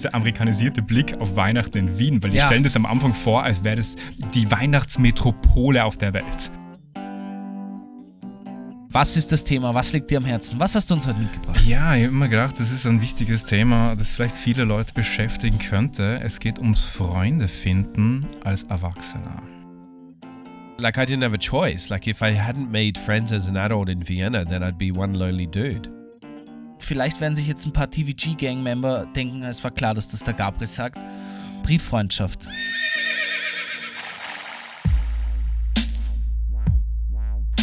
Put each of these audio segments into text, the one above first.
dieser amerikanisierte Blick auf Weihnachten in Wien, weil die Ja. stellen das am Anfang vor, als wäre das die Weihnachtsmetropole auf der Welt. Was ist das Thema? Was liegt dir am Herzen? Was hast du uns heute mitgebracht? Ja, ich habe immer gedacht, das ist ein wichtiges Thema, das vielleicht viele Leute beschäftigen könnte. Es geht ums Freunde finden als Erwachsener. Like I didn't have a choice. Like if I hadn't made friends as an adult in Vienna, then I'd be one lonely dude. Vielleicht werden sich jetzt ein paar TVG-Gang-Member denken, es war klar, dass das der Gabriel sagt. Brieffreundschaft.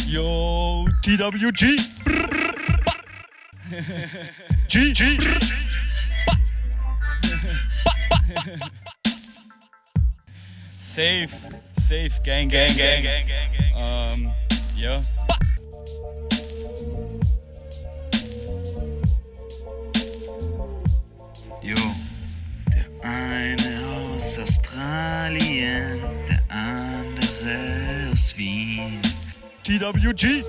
Yo, TWG. G, G. Safe, safe, gang, gang, gang, gang, gang, gang. Um, ja. Jo, der eine aus Australien, der andere aus Wien. TWG.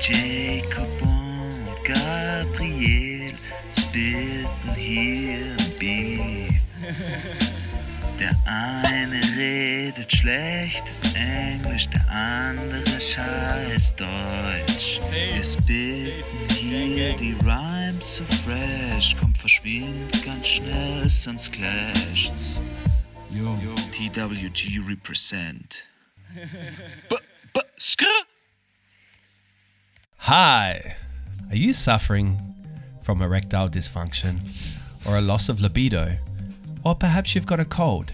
Jacob und Gabriel spitten hier. Der eine redet schlechtes Englisch, der andere scheiß Deutsch. Wir spitten hier die Rhymes so fresh, kommt verschwindet ganz schnell, sonst clasht's. Yo, TWG represent. B, b, skr. Hi. Are you suffering from erectile dysfunction or a loss of libido? Or perhaps you've got a cold?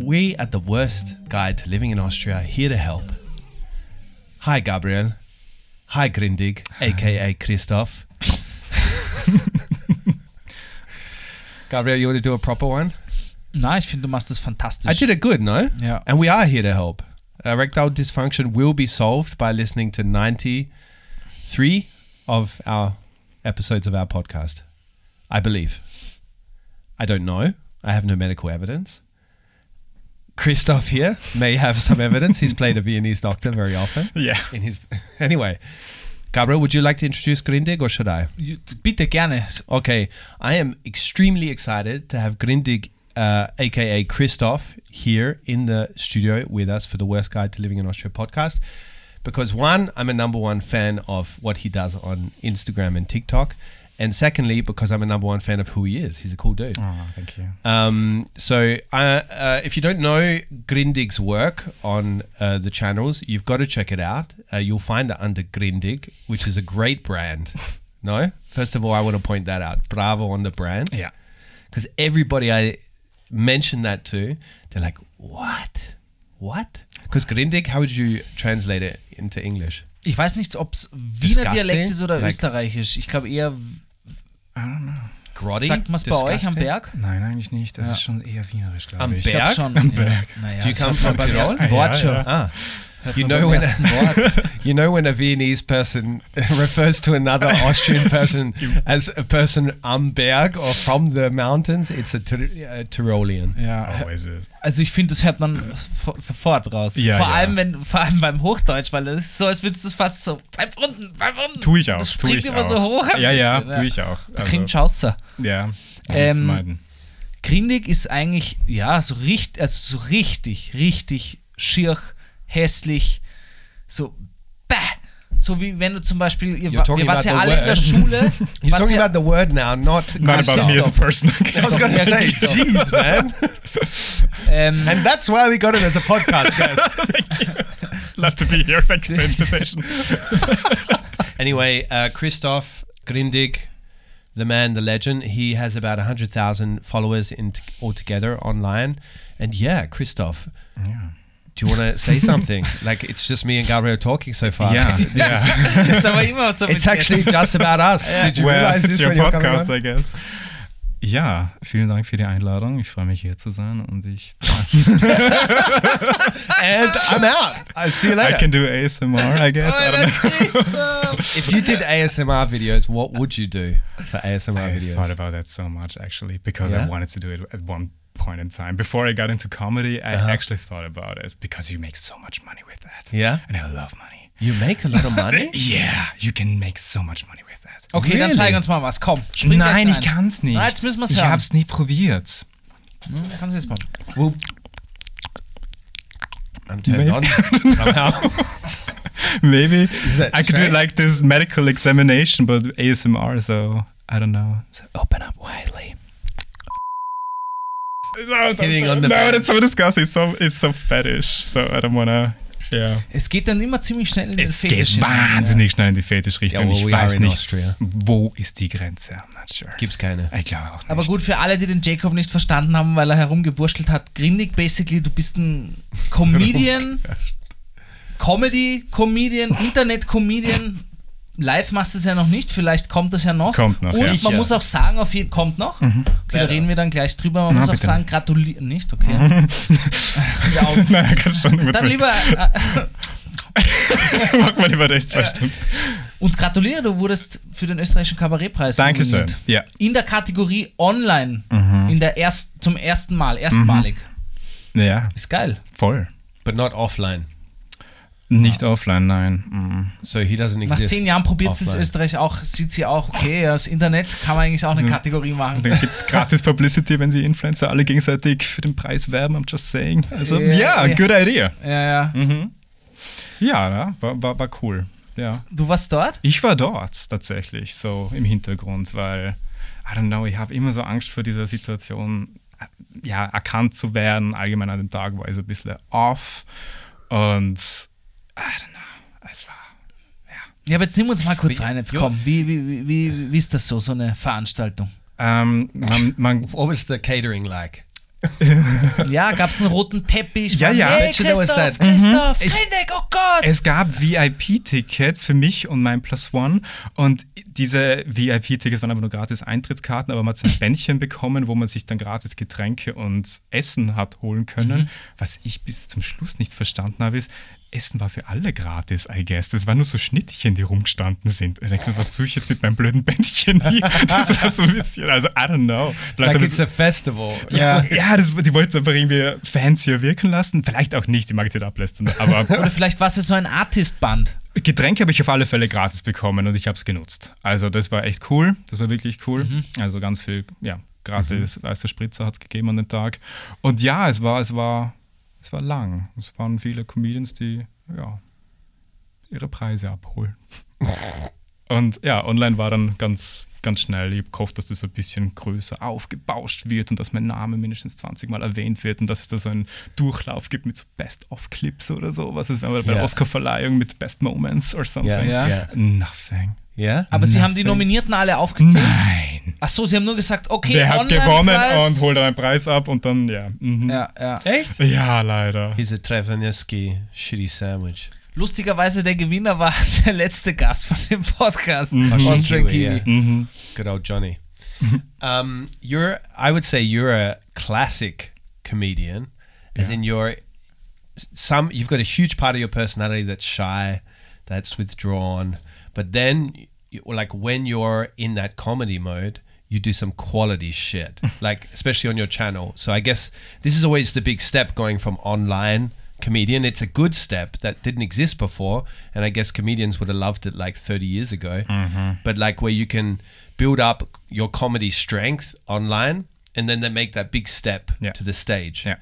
We at the Worst Guide to Living in Austria are here to help. Hi, Gabriel. Hi, Grindig, aka Christoph. Gabriel, you want to do a proper one? Na, ich finde, du machst das fantastisch. I did it good, no? Yeah. And we are here to help. Erectile dysfunction will be solved by listening to 93 of our episodes of our podcast. I believe. I don't know. I have no medical evidence. Christoph here may have some evidence. He's played a Viennese doctor very often. Yeah. In his anyway, Gabriel, would you like to introduce Grindig or should I? You, Bitte gerne. Okay, I am extremely excited to have Grindig, uh, aka Christoph, here in the studio with us for the Worst Guide to Living in Austria podcast. Because one, I'm a number one fan of what he does on Instagram and TikTok. And secondly, because I'm a number one fan of who he is. He's a cool dude. Oh, thank you. Um, so, uh, uh, if you don't know Grindig's work on uh, the channels, you've got to check it out. Uh, you'll find it under Grindig, which is a great brand. no? First of all, I want to point that out. Bravo on the brand. Yeah. Because everybody I mention that to, they're like, what? What? Because Grindig, how would you translate it into English? Ich weiß nicht, ob es Wiener Disgusting? Dialekt ist oder Like- österreichisch. Ich glaube eher, Grotty? sagt man es bei euch am? Berg? Nein, eigentlich nicht. Das ist schon eher wienerisch, glaube Am ich. Ich glaube Berg? schon. Am ja. Berg. Naja, come hört man from beim Tirol? ersten Wort Ja, schon. ja. Ah. You know when Wort. you know when a Viennese person refers to another Austrian person as a person am Berg or from the mountains, it's a Tyr- uh, Tyrolean. Ja, Always is. also ich finde, das hört man so- sofort raus. Ja, vor ja. allem wenn, vor allem beim Hochdeutsch, weil das ist so, als würdest du es fast so bleib unten, bleib unten. Tu ich auch. Das springt ich immer auch. so hoch. Ja, ja, bisschen, tu ich auch. Also, klingt Schauser. ja, Ähm. Grindig ist eigentlich, ja, so richtig, also so richtig, richtig schier, hässlich, so bäh. So wie wenn du zum Beispiel, ihr, You're wa- talking wir waren about ja the alle in der word. Schule. You're talking ja- about the word now, not Not about me as a person. I was going to say, jeez, man. ähm, And that's why we got him as a podcast guest. Love to be here. Thank you for the invitation. Anyway, uh, Christoph Grindig, the man, the legend, he has about 100,000 followers in t- altogether online. And yeah, Christoph, Yeah. Do you want to say something? like, it's just me and Gabriel talking so far. Yeah, yeah. das ist aber immer It's actually just about us. Did you well, realize it's this your when podcast. I guess. Ja, vielen Dank für die Einladung. Ich freue mich hier zu sein und ich And I'm out. I'll see you later. I can do ASMR, I guess. I don't know. if you did ASMR videos, what would you do for ASMR I videos? thought about that so much actually because Yeah? I wanted to do it at one point in time. Before I got into comedy, I Uh-huh. actually thought about it because you make so much money with that. yeah? And I love money. You make a lot of money? Yeah, you can make so much money with that. Okay, dann Really? zeig uns mal was. Komm, spring Nein, gleich ich rein. kann's nicht. Na, jetzt müssen wir's ich hören. hab's nie probiert. Hm, kannst du jetzt mal. I'm turned on somehow. Maybe that I could do strange? like this medical examination, but ASMR, so I don't know. So open up widely. No, Hitting on the no, that's so disgusting. It's so it's so fetish. So I don't wanna. Yeah. Es geht dann immer ziemlich schnell in Es Fetisch geht hinein, wahnsinnig schnell in die Fetischrichtung. Ja, ich weiß nicht, Austria. wo ist die Grenze. I'm not sure. Gibt's keine. Ich glaube auch nicht. Aber gut, für alle, die den Jacob nicht verstanden haben, weil er herumgewurschtelt hat, Grindig, basically, du bist ein Comedian, Comedy-Comedian, Internet-Comedian. Live machst du es ja noch nicht, vielleicht kommt das ja noch. Kommt noch, Und ja. man Sicher. muss auch sagen, auf jeden kommt noch. Okay, da reden wir dann gleich drüber. Man Na, muss auch sagen, gratulieren. Nicht, okay. ja, und Nein, kannst schon. dann lieber. Äh, Mach mal lieber das zwei Stunden. und gratuliere, du wurdest für den österreichischen Kabarettpreis Dankeschön. nominiert. Ja. In der Kategorie Online. In der erst, zum ersten Mal, erstmalig. Ja, Ist geil. voll. But not offline. Nicht offline, nein. Mhm. So he doesn't Nach exist. zehn Jahren probiert es. Österreich auch, sieht sie auch, okay, das Internet kann man eigentlich auch eine Kategorie machen. Dann gibt es gratis Publicity, wenn sie Influencer alle gegenseitig für den Preis werben. I'm just saying. Also, Ja, ja, ja. good idea. Ja, ja. Ja, ja war, war, war cool. Ja. Du warst dort? Ich war dort tatsächlich, so im Hintergrund, weil, I don't know, ich habe immer so Angst vor dieser Situation, äh, ja, erkannt zu werden. Allgemein an dem Tag war ich so ein bisschen off und, I don't know, es war, Ja, aber jetzt nimm uns mal kurz Wie- rein, jetzt Jo. komm. Wie, wie, wie, wie, wie ist das so, so eine Veranstaltung? ähm, man, man, What was the catering like? Ja, gab es einen roten Teppich? Ja, ja. Hey, Christoph, that- Christoph, Es- Grindig, oh Gott! Es gab VIP-Tickets für mich und mein Plus One und diese VIP-Tickets waren aber nur gratis Eintrittskarten, aber man hat so ein Bändchen bekommen, wo man sich dann gratis Getränke und Essen hat holen können. Was ich bis zum Schluss nicht verstanden habe, ist, Essen war für alle gratis, I guess. Das waren nur so Schnittchen, die rumgestanden sind. Und ich mir, was tue ich jetzt mit meinem blöden Bändchen hier? Das war so ein bisschen, also I don't know. Vielleicht Like it's a festival. ja, ja das, die wollten es einfach irgendwie fancier wirken lassen. Vielleicht auch nicht, die mag ich nicht ablästern. Aber Oder vielleicht war es ja so ein Artist-Band. Getränke habe ich auf alle Fälle gratis bekommen und ich habe es genutzt. Also das war echt cool. Das war wirklich cool. Also ganz viel, ja, gratis weißer Spritzer hat es gegeben an dem Tag. Und ja, es war, es war, es war lang. Es waren viele Comedians, die, ja, ihre Preise abholen. Und ja, online war dann ganz, ganz schnell. Ich habe gehofft, dass das ein bisschen größer aufgebauscht wird und dass mein Name mindestens 20 Mal erwähnt wird und dass es da so einen Durchlauf gibt mit so Best-of-Clips oder so. Was ist, wenn wir bei der. Oscar-Verleihung mit Best Moments or something? Yeah, Ja. yeah. Nothing. Yeah? Aber sie haben die. Nominierten alle aufgezählt. Nein. Ach so, sie haben nur gesagt, okay, Der hat gewonnen und holt einen Preis ab und dann, ja. Mhm. Ja, ja. Echt? Ja, leider. He's a Trevaneski shitty sandwich. Lustigerweise, der Gewinner war der letzte Gast von dem Podcast. Mhm. Austrian Kiwi, Kiwi. ja. Mhm. Good old Johnny. um, you're, I would say, you're a classic comedian, as Yeah. in you're some. You've got a huge part of your personality that's shy, that's withdrawn, but then, like when you're in that comedy mode, you do some quality shit, like especially on your channel. So I guess this is always the big step going from online comedian. It's a good step that didn't exist before, and I guess comedians would have loved it like 30 years ago. Mm-hmm. But like where you can build up your comedy strength online, and then they make that big step Yeah. to the stage. Ja.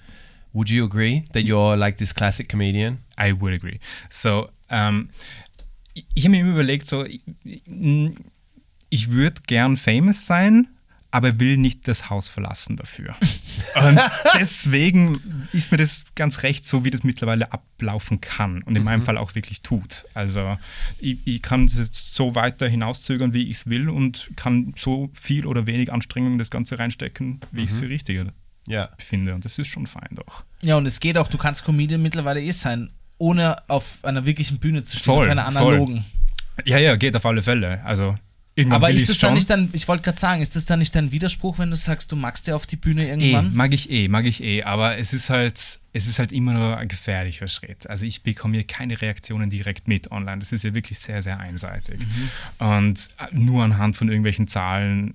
Would you agree that you're like this classic comedian? I would agree. So, ähm, ich, ich habe mir immer überlegt, so, ich, ich würde gern famous sein, aber will nicht das Haus verlassen dafür. Und deswegen ist mir das ganz recht, so wie das mittlerweile ablaufen kann und in meinem Fall auch wirklich tut. Also ich, ich kann das jetzt so weiter hinauszögern, wie ich es will und kann so viel oder wenig Anstrengung in das Ganze reinstecken, wie ich es für richtig Yeah. finde. Und das ist schon fein doch. Ja, und es geht auch, du kannst Comedian mittlerweile eh sein, ohne auf einer wirklichen Bühne zu stehen, Voll, auf einer voll. analogen. Ja, ja, geht auf alle Fälle. Also irgendwann Aber ist das dann nicht dann, ich wollte gerade sagen, ist das dann nicht ein Widerspruch, wenn du sagst, du magst ja auf die Bühne Eh, irgendwann? mag ich eh, mag ich eh, aber es ist halt, es ist halt immer noch ein gefährlicher Schritt. Also ich bekomme hier keine Reaktionen direkt mit online. Das ist ja wirklich sehr, sehr einseitig. Mhm. Und äh, nur anhand von irgendwelchen Zahlen.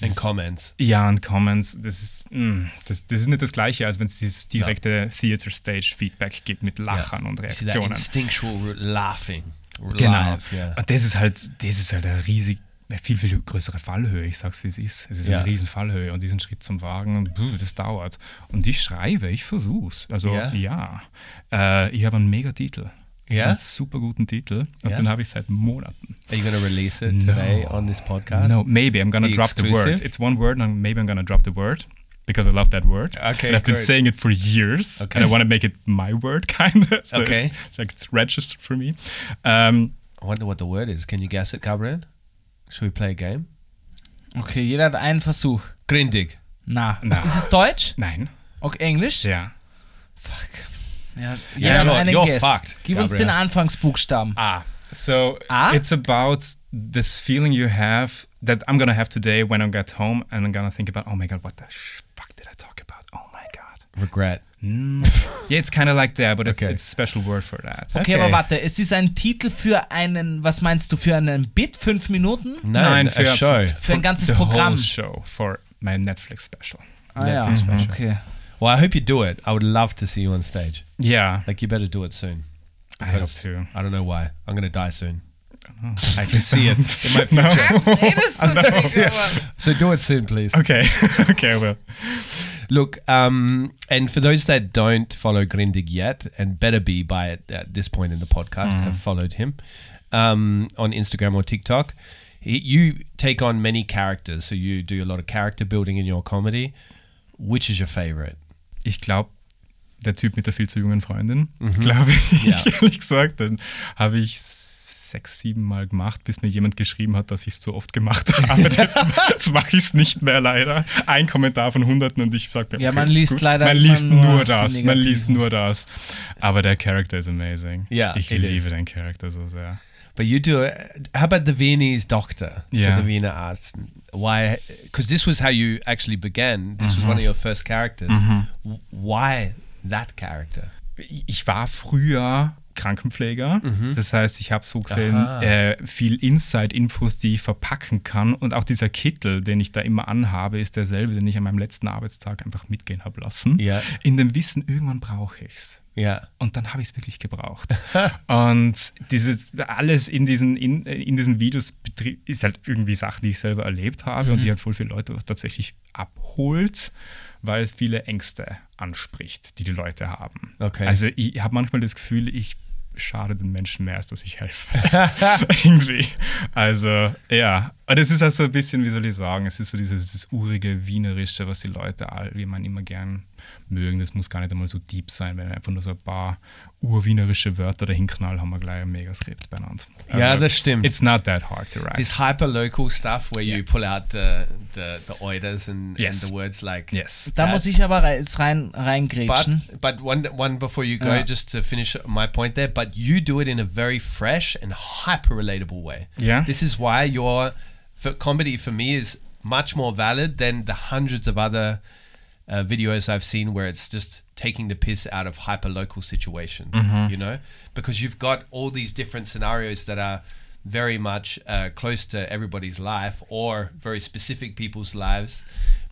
Das- comments. Ja, und Comments, das ist, mh, das, das ist nicht das Gleiche, als wenn es dieses direkte Theater-Stage-Feedback gibt mit Lachern und You see that Reaktionen. instinctual laughing. Genau. Live, yeah. Und das ist halt, das ist halt ein riesig eine viel, viel größere Fallhöhe. Ich sag's, wie es ist. Es ist Ja. eine riesen Fallhöhe und diesen Schritt zum Wagen, das dauert. Und ich schreibe, ich versuch's. Also Ja? ja, Äh, ich habe einen mega Titel. Ich Ja? Einen super guten Titel und Ja? den habe ich seit Monaten. Are you going to release it today on this podcast? No, maybe I'm gonna The drop the word. It's one word, and maybe I'm gonna drop the word because I love that word. Okay, and I've been saying it for years, Okay. and I want to make it my word, kind of. So Okay. it's, like it's registered for me. Um, I wonder what the word is. Can you guess it, Gabriel? Should we play a game? Okay, jeder hat einen Versuch. Grindig. Na. Na. Ist es Deutsch? nein, Okay, Englisch? ja. Fuck. Ja, Ja, jeder hat look, einen you're Guess. fucked, Gib uns Gabriel. den Anfangsbuchstaben. Ah, so Ah? it's about this feeling you have that I'm gonna have today when I get home, and I'm gonna think about, oh my god, what the sh- fuck did I talk about? Oh my god. Regret. Yeah, it's kind of like that, but it's, Okay. it's a special word for that. Okay, Okay. aber warte, es ist ein Titel für einen, was meinst du, für einen Bit? Fünf Minuten? Nein, a show. Für ein ganzes the Programm. whole show for my Netflix special. Ah ja, Netflix special. okay. Well, I hope you do it. I would love to see you on stage. Yeah, Like, you better do it soon. I hope to. I don't know why. I'm going to die soon. I can see it in my future. So do it soon, please. Okay, okay, I will. Look, um, and for those that don't follow Grindig yet, and better be by at, at this point in the podcast, have followed him um, on Instagram or TikTok. He, you take on many characters, so you do a lot of character building in your comedy. Which is your favorite? Ich glaube, der Typ mit der viel zu jungen Freundin, glaube ich, Ja. ehrlich gesagt, den habe ich sechs, sieben Mal gemacht, bis mir jemand geschrieben hat, dass ich es zu oft gemacht habe. Jetzt, jetzt mache ich es nicht mehr leider. Ein Kommentar von Hunderten und ich sage mir, Ja, okay, man liest gut. leider man liest nur nur das, man liest nur das. Aber der Charakter ist amazing. Ja, ich liebe is. den Charakter so sehr. But you do it. How about the Viennese doctor? Yeah. So the Vienna asks why, because this was how you actually began. This was one of mm-hmm. your first characters. Mm-hmm. W- Why that character? ich war früher Krankenpfleger. Das heißt, ich habe so gesehen Mhm. Äh, viel Inside-Infos, die ich verpacken kann. Und auch dieser Kittel, den ich da immer anhabe, ist derselbe, den ich an meinem letzten Arbeitstag einfach mitgehen habe lassen. Ja. In dem Wissen, irgendwann brauche ich es. Yeah. Und dann habe ich es wirklich gebraucht. und dieses, alles in diesen, in, in diesen Videos ist halt irgendwie Sachen, die ich selber erlebt habe und die halt voll viele Leute auch tatsächlich abholt, weil es viele Ängste anspricht, die die Leute haben. Okay. Also ich habe manchmal das Gefühl, ich schade den Menschen mehr, als dass ich helfe. Irgendwie. Also, ja. Und es ist auch so ein bisschen, wie soll ich sagen, es ist so dieses, dieses urige Wienerische, was die Leute allgemein immer gern mögen. Das muss gar nicht einmal so deep sein, wenn einfach nur so ein paar urwienerische Wörter dahin knallen, haben wir gleich ein Megaskript beieinander. Ja, das stimmt. It's not that hard to write. This hyper local stuff where you pull out the the, the oiders and, Yes. and the words like yes. Da That- muss ich aber jetzt rein, reingrätschen. But but one one before you go, Yeah. just to finish my point there. But you do it in a very fresh and hyper relatable way. Yeah. This is why your for comedy for me is much more valid than the hundreds of other uh, videos I've seen where it's just taking the piss out of hyper local situations. You know, because you've got all these different scenarios that are very much uh, close to everybody's life or very specific people's lives.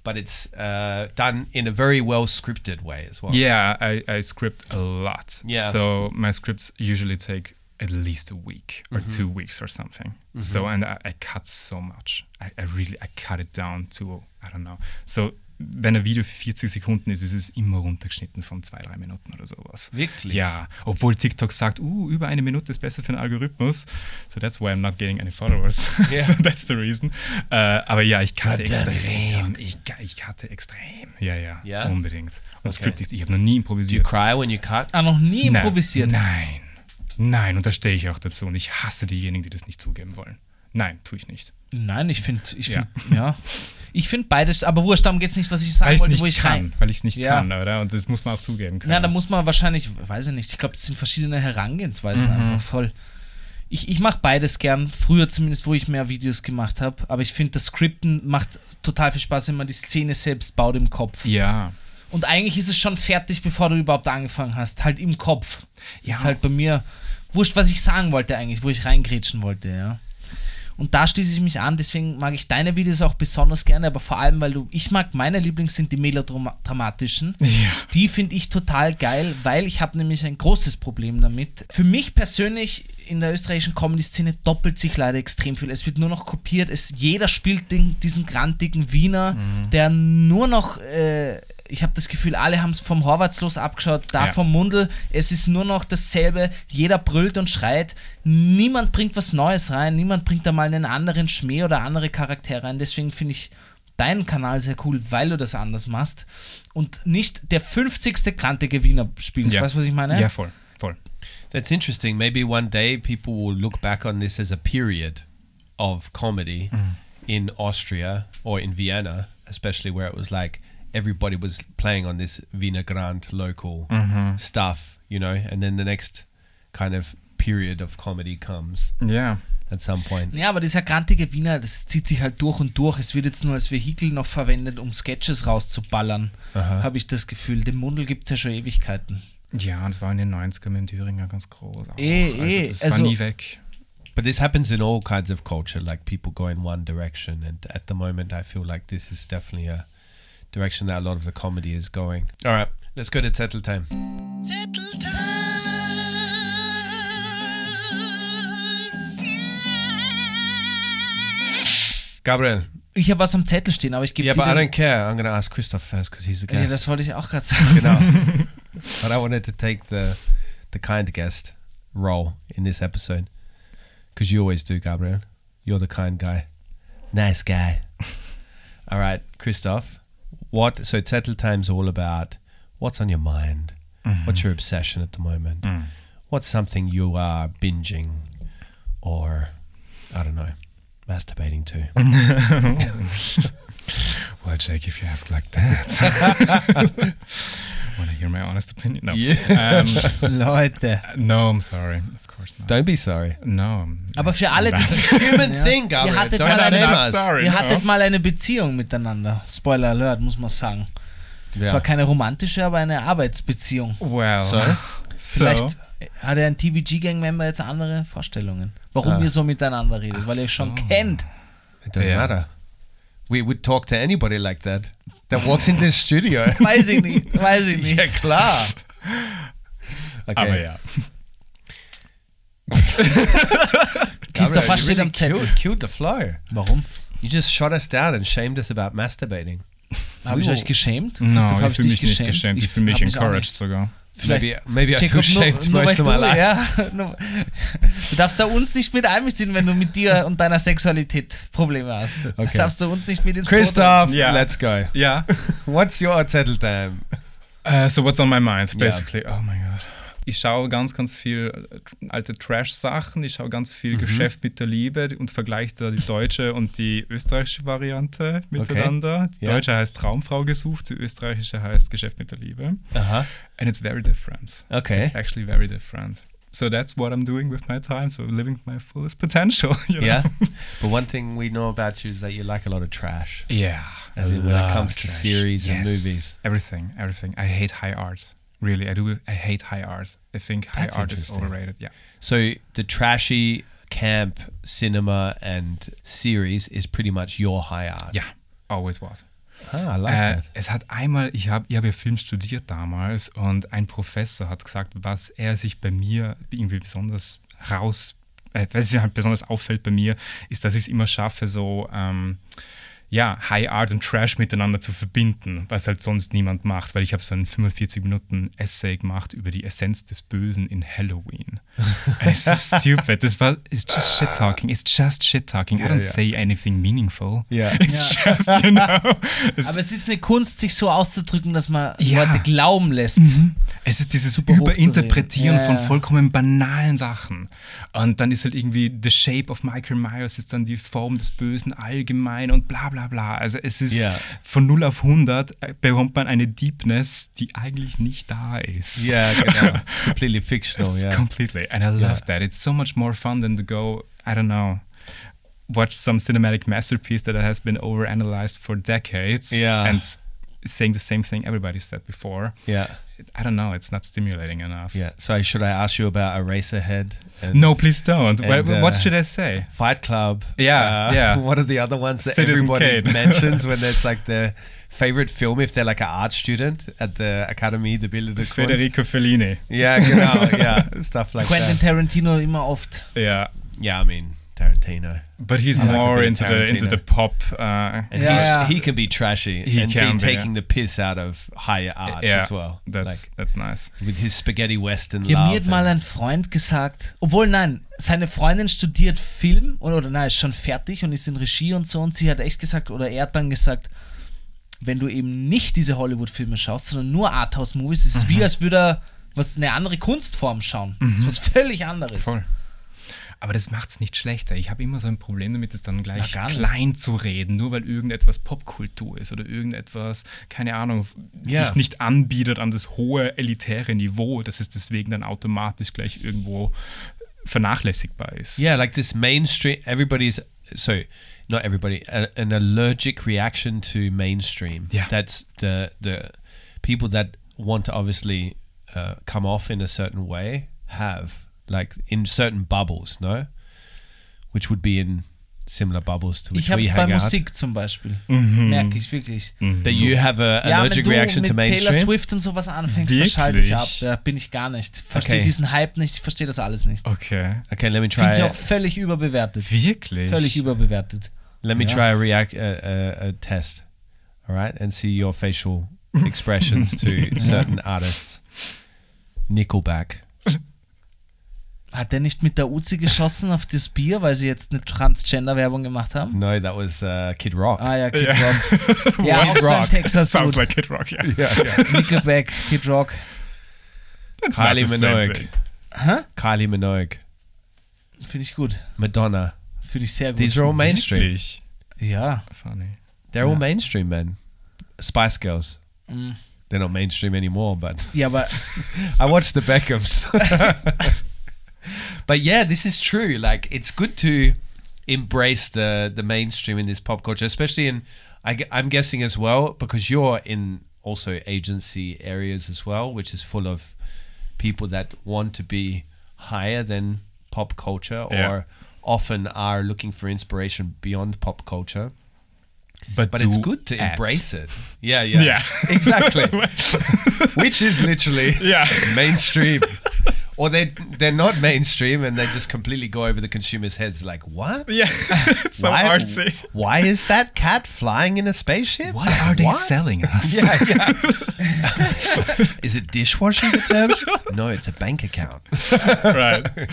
But it's uh, done in a very well scripted way as well. Yeah, I, I script a lot. Yeah. So my scripts usually take at least a week or Mm-hmm. two weeks or something. So and I, I cut so much. I, I really I cut it down to I don't know. So wenn ein Video 40 Sekunden ist, ist es immer runtergeschnitten von zwei, drei Minuten oder sowas. Wirklich? Ja, obwohl TikTok sagt, uh, über eine Minute ist besser für den Algorithmus. So that's why I'm not getting any followers. Ja. so that's the reason. Äh, aber ja, ich Verdammt, extrem. Ich, ich cutte extrem. Ja, ja, Ja? unbedingt. Und Okay. Script, ich habe noch nie Do you improvisiert. cry when you cut? Ah, noch nie Nein, improvisiert. Nein, nein, und da stehe ich auch dazu. Und ich hasse diejenigen, die das nicht zugeben wollen. Nein, tue ich nicht. Nein, ich finde, ich Ja. find, ja. Ich finde beides, aber wurscht, darum geht es nicht, was ich sagen Weil wollte, wo ich kann. rein. Weil ich es nicht Ja. kann, oder? Und das muss man auch zugeben können. Ja, da muss man wahrscheinlich, weiß ich nicht, ich glaube, das sind verschiedene Herangehensweisen Mhm. einfach voll. Ich, ich mache beides gern, früher zumindest, wo ich mehr Videos gemacht habe, aber ich finde, das Skripten macht total viel Spaß, wenn man die Szene selbst baut im Kopf. ja. Und eigentlich ist es schon fertig, bevor du überhaupt angefangen hast, halt im Kopf. Ja. Ist halt bei mir wurscht, was ich sagen wollte eigentlich, wo ich reingrätschen wollte, ja. Und da schließe ich mich an, deswegen mag ich deine Videos auch besonders gerne, aber vor allem, weil du, ich mag, meine Lieblings sind die melodramatischen. Ja. Die finde ich total geil, weil ich habe nämlich ein großes Problem damit. Für mich persönlich in der österreichischen Comedy-Szene doppelt sich leider extrem viel. Es wird nur noch kopiert. Es, jeder spielt den, diesen grantigen Wiener, der nur noch, äh, ich habe das Gefühl, alle haben es vom Horvatslos abgeschaut, da Ja. vom Mundel. Es ist nur noch dasselbe. Jeder brüllt und schreit. Niemand bringt was Neues rein. Niemand bringt da mal einen anderen Schmäh oder andere Charaktere rein. Deswegen finde ich deinen Kanal sehr cool, weil du das anders machst und nicht der 50. grantige Wiener spielst. Ja. Weißt du, was ich meine? Ja, voll, voll. That's interesting. Maybe one day people will look back on this as a period of comedy in Austria or in Vienna, especially where it was like everybody was playing on this Wiener Grant local stuff, you know, and then the next kind of period of comedy comes Ja. at some point. Ja, aber dieser grantige Wiener, das zieht sich halt durch und durch. Es wird jetzt nur als Vehikel noch verwendet, um Sketches rauszuballern, habe ich das Gefühl. Den Mundel gibt es ja schon Ewigkeiten. Ja, und das war in den 90ern mit dem Thüringer ganz groß. Auch. Eh, also eh, das also- war nie weg. But this happens in all kinds of culture, like people go in one direction. And at the moment, I feel like this is definitely a direction that a lot of the comedy is going. All right, let's go to Zettel time. Gabriel. Ich habe was am Zettel stehen, aber ich gebe Yeah, dir but I don't care. I'm going to ask Christoph first because he's the Ja, guest. das wollte ich auch gerade sagen. Genau. but I wanted to take the the kind guest role in this episode because you always do, Gabriel. You're the kind guy, nice guy. all right, Christoph. What? So Zettel Time's all about what's on your mind. What's your obsession at the moment? What's something you are binging, or I don't know, masturbating to? Well, Jake, if you ask like that. Want to hear my honest opinion? No. Um, Leute. no, I'm sorry. Course not. Don't be sorry. No. Aber für alle, die Human thing, Ihr Gabriel. hattet, Don't mal eine, sorry. ihr no. hattet mal eine Beziehung miteinander. Spoiler Alert, muss man sagen. Yeah. Zwar keine romantische, aber eine Arbeitsbeziehung. Well. So? So. Vielleicht hat er ein TVG-Gang-Member jetzt andere Vorstellungen. Warum Ah. ihr so miteinander redet, weil ihr euch schon so. kennt. It doesn't Yeah. matter. We would talk to anybody like that that walks into the studio. Weiß ich nicht, weiß ich nicht. ja, klar. Okay. Aber ja. Christoph, was you steht really am Zettel? Killed, the flow. Warum? You just shot us down and shamed us about masturbating. Habe ich euch geschämt? No, Christoph, ich fühle mich nicht geschämt? geschämt. Ich Ich fühle mich encouraged sogar. Vielleicht maybe maybe I feel shamed nur most du, of my life. ja, nur, du darfst da uns nicht mit einbeziehen, wenn du mit dir und deiner Sexualität Probleme hast. Okay. Darfst du uns nicht mit ins Christoph, Yeah. let's go. Ja. What's your settle time? Uh, so what's on my mind, basically. Oh mein Gott. Ich schaue ganz, ganz viel äh, alte Trash-Sachen. Ich schaue ganz Mhm. viel Geschäft mit der Liebe und vergleiche da die deutsche und die österreichische Variante miteinander. Die Ja. deutsche heißt Traumfrau gesucht, die österreichische heißt Geschäft mit der Liebe. Uh-huh. And it's very different. Okay. It's actually very different. So that's what I'm doing with my time. So living my fullest potential. You know? Yeah. but one thing we know about you is that you like a lot of trash. Yeah. As in when it comes to series and Yes. movies. Everything, everything. I hate high art. Really, I do. I hate high art. I think high That's art is overrated. Yeah. So the trashy camp cinema and series is pretty much your high art. Yeah. Always was. Ah, I like Äh, that. es hat einmal, ich habe ich hab ja Film studiert damals und ein Professor hat gesagt, was er sich bei mir irgendwie besonders raus, äh, was sich halt besonders auffällt bei mir, ist, dass ich es immer schaffe, so ähm, ja, High Art und Trash miteinander zu verbinden, was halt sonst niemand macht, weil ich habe so einen 45 Minuten Essay gemacht über die Essenz des Bösen in Halloween. It's so stupid. Das war, it's just shit talking. It's just shit talking. I don't ja. say anything meaningful. Ja. It's just, you know. It's Aber es ist eine Kunst, sich so auszudrücken, dass man Ja. Leute glauben lässt. Es ist dieses Super. Überinterpretieren Ja, von ja. vollkommen banalen Sachen. Und dann ist halt irgendwie The Shape of Michael Myers ist dann die Form des Bösen allgemein und bla bla bla. Also es ist Ja. von 0 auf 100 äh, bekommt man eine Deepness, die eigentlich nicht da ist. Yeah, genau. It's completely fictional, yeah. Completely. And I love that. It's so much more fun than to go, I don't know, watch some cinematic masterpiece that has been overanalyzed for decades Yeah. and saying the same thing everybody said before. Yeah. I don't know. It's not stimulating enough. Yeah. So should I ask you about a Eraserhead? And No, please don't. What- And, what uh, should I say? Fight Club. Yeah, yeah. What are the other ones that Citizen everybody Kane. mentions when there's like their favorite film if they're like an art student at the Academy de Bildende Kunst? Federico Fellini. Yeah, genau, yeah, stuff like that. Quentin that. Tarantino immer oft. Yeah, Yeah, I mean Tarantino. but he's I like more of into the into Tarantino. the pop. Uh, And Yeah, he's, yeah. he can be trashy He and can be be, taking the piss out of higher art yeah, as well. that's that's nice. like with his spaghetti western Ja, love. mir hat mal ein Freund gesagt, obwohl nein, seine Freundin studiert Film oder, oder nein, ist schon fertig und ist in Regie und so und sie hat echt gesagt, oder er hat dann gesagt, wenn du eben nicht diese Hollywood-Filme schaust, sondern nur Arthouse-Movies, ist es wie als würde er was, eine andere Kunstform schauen. Das ist was völlig anderes. Voll. Aber das macht es nicht schlechter. Ich habe immer so ein Problem damit, es dann gleich Na, klein zu reden, nur weil irgendetwas Popkultur ist oder irgendetwas, keine Ahnung, Ja. sich nicht anbietet an das hohe elitäre Niveau, dass es deswegen dann automatisch gleich irgendwo vernachlässigbar ist. Yeah, like this mainstream. Everybody's so not everybody. A, an allergic reaction to mainstream. Yeah. that's the the people that want to obviously uh, come off in a certain way have like in certain bubbles, no, which would be in similar bubbles to which Ich habe we es bei hang out. Musik zum Beispiel. Merke ich wirklich. That you have a Ja, wenn allergic du reaction mit to Taylor mainstream. Swift und sowas anfängst, da schalte ich ab. Wirklich? Da bin ich gar nicht. Verstehe Okay. diesen Hype nicht, ich verstehe das alles nicht. Okay. Okay, let me Ich finde try. sie auch völlig überbewertet. Wirklich? Völlig überbewertet. Let me Ja. try a react a, a, a test, all right, and see your facial expressions to certain artists. Nickelback. Hat der nicht mit der Uzi geschossen auf das Bier, weil sie jetzt eine Transgender-Werbung gemacht haben? No, that was uh, Kid Rock. Ah ja, Kid Ja. Rock. Ja, auch so ein. Texas Sounds Dude. like Kid Rock, yeah. Nickelback, Kid Rock. That's Kylie Minogue. Hä? Kylie Minogue. Finde ich gut. Madonna. Finde ich sehr gut. These are all mainstream. Wirklich? ja. Funny. They're all mainstream, man. Spice Girls. Mm. They're not mainstream anymore, but Ja, aber I watched the Beckhams. But yeah, this is true. Like, it's good to embrace the the mainstream in this pop culture, especially in. I, am guessing as well because you're in also agency areas as well, which is full of people that want to be higher than pop culture or Yeah. often are looking for inspiration beyond pop culture. But, But it's good to ads. embrace it. Yeah, yeah, Yeah. exactly. Which is literally Yeah. mainstream. Or they they're not mainstream and they just completely go over the consumer's heads like what? Yeah, it's so why, artsy. why is that cat flying in a spaceship? What are they What? selling us? Yeah, yeah. is it dishwashing detergent? no, it's a bank account. right. Yeah,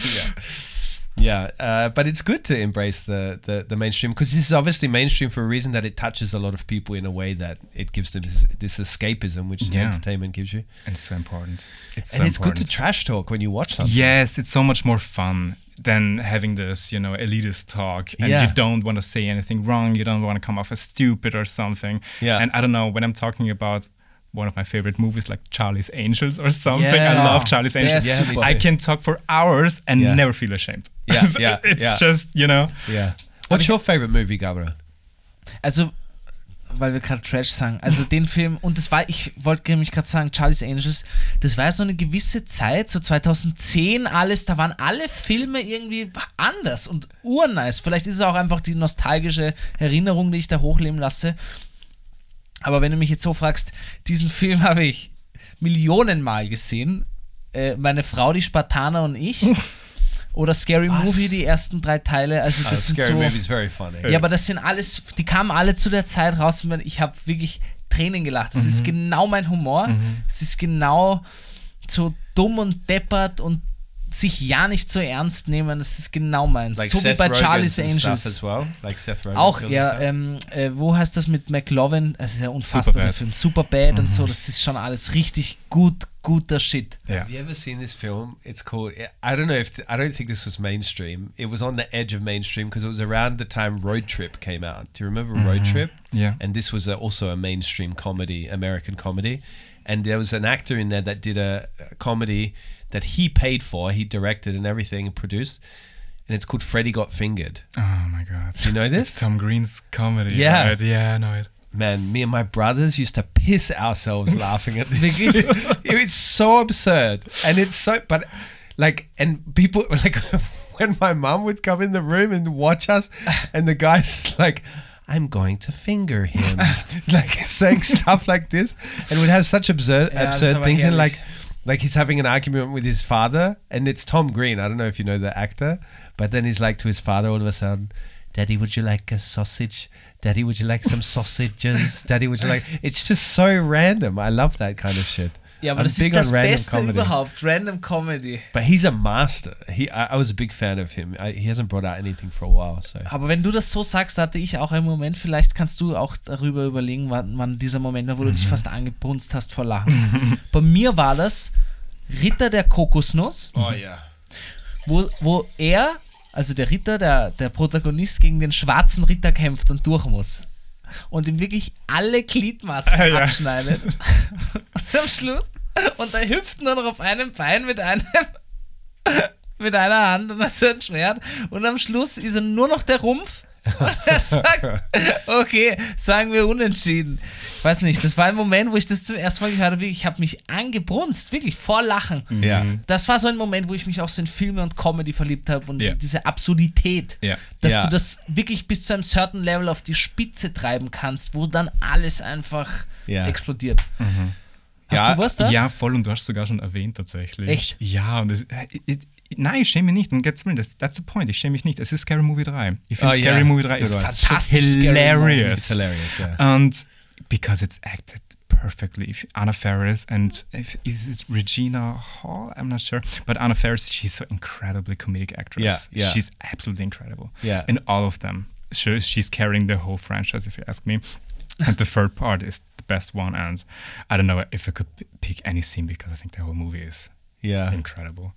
uh, but it's good to embrace the the, the mainstream because this is obviously mainstream for a reason that it touches a lot of people in a way that it gives them this, this escapism, which Yeah. entertainment gives you. And it's so important. It's so and it's good to trash talk when you watch something. Yes, it's so much more fun than having this, you know, elitist talk. And Yeah. you don't want to say anything wrong. You don't want to come off as stupid or something. Yeah. And I don't know, when I'm talking about one of my favorite movies like Charlie's Angels or something, I Yeah. love Charlie's Angels. Yeah. I can talk for hours and Yeah. never feel ashamed. Yeah, yeah, it's yeah. just, you know, Yeah. What's your favorite movie, Gabriel? Also, weil wir gerade Trash sagen, also den Film, und das war, ich wollte nämlich gerade sagen, Charlie's Angels, das war so eine gewisse Zeit, so 2010 alles, da waren alle Filme irgendwie anders und urnice. Vielleicht ist es auch einfach die nostalgische Erinnerung, die ich da hochleben lasse. Aber wenn du mich jetzt so fragst, diesen Film habe ich Millionenmal gesehen. Äh, meine Frau, die Spartaner und ich. Oder Scary Was? Movie, die ersten drei Teile. Also das Uh, sind scary so. movie is very funny. Ja, aber das sind alles, die kamen alle zu der Zeit raus. und Ich habe wirklich Tränen gelacht. Das ist genau mein Humor. Es ist genau so dumm und deppert und sich ja nicht so ernst nehmen. Das ist genau meins. Like so wie Seth bei Rogen Charlie's Angels. as well. Like Seth Rogen. Auch, ja, ähm, äh, wo heißt das mit McLovin? Das ist ja unfassbar, der Superbad. Film. Superbad und so, das ist schon alles richtig gut, guter Shit. yeah. Have you ever seen this film? It's called. I don't know if I don't think this was mainstream. It was on the edge of mainstream because it was around the time Road Trip came out. Do you remember Road Trip? Yeah. And this was a, also a mainstream comedy, American comedy. And there was an actor in there that did a, a comedy that he paid for. He directed and everything and produced. And it's called Freddy Got Fingered. Oh my God. Do you know this? It's Tom Green's comedy. Yeah. Right? Yeah, I know it. man, me and my brothers used to piss ourselves laughing at this. It's so absurd, and it's so, but like, and people like when my mom would come in the room and watch us, and the guy's like. I'm going to finger him, like saying stuff like this, and we'd have such absurd, ist absurd things, and like, like he's having an argument with his father, and it's Tom Green. I don't know if you know the actor, but then he's like to his father all of a sudden, Daddy, would you like a sausage? Daddy, would you like some sausages? Daddy, would you like? It's just so random. I love that kind of shit. Ja, aber I'm das big ist on das random Beste comedy. überhaupt. Random Comedy. But he's a master. He, I, I was a big fan of him. I, he hasn't brought out anything for a while. So Aber wenn du das so sagst, hatte ich auch einen Moment, vielleicht kannst du auch darüber überlegen, wann, wann dieser Moment war, wo du dich fast angebrunst hast vor Lachen. Bei mir war das Ritter der Kokosnuss, oh yeah, wo, wo er, also der Ritter, der, der Protagonist, gegen den schwarzen Ritter kämpft und durch muss. Und ihm wirklich alle Gliedmaßen Ah, ja. abschneidet. und am Schluss, und er hüpft nur noch auf einem Bein mit einem mit einer Hand und hat so ein Schwert und am Schluss ist er nur noch der Rumpf er sagt, okay, sagen wir unentschieden. Ich weiß nicht, das war ein Moment, wo ich das zum ersten Mal gehört habe, ich habe mich angebrunst, wirklich vor Lachen. yeah. Das war so ein Moment, wo ich mich auch so in Filme und Comedy verliebt habe und Ja. diese Absurdität, Ja. dass Ja. du das wirklich bis zu einem certain Level auf die Spitze treiben kannst, wo dann alles einfach Ja. explodiert. Hast Ja, du was da? Ja, voll und du hast es sogar schon erwähnt tatsächlich. Echt? Ja, und das, äh, nein, ich schäme mich nicht. Um Gottes Willen, das, that's the point. Ich schäme mich nicht. Es ist Scary Movie 3. Ich finde Oh, Scary yeah. Movie 3 Good ist. Fantastisch hilarious. It's hilarious, yeah. And because it's acted perfectly. Anna Faris and if, is it Regina Hall? I'm not sure. But Anna Faris, she's so incredibly comedic actress. Yeah, yeah. She's absolutely incredible. Yeah. In all of them. She's carrying the whole franchise, if you ask me. And the third part is the best one. And I don't know if I could pick any scene because I think the whole movie is Yeah. incredible.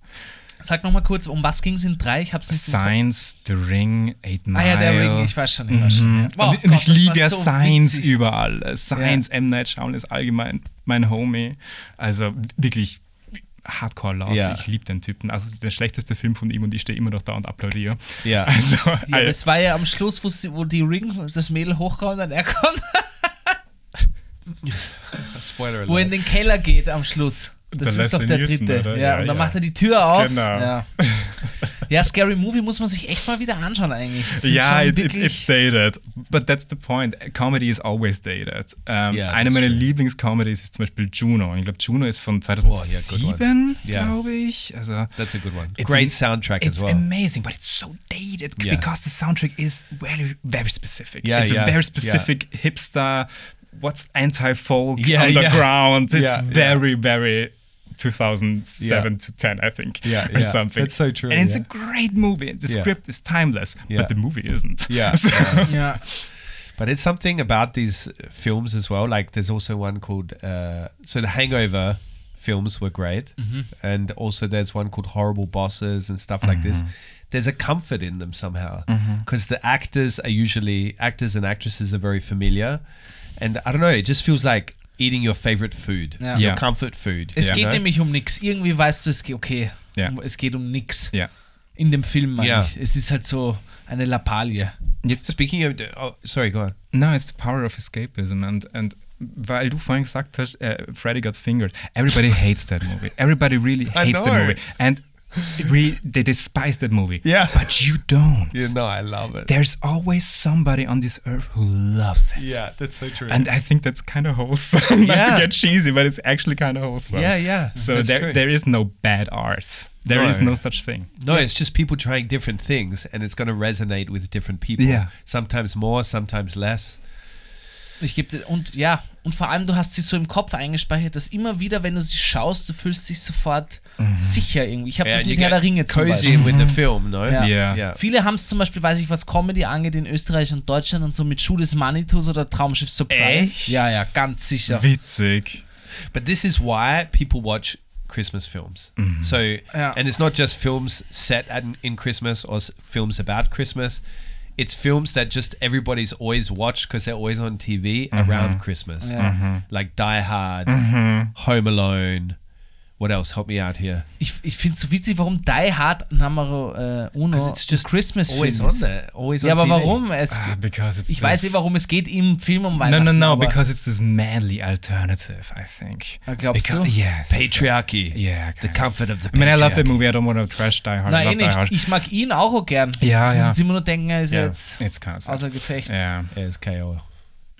Sag nochmal kurz, um was ging es in drei? Ich hab's nicht. Science, The Ring, Eight Mile. Ah ja, der Ring, ich weiß schon, ich weiß schon. Ja. Mhm. Oh und, und Gott, ich liebe ja so Science witzig. überall. Science, M. Night Shyamalan ist allgemein mein Homie. Also wirklich Hardcore Love. Ja. Ich liebe den Typen. Also der schlechteste Film von ihm und ich stehe immer noch da und applaudiere. Ja. Also, Ja, äh, das war ja am Schluss, wo, sie, wo die Ring, das Mädel hochkommt und er kommt, Spoiler wo er in den Keller geht am Schluss. Das ist doch der Nielsen, dritte. oder? Ja, Ja, und dann ja. macht er die Tür auf. Genau. Ja. ja, Scary Movie muss man sich echt mal wieder anschauen eigentlich. Ja, it, it, it's dated. But that's the point. Comedy is always dated. Ähm, Ja, eine meiner. Lieblingscomedies ist zum Beispiel Juno. Ich glaube, Juno ist von Oh, yeah, 2007, good one. Yeah. glaube ich. Also, That's a good one. It's Great soundtrack it's as well. amazing, but it's so dated Yeah. because the soundtrack is very, very specific. Yeah, it's yeah, a very specific hipster, what's anti-folk Yeah, yeah. underground. It's Yeah, yeah. very, very 2007 Yeah. to 10, I think, Yeah, or yeah. something. That's so true, And it's a great movie. The script is timeless, but the movie isn't. Yeah, So- yeah. But it's something about these films as well. Like there's also one called uh, so the Hangover films were great, mm-hmm. and also there's one called Horrible Bosses and stuff like this. Mm-hmm. There's a comfort in them somehow mm-hmm. because the actors are usually actors and actresses are very familiar, and I don't know. It just feels like eating your favorite food, Ja. your Yeah. comfort food. Es geht nämlich um nichts. Irgendwie weißt du, es geht okay. Es geht um nichts. In dem Film, meine ich. Es ist halt so eine Lappalie. Jetzt Speaking of, oh, sorry, go on. No, it's the power of escapism. And, and weil du vorhin gesagt hast, uh, Freddy got fingered. Everybody hates that movie. Everybody really hates that know. movie. And really, they despise that movie. Yeah. But you don't. You know, I love it. There's always somebody on this earth who loves it. Yeah, that's so true. And I think that's kind of wholesome. Not to get cheesy, but it's actually kind of wholesome. yeah, yeah. So that's there, true. there is no bad art. There No. is no such thing. No, it's just people trying different things, and it's going to resonate with different people. Yeah. Sometimes more, sometimes less. Ich gebe dir, und ja, und vor allem, du hast sie so im Kopf eingespeichert, dass immer wieder, wenn du sie schaust, du fühlst dich sofort sicher irgendwie. Ich habe das and mit Herr der Ringe zum cozy Beispiel. with the film, no? Ja. Yeah. Yeah. Viele haben es zum Beispiel, weiß ich, was Comedy angeht, in Österreich und Deutschland und so mit Schuh des Manitus oder Traumschiff Surprise. Echt? Ja, ja, ganz sicher. Witzig. But this is why people watch Christmas films. So, Yeah. and it's not just films set at, in Christmas or films about Christmas. It's films that just everybody's always watched because they're always on TV around mm-hmm. Christmas. Yeah. Like Die Hard, mm-hmm. Home Alone, What else? Help me out here. Ich, ich finde es so witzig, warum Die Hard Numero äh, Uno it's just Christmas Always Film on ist. there. Always Ja, on aber TV. warum? Es, Ah, because it's ich weiß eh, warum es geht im Film um No, Weihnachten. no, no, aber because it's this manly alternative, I think. Ah, glaubst because, du? Yeah. Patriarchy. Yeah. The comfort of the I mean, I love the patriarchy. movie. I don't want to trash Die Hard. Nein, eh nicht. Hard. Ich mag ihn auch, gern. Ja, Ich muss ja. jetzt immer nur denken, er ist Ja. jetzt It's kind of sad. außer Gefecht. Yeah. Yeah, it's KO.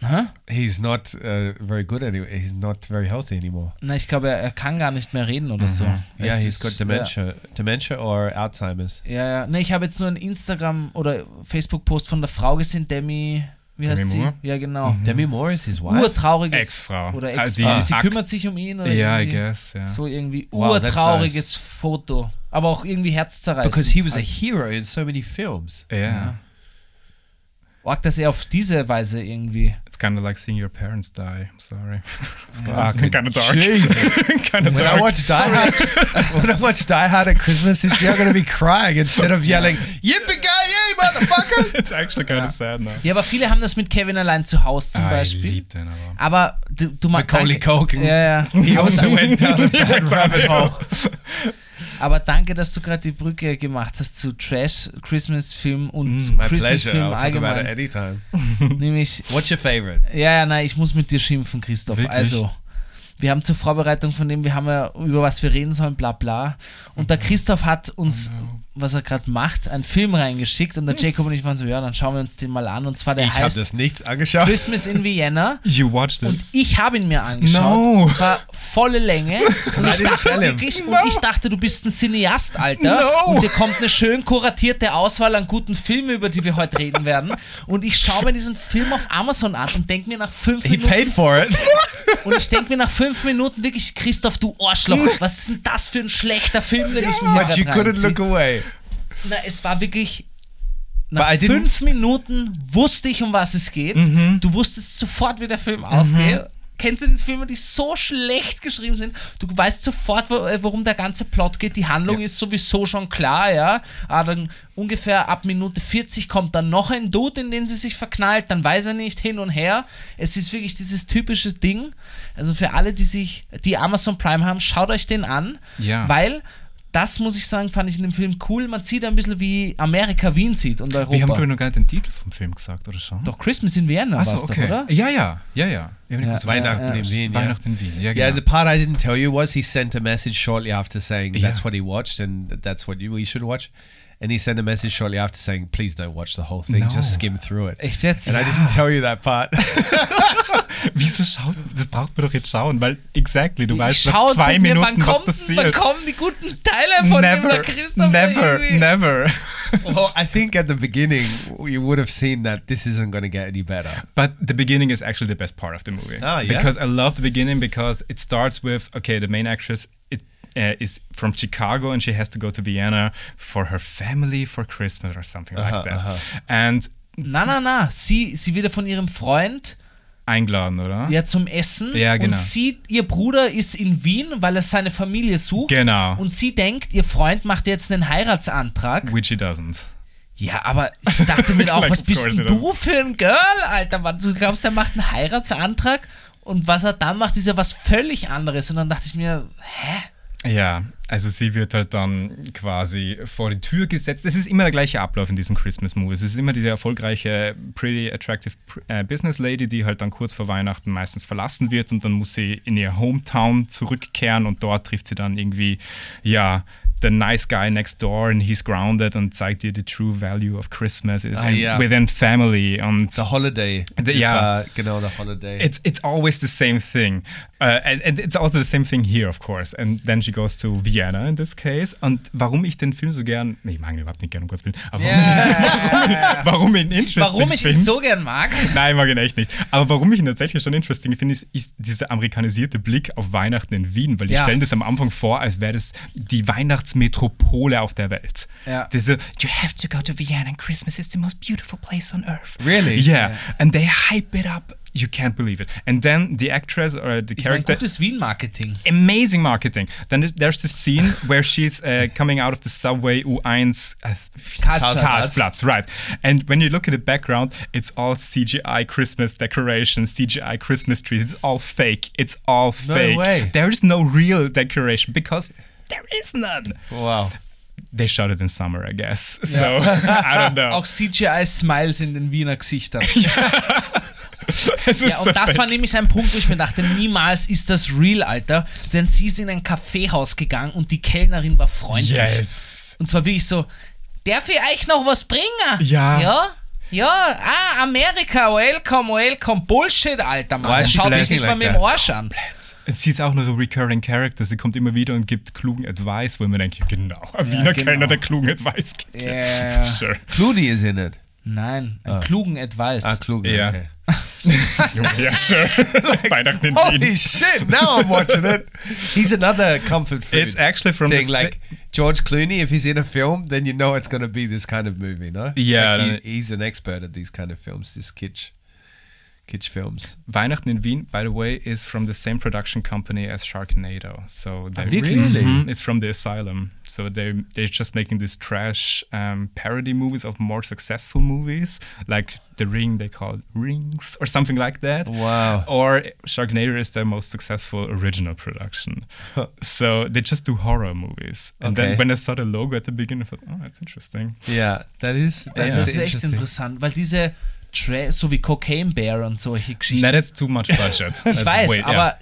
Hä? He's not uh, very good anymore. He's not very healthy anymore. Na, ich glaube, er, er kann gar nicht mehr reden oder so. Yeah, Es he's ist- got dementia, dementia or Alzheimer's. Ja, ja. Ne, ich habe jetzt nur einen Instagram- oder Facebook-Post von der Frau gesehen, Demi. Wie Demi heißt sie? Moore? Ja, genau. Demi Moore is his wife. Urtrauriges. Ex-Frau. Oder Ah, Ex-Frau. sie Akt- kümmert sich um ihn. Oder Yeah, I guess. Yeah. So irgendwie Wow, urtrauriges Foto. Aber auch irgendwie herzzerreißend. because he was a Halt. hero in so many films. Yeah. Arg, dass er auf diese Weise irgendwie. It's kind of like seeing your parents die. I'm sorry. it's Ah, kind of dark. Kind of When I dark. watch Die Hard, when I watch Die Hard at Christmas this year, I'm to be crying instead of yelling, "Yippee ki motherfucker!" it's actually kind of sad now. Ja, aber viele haben das mit Kevin allein zu Hause zum Ah, ich Beispiel. lieb den aber. Aber du, du magst. Macaulay Culkin. Ja, ja. He also went down a bad rabbit hole. Aber danke, dass du gerade die Brücke gemacht hast zu Trash, Christmas-Film und pleasure. Christmas-Film allgemein. anytime. Nämlich, What's your favorite? ja, ja, nein, ich muss mit dir schimpfen, Christoph. Wirklich? Also, wir haben zur Vorbereitung von dem, wir haben ja über was wir reden sollen, bla bla. Und der Christoph hat uns, was er gerade macht, einen Film reingeschickt und der Jacob und ich waren so, ja, dann schauen wir uns den mal an. Und zwar der Ich habe heißt das nicht angeschaut. Christmas in Vienna. You watched it. Und ich habe ihn mir angeschaut. No. Und zwar volle Länge. Und ich dachte wirklich, und ich dachte, du bist ein Cineast, Alter. No. Und dir kommt eine schön kuratierte Auswahl an guten Filmen, über die wir heute reden werden. Und ich schaue mir diesen Film auf Amazon an und denke mir nach fünf He Minuten. paid for it. Und ich denke mir nach fünf Minuten wirklich, Christoph, du Arschloch, was ist denn das für ein schlechter Film, den ich mir hier But you gerade couldn't look reinziehe? away. Na, es war wirklich. Nach But I didn't- fünf Minuten wusste ich, um was es geht. Mhm. Du wusstest sofort, wie der Film ausgeht. Kennst du diese Filme, die so schlecht geschrieben sind? Du weißt sofort, wo, äh, worum der ganze Plot geht. Die Handlung ist sowieso schon klar, ja. Aber dann ungefähr ab Minute 40 kommt dann noch ein Dude, in den sie sich verknallt. Dann weiß er nicht hin und her. Es ist wirklich dieses typische Ding. Also für alle, die sich, die Amazon Prime haben, schaut euch den an. Ja. Weil das muss ich sagen, fand ich in dem Film cool. Man sieht ein bisschen wie Amerika Wien sieht und Europa. Wir haben vorhin noch gar nicht den Titel vom Film gesagt, oder schon? doch Christmas in Vienna Achso, war's okay. doch, oder? Ja, ja, ja, ja. Ja, Weihnachten ja. in Wien. Weihnachten in Wien. Ja, genau. Yeah, the part I didn't tell you was he sent a message shortly after saying that's what he watched and that's what you, we should watch. And he sent a message shortly after saying, please don't watch the whole thing, No. just skim through it. Echt jetzt? And I didn't tell you that part. Wieso schaut, das braucht man doch jetzt schauen, weil exactly, du weißt Schau nach zwei mir, Minuten, wann was kommt, passiert. Wann kommen die guten Teile von dem never, Christoph never, irgendwie? never. well, I think at the beginning you would have seen that this isn't going to get any better. But the beginning is actually the best part of the movie. Ah, yeah? Because I love the beginning because it starts with okay, the main actress it, uh, is from Chicago and she has to go to Vienna for her family for Christmas or something Aha, like that. aha. And Na, na, na. Sie, sie wird ja von ihrem Freund eingeladen, oder? ja zum Essen. Ja, genau. Und sie, ihr Bruder ist in Wien, weil er seine Familie sucht. Genau. Und sie denkt, ihr Freund macht jetzt einen Heiratsantrag. Which he doesn't. Ja, aber ich dachte mir auch, Like, was bist denn du für ein Girl, Alter? Mann? Du glaubst, er macht einen Heiratsantrag und was er dann macht, ist ja was völlig anderes. Und dann dachte ich mir, hä? Ja, also sie wird halt dann quasi vor die Tür gesetzt. Es ist immer der gleiche Ablauf in diesen Christmas Movies. Es ist immer die erfolgreiche, pretty attractive äh, Business Lady, die halt dann kurz vor Weihnachten meistens verlassen wird und dann muss sie in ihr Hometown zurückkehren und dort trifft sie dann irgendwie, ja, the nice guy next door and he's grounded und zeigt ihr the true value of Christmas is Ah, ja. within family und The holiday. The- yeah. war genau, the holiday. it's it's always the same thing, uh, and, and it's also the same thing here, of course. And then she goes to Vienna in this case. Und warum ich den Film so gern, nee, ich mag ihn überhaupt nicht gern, um Gottes Willen, aber warum, warum ich ihn interesting Warum ich ihn find- so gern mag? Nein, ich mag ihn echt nicht. Aber warum ich ihn tatsächlich schon interesting finde, ist, ist dieser amerikanisierte Blick auf Weihnachten in Wien, weil die Ja. stellen das am Anfang vor, als wäre das die Weihnachtsmetropole auf der Welt. Ja. So, you have to go to Vienna and Christmas is the most beautiful place on earth. Really? Yeah. And they hype it up you can't believe it. And then the actress or the Ich character gutes Wien-Marketing. amazing marketing. Then there's this scene where she's uh, coming out of the subway U1 uh, right. And when you look at the background, it's all CGI Christmas decorations, CGI Christmas trees. It's all fake. It's all No fake. way. There is no real decoration because there is none. Wow. They shot it in summer, I guess. So I don't know. Auch CGI-Smiles in den Wiener Gesichtern. es ist Ja, so und das fake. war nämlich ein Punkt, wo ich mir dachte, niemals ist das real, Alter. Denn sie ist in ein Kaffeehaus gegangen und die Kellnerin war freundlich. Yes. Und zwar wirklich so, darf ich euch noch was bringen? Ja. Ja? Ja, ah, Amerika, welcome, welcome. Bullshit, Alter, Mann. Mich flashing jetzt mal mit dem? Arsch an. Sie ist auch noch ein recurring Character. Sie kommt immer wieder und gibt klugen Advice, wo ich mir denke, genau, ein Ja, Wiener genau. Kellner, der klugen Advice gibt. Ja. Sure. Clooney is in it. Nein, einen klugen Advice. Ah, Kluge. Ja. Okay. Junge, ja, sure. Weihnachten in Holy Wien. shit! Now I'm watching it. He's another comfort food It's actually from thing. the Like George Clooney, if he's in a film, then you know it's going to be this kind of movie, no? Yeah, Like he, he's an expert at these kind of films, this kitsch, kitsch films. Weihnachten in Wien, by the way, is from the same production company as Sharknado. So they wirklich? Mhm, It's from the Asylum. So they they're just making these trash um, parody movies of more successful movies, like The Ring. They call it Rings or something like that. Wow. Or Sharknado is their most successful original production. so they just do horror movies. And Okay. then when I saw the logo at the beginning, I thought, oh, that's interesting. Yeah, that is that das is ist echt interessant, weil diese Tra so wie Cocaine Bear und solche Geschichten. That is too much budget. ich That's weiß, way- yeah. aber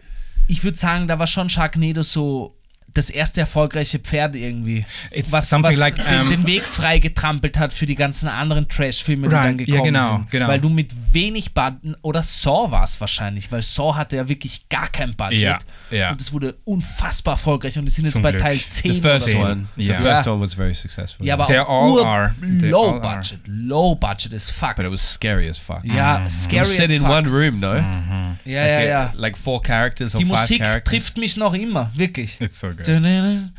ich würde sagen, da war schon Sharknado so das erste erfolgreiche Pferd irgendwie. It's was was like, den, um, den Weg frei getrampelt hat für die ganzen anderen Trash-Filme, die Right, dann ja, gekommen genau, sind. genau. Weil du mit wenig Budget, oder Saw war es wahrscheinlich, weil Saw hatte ja wirklich gar kein Budget. Ja, ja. Und es wurde unfassbar erfolgreich und die sind jetzt Zum bei Glück. Teil The 10 The first oder so. one, Yeah. the first one was very successful. Ja, aber They all are. They low all are. budget, low budget as fuck. but it was scary as fuck. ja, It scary was set as in fuck. one room, no? Mm-hmm. ja, ja, Like, ja. uh, Like four characters or Die five Musik characters. trifft mich noch immer, wirklich. It's so good. Ja,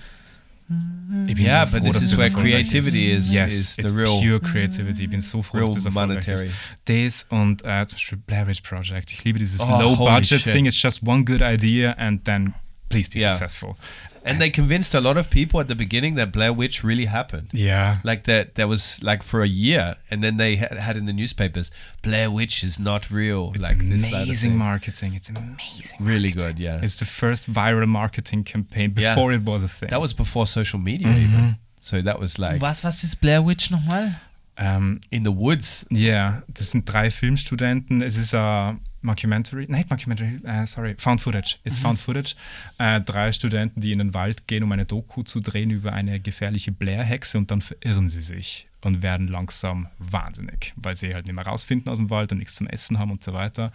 Ich bin Yeah, so but this is where creativity is- Yes, is the it's real- pure creativity. Ich bin so froh, dass das erfolgreich monetary. ist. Das und äh, zum Beispiel Blair Witch Project. Ich liebe dieses Oh, Low-Budget shit. thing. It's just one good idea and then please be Yeah. successful. And they convinced a lot of people at the beginning that Blair Witch really happened. Yeah. Like that, that was like for a year, and then they had, had in the newspapers, Blair Witch is not real. It's like this side of amazing marketing. It's amazing. Really marketing. good, yeah. It's the first viral marketing campaign Yeah. before it was a thing. That was before social media, Mm-hmm. even. So that was like Was, was ist Blair Witch nochmal? Ähm, in the woods. Ja, das sind drei Filmstudenten. Es ist ein Mockumentary, nein, Mockumentary, äh, sorry, Found Footage. It's Found Footage. Äh, drei Studenten, die in den Wald gehen, um eine Doku zu drehen über eine gefährliche Blair-Hexe und dann verirren sie sich und werden langsam wahnsinnig, weil sie halt nicht mehr rausfinden aus dem Wald und nichts zum Essen haben und so weiter.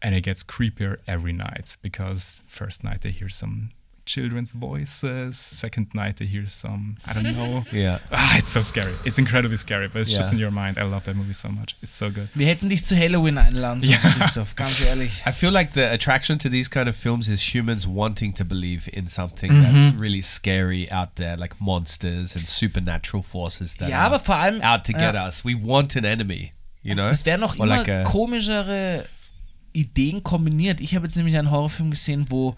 And it gets creepier every night because first night they hear some children's voices, second night they hear some, I don't know. Yeah. Ah, it's so scary. It's incredibly scary, but it's just Yeah. in your mind. I love that movie so much. It's so good. Wir hätten dich zu Halloween einladen sollen. Christoph, ganz ehrlich. I feel like the attraction to these kind of films is humans wanting to believe in something Mm-hmm. that's really scary out there, like monsters and supernatural forces that Ja, are allem. out to get ja, us. We want an enemy, you know? Es werden noch Or immer like a- komischere Ideen kombiniert. Ich habe jetzt nämlich einen Horrorfilm gesehen, wo,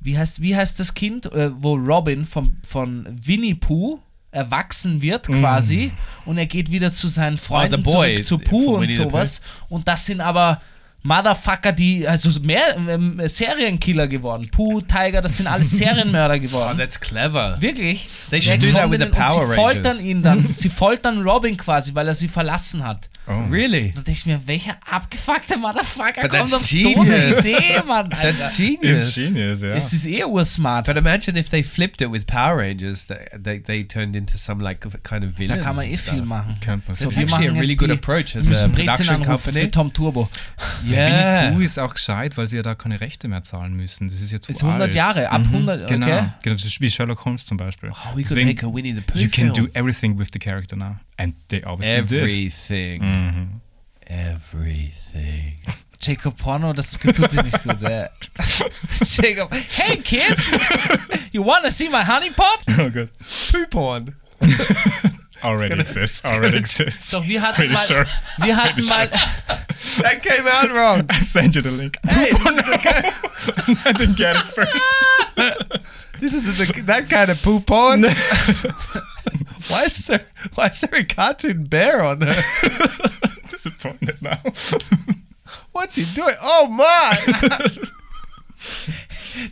wie heißt, wie heißt das Kind, äh, wo Robin vom, von Winnie Pooh erwachsen wird quasi und er geht wieder zu seinen Freunden Mm. Ah, Boy zurück zu Pooh und sowas und das sind aber Motherfucker, die, also mehr ähm, Serienkiller geworden. Pooh, Tiger, das sind alles Serienmörder Oh, geworden. that's clever. Wirklich? They Ja, should do that with the den- und Power Sie foltern Rangers. ihn dann. sie foltern Robin quasi, weil er sie verlassen hat. Oh. Really? Da denke ich mir, welcher abgefuckte Motherfucker But kommt that's auf so eine genius. Idee, Mann, Alter. That's genius. It's genius, yeah. Es ist eh ursmart. But imagine if they flipped it with Power Rangers, they, they, they turned into some like kind of Da villains. kann man eh viel machen. So, so. That's actually a machen really good approach as a production company. für Tom Turbo. Yeah. Winnie Pooh ist auch gescheit, weil sie ja da keine Rechte mehr zahlen müssen. Das ist jetzt zu Ist 100 alt. Jahre, ab 100, Genau, okay. genau, das ist wie Sherlock Holmes zum Beispiel. Oh, we could Deswegen, make a Winnie the Pooh you can do everything with the character now. And they obviously did. Everything. Mhm. Everything. Jacob Porno, das tut sich nicht gut. äh. Jacob, hey kids, you wanna see my honeypot? Oh Gott. Poo Already exists. Already exists. Doch, wir hatten Pretty mal, sure. wir hatten Pretty mal, That came out wrong. I sent you the link. Hey, I didn't get it first. this is a, that kind of poop on. why is there why is there a cartoon bear on there? Disappointed now. What's he doing? Oh my!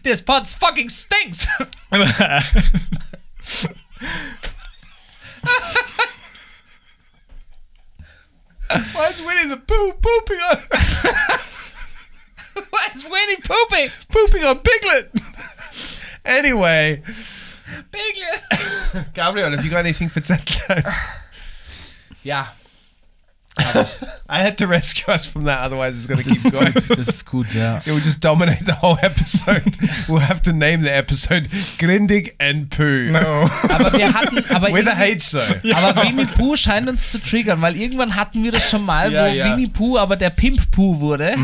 this pod fucking stinks. Why is Winnie the Pooh pooping on Why is Winnie pooping? pooping on Piglet? anyway, Piglet. Gabriel, have you got anything for Saturday? Ja, I had to rescue us from that, otherwise it's going to keep going. das ist gut, ja. It will just dominate the whole episode. we'll have to name the episode Grindig and Poo. No. Aber wir hatten, aber, With a H irgendwie- H though. aber Winnie Pooh scheint uns zu triggern, weil irgendwann hatten wir das schon mal, Ja, wo ja. Winnie Pooh aber der Pimp Pooh wurde.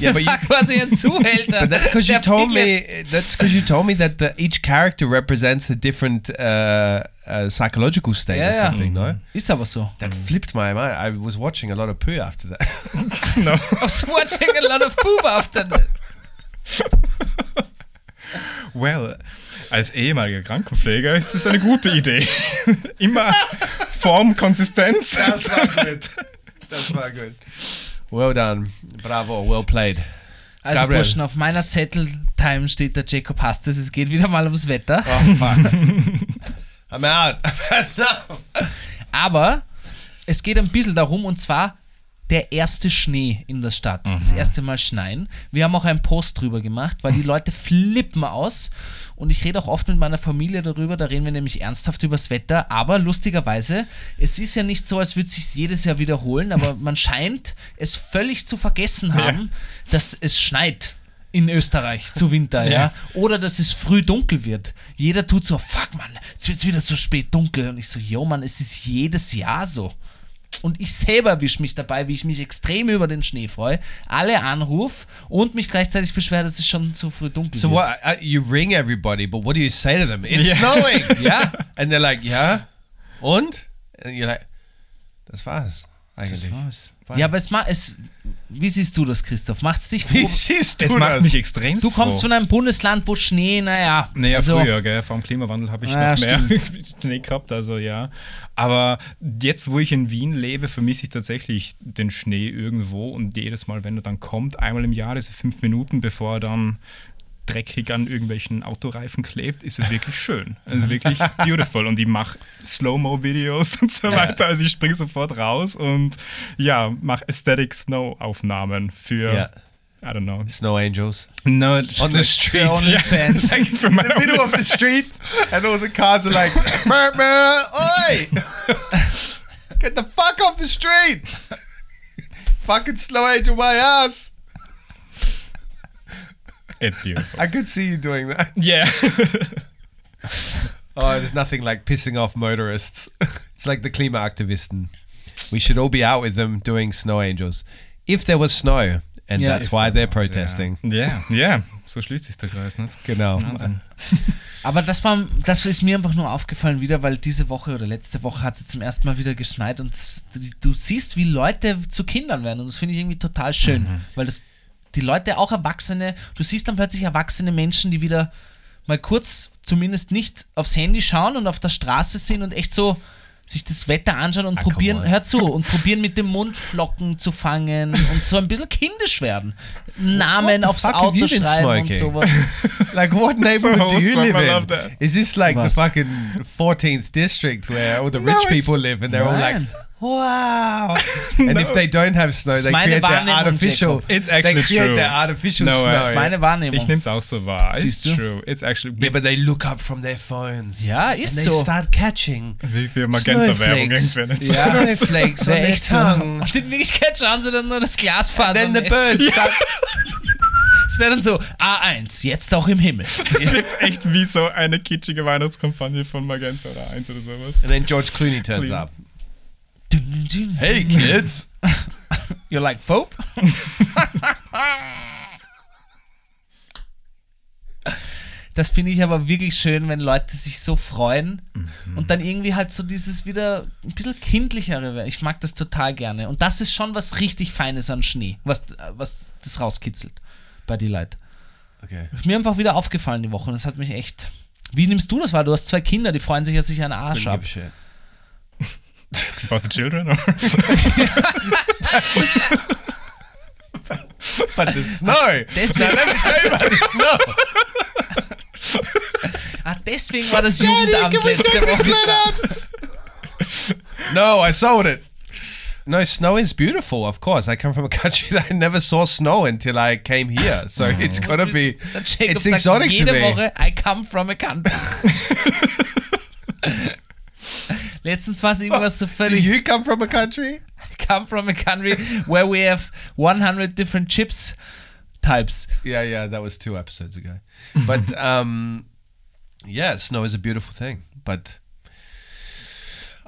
Yeah, but you War quasi ein Zuhälter. But that's because you told Piglet. me. That's because you told me that the, each character represents a different uh, uh, psychological state Yeah, or yeah. something. No, Ist aber so. that flipped my mind. I was watching a lot of poo after that. no. I was watching a lot of Poop after that. Well, als ehemaliger Krankenpfleger ist das eine gute Idee. Immer Form, Konsistenz. That's not good. That's not good. Well done, bravo, well played. Also Gabriel. Burschen, auf meiner Zettel-Time steht der Jacob Hastes, es geht wieder mal ums Wetter. Oh fuck. I'm out. Aber es geht ein bisschen darum, und zwar der erste Schnee in der Stadt. Das erste Mal schneien. Wir haben auch einen Post drüber gemacht, weil die Leute flippen aus. Und ich rede auch oft mit meiner Familie darüber, da reden wir nämlich ernsthaft übers Wetter. Aber lustigerweise, es ist ja nicht so, als würde es sich jedes Jahr wiederholen, aber man scheint es völlig zu vergessen haben, dass es schneit in Österreich zu Winter, ja. Ja. Oder dass es früh dunkel wird. Jeder tut so, fuck man, jetzt wird es wieder so spät dunkel. Und ich so, yo man, es ist jedes Jahr so. Und ich selber erwische mich dabei, wie ich mich extrem über den Schnee freue, alle anruf und mich gleichzeitig beschwere, dass es schon zu früh dunkel So wird. what? Uh, you ring everybody, but what do you say to them? It's Yeah. snowing. Ja, And they're like, yeah. Und? And you're like, das war's. Eigentlich. war's. Ja, aber es macht es. Wie siehst du das, Christoph? Macht's dich froh? Wie siehst du Es macht das? mich extrem Du kommst froh. von einem Bundesland, wo Schnee, naja. Naja, also, früher, gell? Vor dem Klimawandel habe ich Ja, noch mehr Schnee gehabt, also ja. Aber jetzt, wo ich in Wien lebe, vermisse ich tatsächlich den Schnee irgendwo und jedes Mal, wenn er dann kommt, einmal im Jahr, diese fünf Minuten, bevor er dann dreckig an irgendwelchen Autoreifen klebt, ist es wirklich schön. Also wirklich beautiful. Und ich mache Slow-Mo-Videos und so weiter. Also ich springe sofort raus und ja, mache Aesthetic Snow-Aufnahmen für, Ja. I don't know. Snow angels. No, On the street. Für OnlyFans. Like für meine middle of the street, and all the cars are like, "Mer, mer, oi! Get the fuck off the street! Fucking slow angel my ass! It's beautiful. I could see you doing that. Yeah. Oh, there's nothing like pissing off motorists. it's like the Klimaaktivisten. We should all be out with them doing snow angels. If there was snow, and Yeah. that's why they're was, protesting. Ja, ja, so schließt sich der Kreis, nicht? Genau. Wahnsinn. Aber das war, das ist mir einfach nur aufgefallen wieder, weil diese Woche oder letzte Woche hat es zum ersten Mal wieder geschneit und du, du siehst, wie Leute zu Kindern werden und das finde ich irgendwie total schön, weil das die Leute auch Erwachsene, du siehst dann plötzlich erwachsene Menschen, die wieder mal kurz zumindest nicht aufs Handy schauen und auf der Straße sind und echt so sich das Wetter anschauen und Ah, probieren, hör zu, und probieren mit dem Mund Flocken zu fangen und so ein bisschen kindisch werden. Namen aufs Auto schreiben und sowas. Like, what neighborhood do you live in? Is this like Was? the fucking 14th district where all the rich it's- people live and they're all like, Nein. Wow. and if they don't have snow, Ist they create their artificial. Jacob. It's They actually create true. their artificial No, snow. das ist Meine Wahrnehmung. Ich nehme es auch so wahr. Siehst It's du? true. It's actually. Yeah, but they look up from their phones. Ja, and ist they so. start catching wie viel Magenta-Werbung nicht. Yeah. Snowflakes on echt so. Und in Wirklichkeit schauen sie dann nur das Glasfaser. Then the birds start. Es wäre dann so, A1, jetzt auch im Himmel. Das wird echt wie so eine kitschige Weihnachtskampagne von Magenta oder 1 oder sowas. And then George Clooney turns Please. up. Hey, kids. You like Pope? Das finde ich aber wirklich schön, wenn Leute sich so freuen Mhm. und dann irgendwie halt so dieses wieder ein bisschen kindlichere. werden. Ich mag das total gerne. Und das ist schon was richtig Feines an Schnee, was, was das rauskitzelt bei die Leute. Okay. Ist mir einfach wieder aufgefallen die Woche und das hat mich echt. Wie nimmst du das wahr? Du hast zwei Kinder, die freuen sich, dass ich einen Arsch Couldn't habe. give a shit. About the children? or- But the snow. Deswegen, Let me tell you about the snow. ah, deswegen war das Jugendamt letzte Woche. No, I sold it. No, snow is beautiful, of course. I come from a country that I never saw snow until I came here. So it's gotta be. Der Jacob It's sagt exotic to me. Woche, I come from a country. Letztens war es irgendwas so Do you come from a country? I come from a country where we have 100 different chips types. Yeah, yeah, that was two episodes ago. But um, yeah, snow is a beautiful thing. But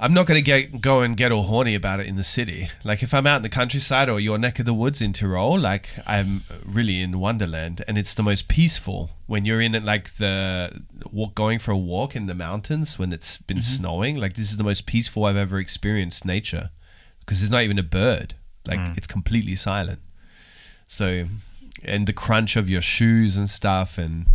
I'm not going to get go and get all horny about it in the city. Like if I'm out in the countryside or your neck of the woods in Tyrol, like I'm really in Wonderland, and it's the most peaceful when you're in it, like the walk, going for a walk in the mountains when it's been mm-hmm. snowing. Like this is the most peaceful I've ever experienced nature because there's not even a bird. Like mm. it's completely silent. So, and the crunch of your shoes and stuff, and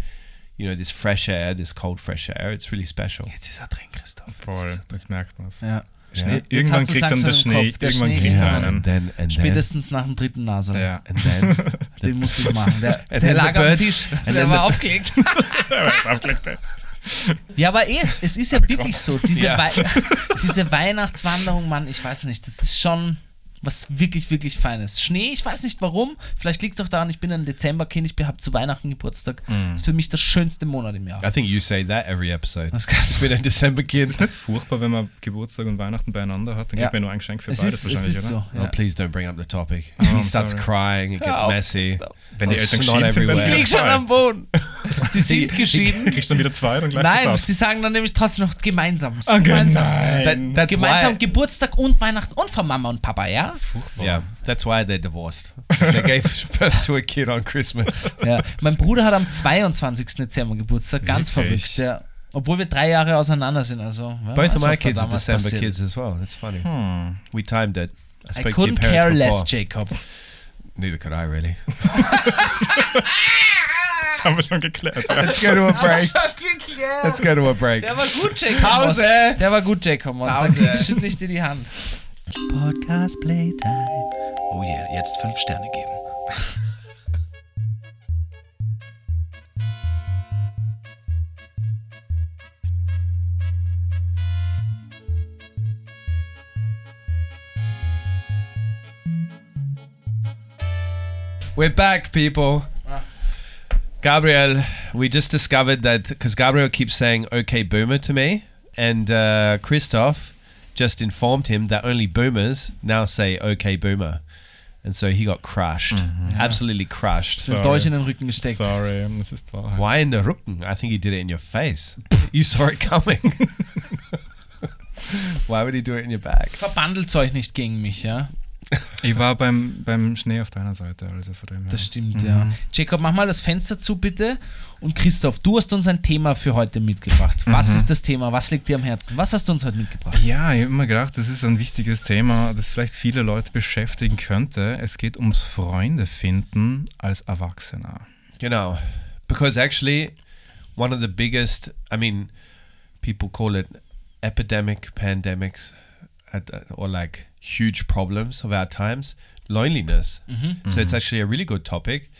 you know this fresh air, this cold fresh air. It's really special. Jetzt ist er drin, Christoph. Voll, jetzt merkt man es. Ja. Schnee, Jetzt irgendwann kriegt dann der Schnee, Kopf. Der irgendwann Schnee kriegt ja. er einen. then, and then, Spätestens nach dem dritten Nase. Ja. and then, Den musst du machen. Der, And der lag the am Tisch. and Der war aufgelegt. Aufgelegt. Ja, aber eh, es, es ist ja wirklich so. Diese, Ja. Wei diese Weihnachtswanderung, Mann, ich weiß nicht, das ist schon was wirklich, wirklich Feines. Schnee, ich weiß nicht warum. Vielleicht liegt es auch daran, ich bin ein Dezemberkind, ich habe zu Weihnachten Geburtstag. Das ist für mich der schönste Monat im Jahr. I think you say that every episode. Das kann It's been a December Ist es nicht furchtbar, wenn man Geburtstag und Weihnachten beieinander hat? Dann Ja. gibt man nur ein Geschenk für es beides ist, es wahrscheinlich, ist oder? so. Oh, Ja. please don't bring up the topic. Oh, he starts sorry. crying. It gets auf, messy. Wenn die Oh, Eltern geschieden sind, dann everywhere. Ich lieg schon am Boden. Sie sind geschieden. Kriegst du dann wieder zwei, dann gleich Nein, sie sagen dann nämlich trotzdem noch gemeinsam. So Ah, gemeinsam. nein. That, Gemeinsam. Geburtstag und Weihnachten und von Mama und Papa, ja? Yeah, that's why they're divorced. they gave birth to a kid on Christmas. ja. Mein Bruder hat am 22. Dezember Geburtstag, ganz Wirklich? verrückt. Ja. Obwohl wir drei Jahre auseinander sind. Also, Both of my da kids are December passiert kids ist. as well. That's funny. We timed it. I I spoke to your couldn't care parents less, before. Jacob. Neither could I really. Das haben wir schon geklärt. Ja. Let's go to a break. Let's go to a break. Der war gut, Jacob. Pause. Der war gut, Jacob. Moss. Da Pause. kriegst- schüttle ich dir die Hand. Podcast Playtime. Oh yeah, jetzt fünf Sterne geben. We're back, people. Gabriel, we just discovered that because Gabriel keeps saying "Okay, boomer" to me, and uh, Christoph just informed him that only boomers now say "Okay, boomer," and so he got crushed, mm-hmm. absolutely crushed. Sorry. Dolch in den Rücken gesteckt. Sorry, das ist Wahrheit. Why in the Rücken? I think he did it in your face. you saw it coming. Why would he do it in your back? Verbandelt euch nicht gegen mich, ja? Ich war beim, beim Schnee auf deiner Seite, also von dem her. Das stimmt, ja. Jacob, mach mal das Fenster zu, bitte. Und Christoph, du hast uns ein Thema für heute mitgebracht. Was ist das Thema? Was liegt dir am Herzen? Was hast du uns heute mitgebracht? Ja, ich habe immer gedacht, das ist ein wichtiges Thema, das vielleicht viele Leute beschäftigen könnte. Es geht ums Freunde finden als Erwachsener. You know, because actually, one of the biggest, I mean, people call it epidemic, pandemics, at- or like huge problems of our times loneliness. So it's actually a really good topic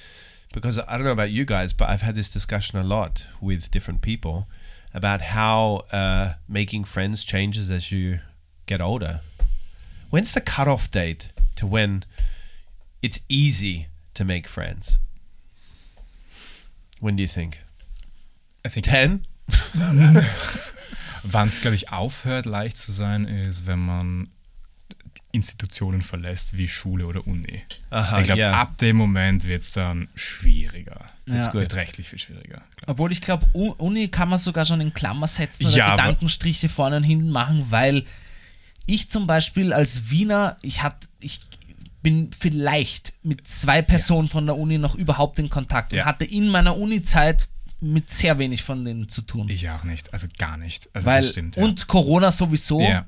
because I don't know about you guys, but I've had this discussion a lot with different people about how uh, making friends changes as you get older. When's the cutoff date to when it's easy to make friends? When do you think? I think 10? Wann es, glaube ich, aufhört, leicht zu sein, ist, wenn man Institutionen verlässt, wie Schule oder Uni. Aha, ich glaube, ja. ab dem Moment wird es dann schwieriger. Ja. good. Beträchtlich viel schwieriger. Obwohl ich glaube, Uni kann man sogar schon in Klammer setzen oder Ja, Gedankenstriche vorne und hinten machen, weil ich zum Beispiel als Wiener, ich hat, ich bin vielleicht mit zwei Personen von der Uni noch überhaupt in Kontakt und Ja. hatte in meiner Uni-Zeit mit sehr wenig von denen zu tun. Ich auch nicht, also gar nicht. Also Weil, das stimmt. Ja. Und Corona sowieso. ja.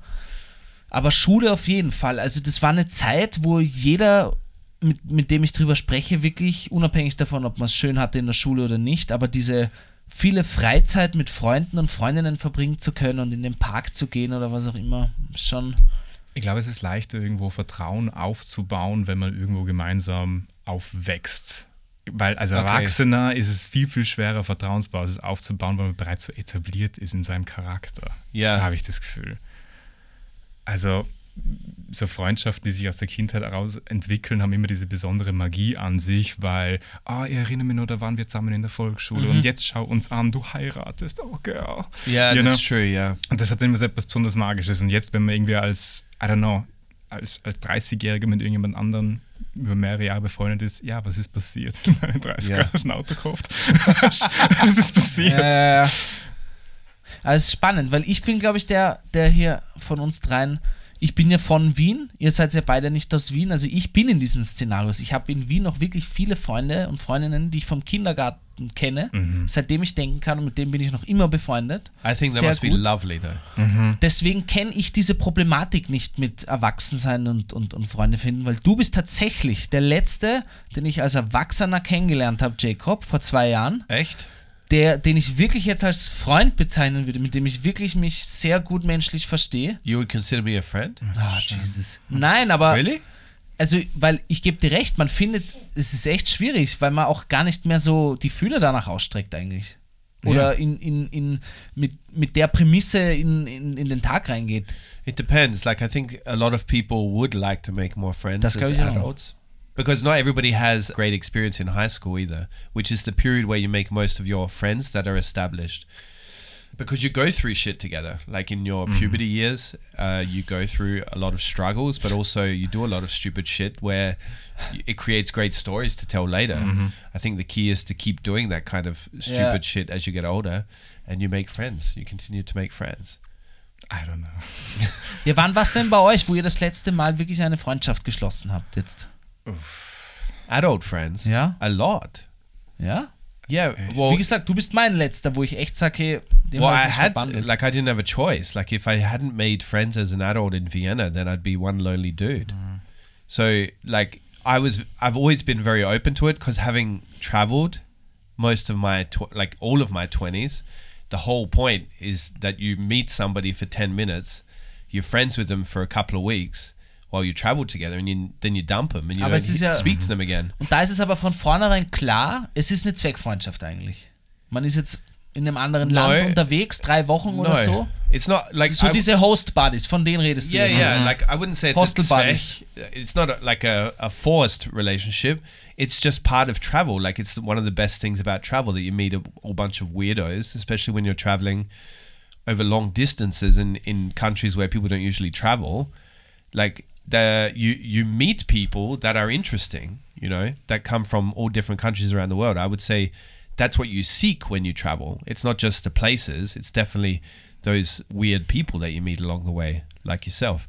Aber Schule auf jeden Fall. Also das war eine Zeit, wo jeder, mit, mit dem ich drüber spreche, wirklich, unabhängig davon, ob man es schön hatte in der Schule oder nicht, aber diese viele Freizeit mit Freunden und Freundinnen verbringen zu können und in den Park zu gehen oder was auch immer, schon. Ich glaube, es ist leichter, irgendwo Vertrauen aufzubauen, wenn man irgendwo gemeinsam aufwächst. Weil als Okay. Erwachsener ist es viel, viel schwerer, Vertrauensbasis aufzubauen, weil man bereits so etabliert ist in seinem Charakter. Ja. Da habe ich das Gefühl. Also, so Freundschaften, die sich aus der Kindheit heraus entwickeln, haben immer diese besondere Magie an sich, weil, ah, ich erinnere mich noch, da waren wir zusammen in der Volksschule und jetzt schau uns an, du heiratest, oh girl. Yeah, You that's know? true. Yeah. Und das hat immer so etwas besonders Magisches. Und jetzt, wenn man irgendwie als, I don't know, als, als 30-Jähriger mit irgendjemand anderen über mehrere Jahre befreundet ist, ja, was ist passiert? Deine 30er Ja. hast ein Auto gekauft. was ist passiert? Äh, also es ist spannend, weil ich bin, glaube ich, der, der hier von uns dreien, ich bin ja von Wien, ihr seid ja beide nicht aus Wien, also ich bin in diesen Szenarios. Ich habe in Wien noch wirklich viele Freunde und Freundinnen, die ich vom Kindergarten kenne, Mhm. seitdem ich denken kann und mit denen bin ich noch immer befreundet. I think that Sehr must be gut. lovely, though. Deswegen kenne ich diese Problematik nicht mit Erwachsensein und, und, und Freunde finden, weil du bist tatsächlich der Letzte, den ich als Erwachsener kennengelernt habe, Jacob, vor zwei Jahren Echt? der, den ich wirklich jetzt als Freund bezeichnen würde, mit dem ich wirklich mich sehr gut menschlich verstehe. You would consider me a friend? Ah, Jesus. Nein, aber Really? Also, weil ich gebe dir recht, man findet, es ist echt schwierig, weil man auch gar nicht mehr so die Fühler danach ausstreckt eigentlich. Oder in, in, in, mit, mit der Prämisse in, in, in den Tag reingeht. It depends. Like I think a lot of people would like to make more friends Das as ich auch. adults. Because not everybody has great experience in high school either, which is the period where you make most of your friends that are established. Because you go through shit together. Like in your puberty years, uh, you go through a lot of struggles, but also you do a lot of stupid shit where it creates great stories to tell later. I think the key is to keep doing that kind of stupid Yeah. shit as you get older and you make friends. You continue to make friends. I don't know. Ja, wann war es denn bei euch, wo ihr das letzte Mal wirklich eine Freundschaft geschlossen habt jetzt? Adult friends? Ja. A lot. Ja? Yeah, äh, Wie well, gesagt, du bist mein letzter, wo ich echt sage, hey, den well, I had verbandelt. like I didn't have a choice. Like if I hadn't made friends as an adult in Vienna, then I'd be one lonely dude. Mm. So like I was, I've always been very open to it because having traveled most of my tw- like all of my twenties, the whole point is that you meet somebody for ten minutes, you're friends with them for a couple of weeks while you travel together, and you, then you dump them and you Aber don't ja- speak to them again. Und da ist es aber von vornherein klar, es ist eine Zweckfreundschaft eigentlich. Man ist jetzt in einem anderen No. Land unterwegs, drei Wochen oder so. it's not like so I- diese Host Buddies, von denen redest du. Yeah, jetzt. yeah. Like I wouldn't say it's Hostel a buddies. It's not a, like a, a forced relationship. It's just part of travel. Like it's one of the best things about travel that you meet a whole bunch of weirdos, especially when you're traveling over long distances in in countries where people don't usually travel. Like the you you meet people that are interesting. You know that come from all different countries around the world. I would say that's what you seek when you travel. It's not just the places. It's definitely those weird people that you meet along the way, like yourself.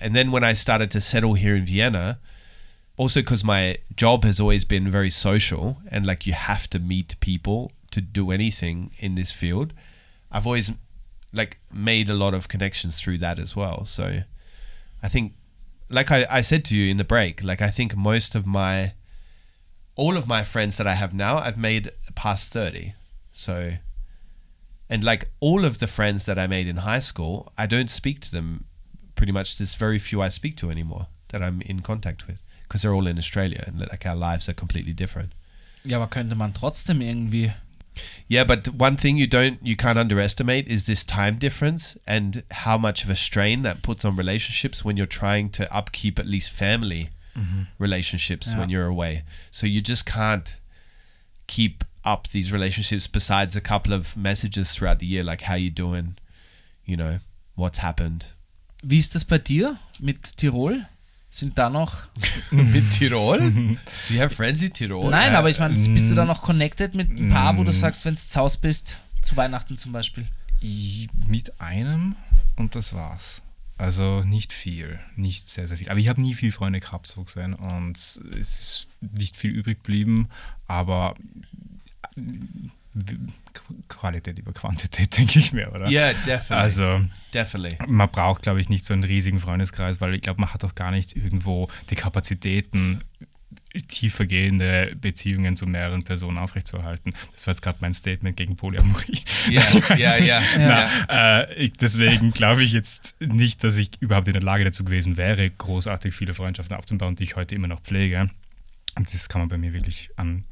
And then when I started to settle here in Vienna, also because my job has always been very social and like you have to meet people to do anything in this field, I've always like made a lot of connections through that as well. So I think, like I, I said to you in the break, like I think most of my, all of my friends that I have now, I've made past 30. So, and like all of the friends that I made in high school, I don't speak to them pretty much. There's very few I speak to anymore that I'm in contact with because they're all in Australia and like our lives are completely different. Ja, aber könnte man trotzdem irgendwie. Yeah, but one thing you don't you can't underestimate is this time difference and how much of a strain that puts on relationships when you're trying to upkeep at least family mm-hmm. relationships Yeah. when you're away. So you just can't keep up these relationships besides a couple of messages throughout the year like how you doing, you know, what's happened. Wie ist das bei dir mit Tirol? Sind da noch. Mit Tirol? Do you have friends in Tirol? Nein, äh, aber ich meine, bist du da mm, noch connected mit ein paar, wo du sagst, wenn du zu Hause bist, zu Weihnachten zum Beispiel? Ich- Mit einem und das war's. Also nicht viel, nicht sehr, sehr viel. Aber ich habe nie viel Freunde gehabt, so gesehen. Und es ist nicht viel übrig geblieben. Aber Qualität über Quantität, denke ich mir, oder? Yeah, definitely. Also, definitely. man braucht, glaube ich, nicht so einen riesigen Freundeskreis, weil ich glaube, man hat auch gar nicht irgendwo die Kapazitäten, tiefergehende Beziehungen zu mehreren Personen aufrechtzuerhalten. Das war jetzt gerade mein Statement gegen Polyamorie. Ja, Ich weiß ja, ja, Äh, ich, deswegen glaube ich jetzt nicht, dass ich überhaupt in der Lage dazu gewesen wäre, großartig viele Freundschaften aufzubauen, die ich heute immer noch pflege. Und das kann man bei mir wirklich an,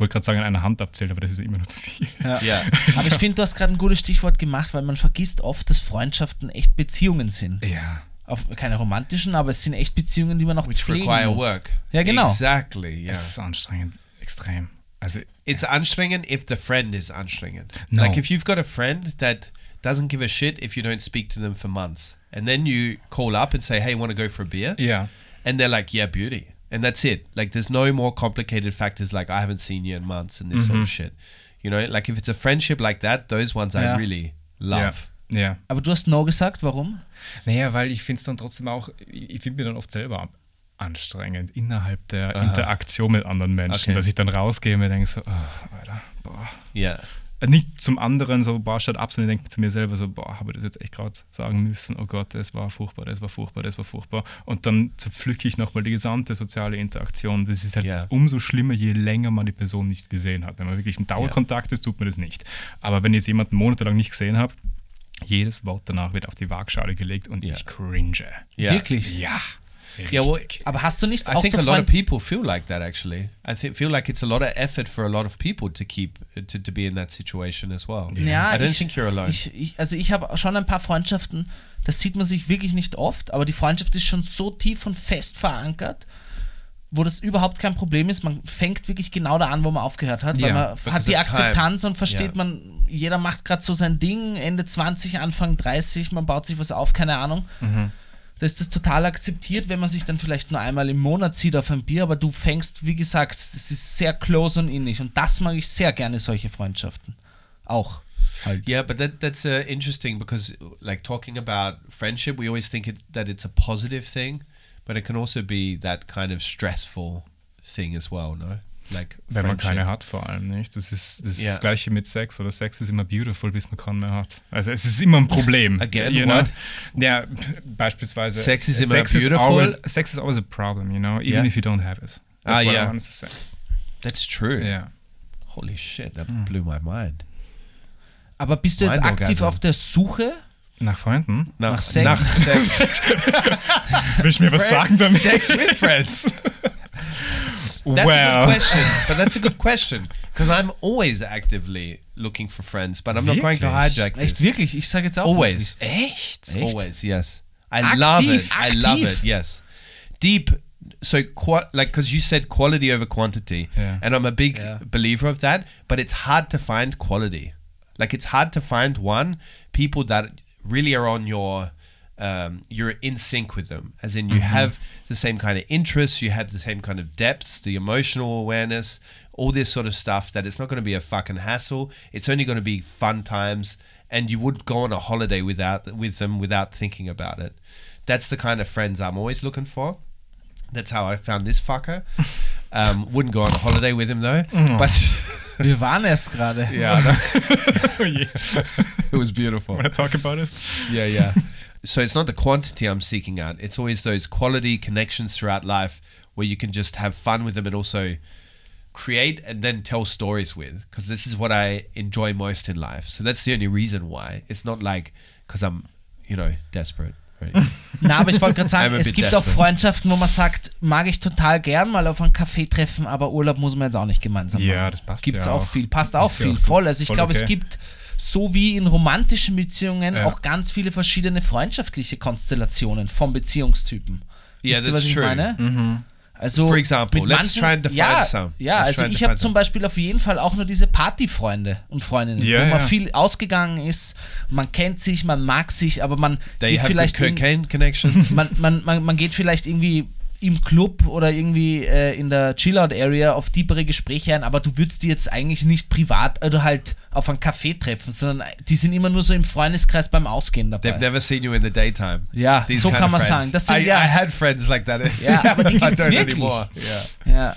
wollte gerade sagen, an einer Hand abzählen, aber das ist immer noch zu viel. Ja. Yeah. Aber ich finde, du hast gerade ein gutes Stichwort gemacht, weil man vergisst oft, dass Freundschaften echt Beziehungen sind. Ja. Auf, keine romantischen, aber es sind echt Beziehungen, die man noch Which pflegen require muss. work. Ja, genau. Exactly. Yeah. Es ist anstrengend, extrem. Also, It's anstrengend if the friend is anstrengend. No. Like if you've got a friend that doesn't give a shit if you don't speak to them for months, and then you call up and say, "Hey, want to go for a beer?" ja. and they're like, "Yeah, beauty," and that's it. Like there's no more complicated factors like I haven't seen you in months and this sort of shit. You know, like if it's a friendship like that, those ones Yeah. I really love. Ja. ja. Aber du hast No gesagt, warum? Naja, weil ich finde es dann trotzdem auch, ich finde mir dann oft selber anstrengend innerhalb der Interaktion mit anderen Menschen, Okay. dass ich dann rausgehe und mir denke so, oh, Alter, boah. Yeah. Nicht zum anderen so, boah, statt ab, sondern ich denke zu mir selber so, boah, habe ich das jetzt echt gerade sagen müssen, oh Gott, das war furchtbar, das war furchtbar, das war furchtbar. Und dann zerpflücke ich nochmal die gesamte soziale Interaktion. Das ist halt Ja. umso schlimmer, je länger man die Person nicht gesehen hat. Wenn man wirklich in Dauerkontakt ist, tut man das nicht. Aber wenn ich jetzt jemanden monatelang nicht gesehen habe, jedes Wort danach wird auf die Waagschale gelegt und Ja. ich cringe. Yeah. Wirklich? Ja. Yeah, well, richtig. Aber hast du nicht I auch think so a lot of people feel like that actually. I think feel like it's a lot of effort for a lot of people to keep to, to be in that situation as well. Ja, I don't ich, think you're alone. Ich, ich, also ich habe schon ein paar Freundschaften, das sieht man sich wirklich nicht oft, aber die Freundschaft ist schon so tief und fest verankert, wo das überhaupt kein Problem ist. Man fängt wirklich genau da an, wo man aufgehört hat, weil Ja, man hat die of time. Akzeptanz und versteht, Ja. man, jeder macht gerade so sein Ding, Ende 20, Anfang 30, man baut sich was auf, keine Ahnung. Mhm. Da ist das total akzeptiert, wenn man sich dann vielleicht nur einmal im Monat sieht auf ein Bier, aber du fängst, wie gesagt, das ist sehr close und innig und das mag ich sehr gerne, solche Freundschaften. Auch. Halt. Yeah, but that that's uh, interesting because like talking about friendship, we always think it, that it's a positive thing, but it can also be that kind of stressful thing as well, no? Like Wenn man friendship. keine hat, vor allem nicht. Das ist das, ist Ja. das Gleiche mit Sex, oder Sex ist immer beautiful, bis man keinen mehr hat. Also es ist immer ein Problem. Again, you know? what? Ja, beispielsweise. Sex is immer Sex beautiful? Is always, sex is always a problem, you know, even Yeah. if you don't have it. That's Ah, what yeah. I wanted to say. That's true. Ja. Holy shit, that blew my mind. Aber bist du jetzt Mind aktiv auf der Suche? Nach Freunden? Nach, Nach Sex. nach Sex. Willst du mir was sagen damit? Sex with friends. That's a good question. But that's a good question because I'm always actively looking for friends, but I'm not going to Wirklich? hijack Echt this. wirklich? Ich sage jetzt auch Always. echt? Always, yes. I Aktiv, love it. I love it. Yes. Deep. So, qua- like, because you said quality over quantity, Yeah. and I'm a big Yeah. believer of that. But it's hard to find quality. Like, it's hard to find one people that really are on your. Um, you're in sync with them, as in you have the same kind of interests, you have the same kind of depths, the emotional awareness, all this sort of stuff. That it's not going to be a fucking hassle. It's only going to be fun times, and you would go on a holiday without with them without thinking about it. That's the kind of friends I'm always looking for. That's how I found this fucker. Um, wouldn't go on a holiday with him though, but Wir waren erst gerade. yeah, know. Oh, yeah. it was beautiful. Want to talk about it? Yeah, yeah. So it's not the quantity I'm seeking out. It's always those quality connections throughout life where you can just have fun with them and also create and then tell stories with. Because this is what I enjoy most in life. So that's the only reason why. It's not like because I'm, you know, desperate. Right? Na, aber ich wollte gerade sagen, es gibt auch desperate. Freundschaften, wo man sagt, mag ich total gern mal auf einen Café treffen, aber Urlaub muss man jetzt auch nicht gemeinsam machen. Ja, das passt Gibt's ja auch auch. viel, passt auch Ist ja viel, auch voll. Also ich glaube, es okay. gibt so wie in romantischen Beziehungen Ja. auch ganz viele verschiedene freundschaftliche Konstellationen vom Beziehungstypen. Yeah, Wisst ihr, that's was ich true. meine? Also For example, mit let's try and define ja, some. Ja, Let's also try ich habe zum. Beispiel auf jeden Fall auch nur diese Partyfreunde und Freundinnen, Ja, wo man ja. viel ausgegangen ist, man kennt sich, man mag sich, aber man They geht vielleicht connections. man, man, man, man geht vielleicht irgendwie im Club oder irgendwie äh, in der Chillout-Area auf tiefere Gespräche ein, aber du würdest die jetzt eigentlich nicht privat oder halt auf einen Café treffen, sondern die sind immer nur so im Freundeskreis beim Ausgehen dabei. They've never seen you in the daytime. Ja, These so kann man friends. sagen. Das sind I, ja- I had friends like that. Ja, aber die gibt's wirklich. Yeah. ja.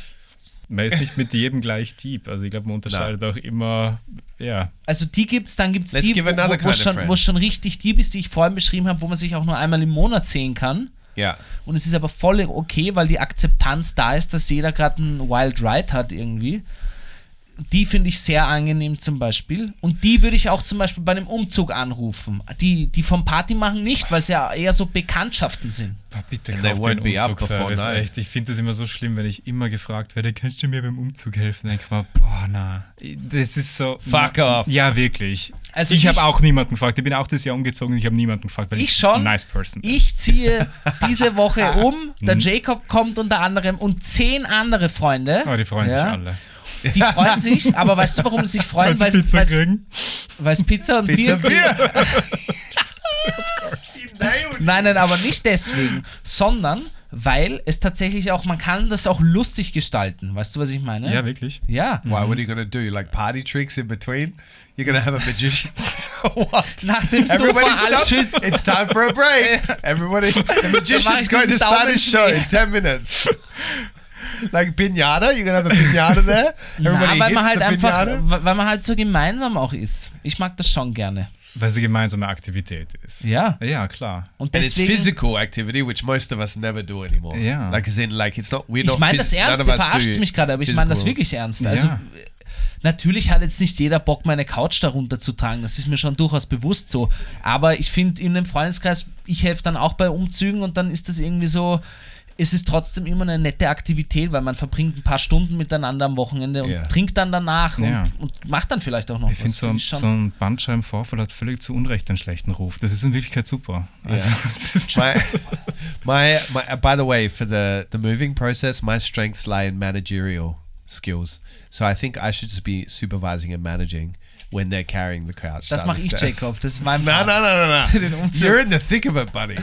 Man ist nicht mit jedem gleich deep. Also ich glaube, man unterscheidet auch immer, ja, Also die gibt's, dann gibt's Let's die, wo, of schon, wo schon richtig deep ist, die ich vorhin beschrieben habe, wo man sich auch nur einmal im Monat sehen kann. Yeah. Und es ist aber voll okay, weil die Akzeptanz da ist, dass jeder gerade einen Wild Ride hat irgendwie. Die finde ich sehr angenehm zum Beispiel. Und die würde ich auch zum Beispiel bei einem Umzug anrufen. Die, die vom Party machen nicht, weil es ja eher so Bekanntschaften sind. Boah, bitte einen before Umzugsservice. Echt, ich finde das immer so schlimm, wenn ich immer gefragt werde, kannst du mir beim Umzug helfen? Dann denke ich mir, boah, na, das ist so... Fuck na, off. Ja, wirklich. Also ich habe auch niemanden gefragt. Ich bin auch das Jahr umgezogen und ich habe niemanden gefragt, weil ich, Ich schon. ein nice person bin. Ich ziehe diese Woche um. Mhm. Der Jacob kommt unter anderem und zehn andere Freunde. Aber die freuen sich Ja. alle. Die freuen sich, aber weißt du, warum sie sich freuen? Weil sie Pizza weil's- kriegen. Weil es Pizza und Pizza Bier beer. Nein, nein, aber nicht deswegen, sondern weil es tatsächlich auch, man kann das auch lustig gestalten. Weißt du, was ich meine? Ja, wirklich. Ja. Why? What are you gonna do? Like party tricks in between? You're gonna have a magician? what? Nach dem Sofa Everybody alles stop. schützt. It's time for a break. Everybody, the magician's going to start his show in Daumenschläger. 10 minutes. Like pinata, you're gonna have a pinata there. Everybody Na, weil man halt the einfach, pinata. weil man halt so gemeinsam auch ist. Ich mag das schon gerne. Weil es eine gemeinsame Aktivität ist. Ja. Ja, klar. Und And it's deswegen, physical activity, which most of us never do anymore. Yeah. Like as in, like it's not. We're ich not. meine phys- das ernst, du verarscht mich gerade, aber ich meine das wirklich ernst. Also Ja. natürlich hat jetzt nicht jeder Bock, meine Couch darunter zu tragen, das ist mir schon durchaus bewusst so. Aber ich finde in dem Freundeskreis, ich helfe dann auch bei Umzügen und dann ist das irgendwie so, es ist trotzdem immer eine nette Aktivität, weil man verbringt ein paar Stunden miteinander am Wochenende und Ja. trinkt dann danach Ja. und, und macht dann vielleicht auch noch Ich finde, was. so, Find ich schon- so ein Bandscheibenvorfall hat völlig zu Unrecht einen schlechten Ruf. Das ist in Wirklichkeit super. Also, das ist my, my, my, uh, by the way, for the, the moving process, my strengths lie in managerial skills. So I think I should just be supervising and managing when they're carrying the couch. das mache ich. Jacob. Das ist mein No, Part. no, no, no, no. Umzug. You're in the thick of it, buddy.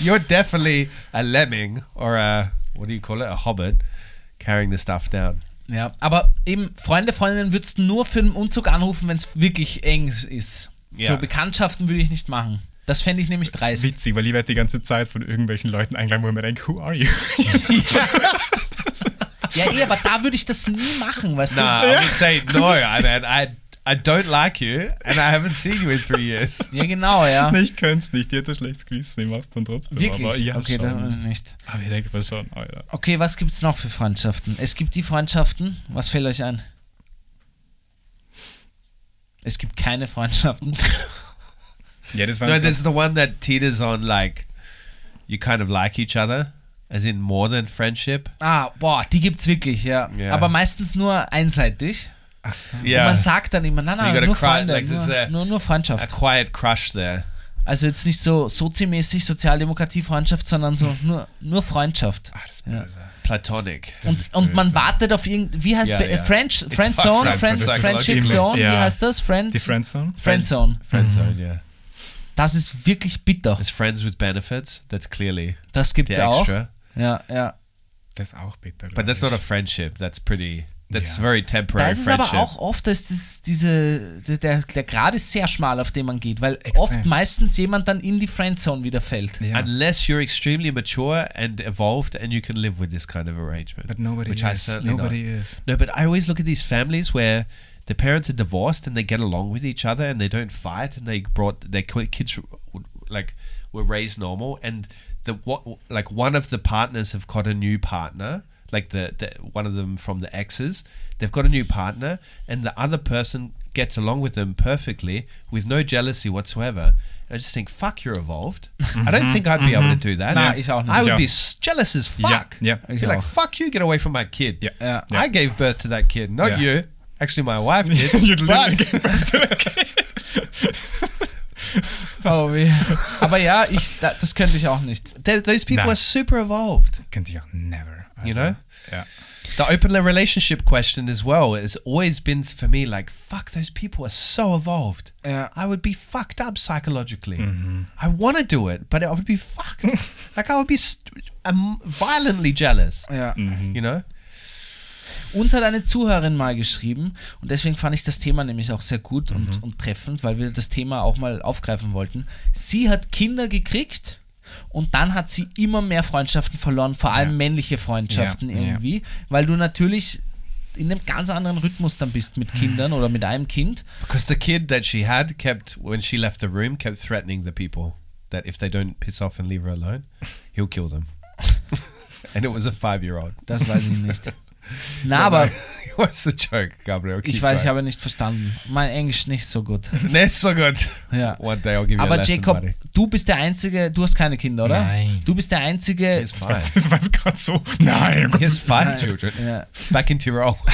You're definitely a lemming or a, what do you call it, a hobbit carrying the stuff down. Ja, aber eben Freunde, Freundinnen würdest du nur für den Umzug anrufen, wenn es wirklich eng ist. Ja. So Bekanntschaften würde ich nicht machen. Das fände ich nämlich dreist. witzig, weil ich werde die ganze Zeit von irgendwelchen Leuten eingeladen, wo ich mir denke, who are you? Ja, eh, aber da würde ich das nie machen, weißt Nah, du? I would say no, I, I, I don't like you and I haven't seen you in three years. Ja, genau, ja. ich könnte es nicht, ich hätte ein schlechtes Gewissen, ich mach's dann trotzdem. Wirklich? Aber ja, okay, schon. dann nicht. aber ich denke mal schon, Alter. Okay, was gibt es noch für Freundschaften? Es gibt die Freundschaften. Was fällt euch ein? Es gibt keine Freundschaften. Ja, das war No, there's the one that teeters on like you kind of like each other, as in more than friendship. Ah, boah, die gibt's wirklich, ja. Ja. Aber meistens nur einseitig. Ach so. Und man sagt dann immer, nein, nein, nur cry, Freunde, like nur, a- nur, nur A Freundschaft. quiet crush there. Also jetzt nicht so sozimäßig Sozialdemokratie-Freundschaft, sondern so nur, nur Freundschaft. Ah, das ist Ja. böse. Platonic. Das Und, ist und man wartet auf irgend, wie heißt Ja, be- ja. French, It's Friend Zone, Friend- Friend, Friend- Friendship Friend- Zone, ja. wie heißt das? Friend, Die Friendzone? Friendzone. Friendzone, yeah. Das ist wirklich bitter. There's friends with benefits. That's clearly Das gibt's the auch. extra. Ja, ja. Das ist auch bitter. But that's glaub not a ich. friendship. That's pretty. That's Ja. very Da temporary ist es friendship. aber auch oft, dass das, diese, der, der Grad ist sehr schmal, auf den man geht, weil Extrem. oft meistens jemand dann in die Friendzone wieder fällt. Ja. Unless you're extremely mature and evolved and you can live with this kind of arrangement. But nobody which I is. certainly Nobody not. is. No, but I always look at these families where the parents are divorced and they get along with each other and they don't fight and they brought their kids like were raised normal and the what like one of the partners have got a new partner like the, the one of them from the exes they've got a new partner and the other person gets along with them perfectly with no jealousy whatsoever I just think fuck you're evolved I don't mm-hmm. think I'd be able to mm-hmm. do that Nah, ich auch nicht. I would be jealous as fuck Ja, ja. Ich You're like fuck you get away from my kid Ja. Ja. Ja. I gave birth to that kid, not Yeah. you. Actually, my wife did. You'd literally give birth to a kid. Oh, weh. Aber ja, ich, da, das könnte ich auch nicht. th- those people Nah. are super evolved. Könnte ich auch never. Also, You know? Ja. The open relationship question as well has always been for me like, fuck, those people are so evolved. Ja. I would be fucked up psychologically. I want to do it, but I would be fucked. like I would be st- um, violently jealous. Ja. You know? Uns hat eine Zuhörerin mal geschrieben und deswegen fand ich das Thema nämlich auch sehr gut und, und treffend, weil wir das Thema auch mal aufgreifen wollten. Sie hat Kinder gekriegt und dann hat sie immer mehr Freundschaften verloren, vor allem Ja. männliche Freundschaften Ja, irgendwie, weil du natürlich in einem ganz anderen Rhythmus dann bist mit Kindern oder mit einem Kind. Because the kid that she had kept, when she left the room, kept threatening the people that if they don't piss off and leave her alone, he'll kill them. and it was a five year old. Das weiß ich nicht. Na, aber What's the joke, Gabriel? ich Keep weiß, ich going. habe nicht verstanden. Mein Englisch nicht so gut. That's so good. Ja. One day I'll give Aber lesson, Jacob, buddy. du bist der Einzige, du hast keine Kinder, oder? Nein. Du bist der Einzige. Das fine. war, gerade so. Nein, He has Gottes Willen. five children. Ja. Back in Tirol.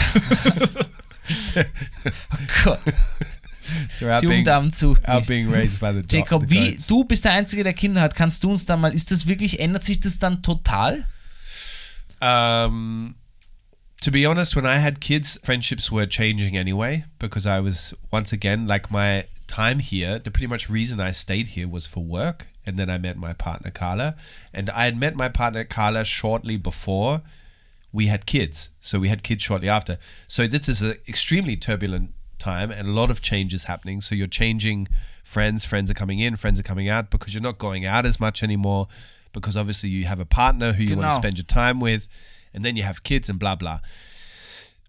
Gott, They're being, sucht being raised by the, Jacob, the wie du bist der Einzige, der Kinder hat, kannst du uns da mal, ist das wirklich, ändert sich das dann total? Um, to be honest, when I had kids, friendships were changing anyway because I was once again like my time here. The pretty much reason I stayed here was for work, and then I met my partner Carla, and I had met my partner Carla shortly before we had kids. So we had kids shortly after. So this is an extremely turbulent time and a lot of changes happening. So you're changing friends, friends are coming in, friends are coming out because you're not going out as much anymore because obviously you have a partner who you want to spend your time with and then you have kids and blah blah.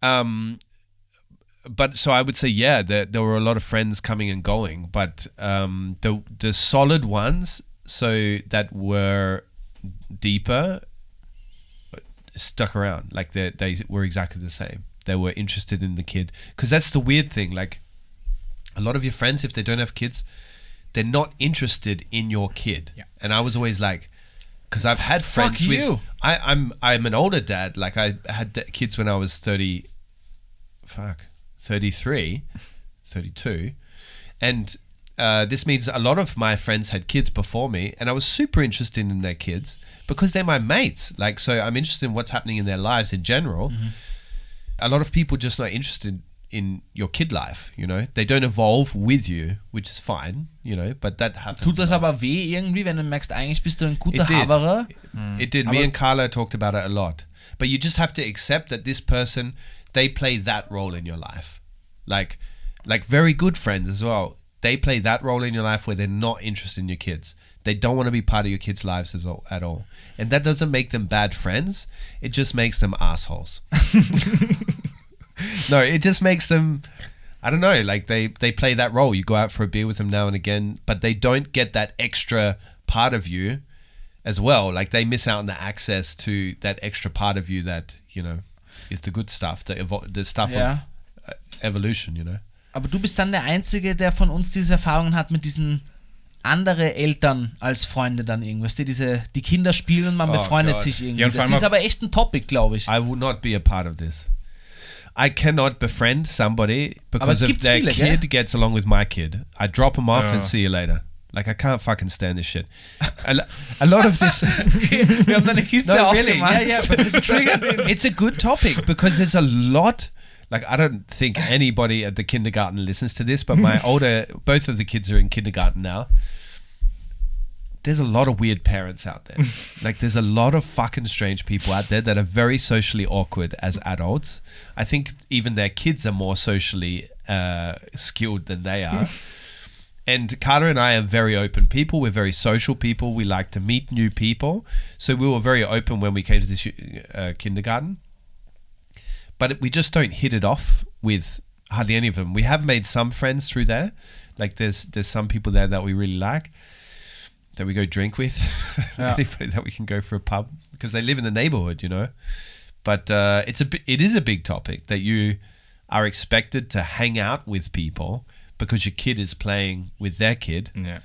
Um but so I would say yeah, there, there were a lot of friends coming and going, but um, the the solid ones, so that were deeper, stuck around. Like they they were exactly the same. They were interested in the kid because that's the weird thing. Like a lot of your friends, if they don't have kids, they're not interested in your kid. Yeah. And I was always like, because I've had Fuck friends with. you. I, I'm I'm an older dad. Like I had d- kids when I was thirty. Fuck, 33, 32, and. Uh, this means a lot of my friends had kids before me, and I was super interested in their kids because they're my mates. Like, so I'm interested in what's happening in their lives in general. A lot of people just not interested in your kid life. You know, they don't evolve with you, which is fine. You know, but that happens. Tut das aber weh irgendwie, wenn du merkst, eigentlich bist du ein guter It did. Haberer? It hm. did. Me and Carla talked about it a lot. But you just have to accept that this person, they play that role in your life. Like, like very good friends as well. They play that role in your life where they're not interested in your kids. They don't want to be part of your kids' lives as all, at all. And that doesn't make them bad friends. It just makes them assholes. no, it just makes them. I don't know. Like they they play that role. You go out for a beer with them now and again, but they don't get that extra part of you as well. Like they miss out on the access to that extra part of you that you know is the good stuff, the evo- the stuff Yeah. of uh, evolution. You know. Aber du bist dann der Einzige, der von uns diese Erfahrungen hat mit diesen andere Eltern als Freunde dann irgendwas. Die, diese, die Kinder spielen und man Oh befreundet Gott. sich irgendwie. Ja, das ist aber echt ein Topic, glaube ich. I will not be a part of this. I cannot befriend somebody because if their viele, kid gell? gets along with my kid. I drop them off and see you later. Like I can't fucking stand this shit. A, a lot of this. Wir haben eine Kiste No, really, yeah, yeah. But it's, it's a good topic because there's a lot. Like I don't think anybody at the kindergarten listens to this, but my older, both of the kids are in kindergarten now. There's a lot of weird parents out there. like there's a lot of fucking strange people out there that are very socially awkward as adults. I think even their kids are more socially uh, skilled than they are. And Carter and I are very open people. We're very social people. We like to meet new people. So we were very open when we came to this uh, kindergarten. But we just don't hit it off with hardly any of them. We have made some friends through there. Like there's there's some people there that we really like that we go drink with. Yeah. Anybody that we can go for a pub because they live in the neighborhood, you know. But uh, it's a it is a big topic that you are expected to hang out with people because your kid is playing with their kid, Ja.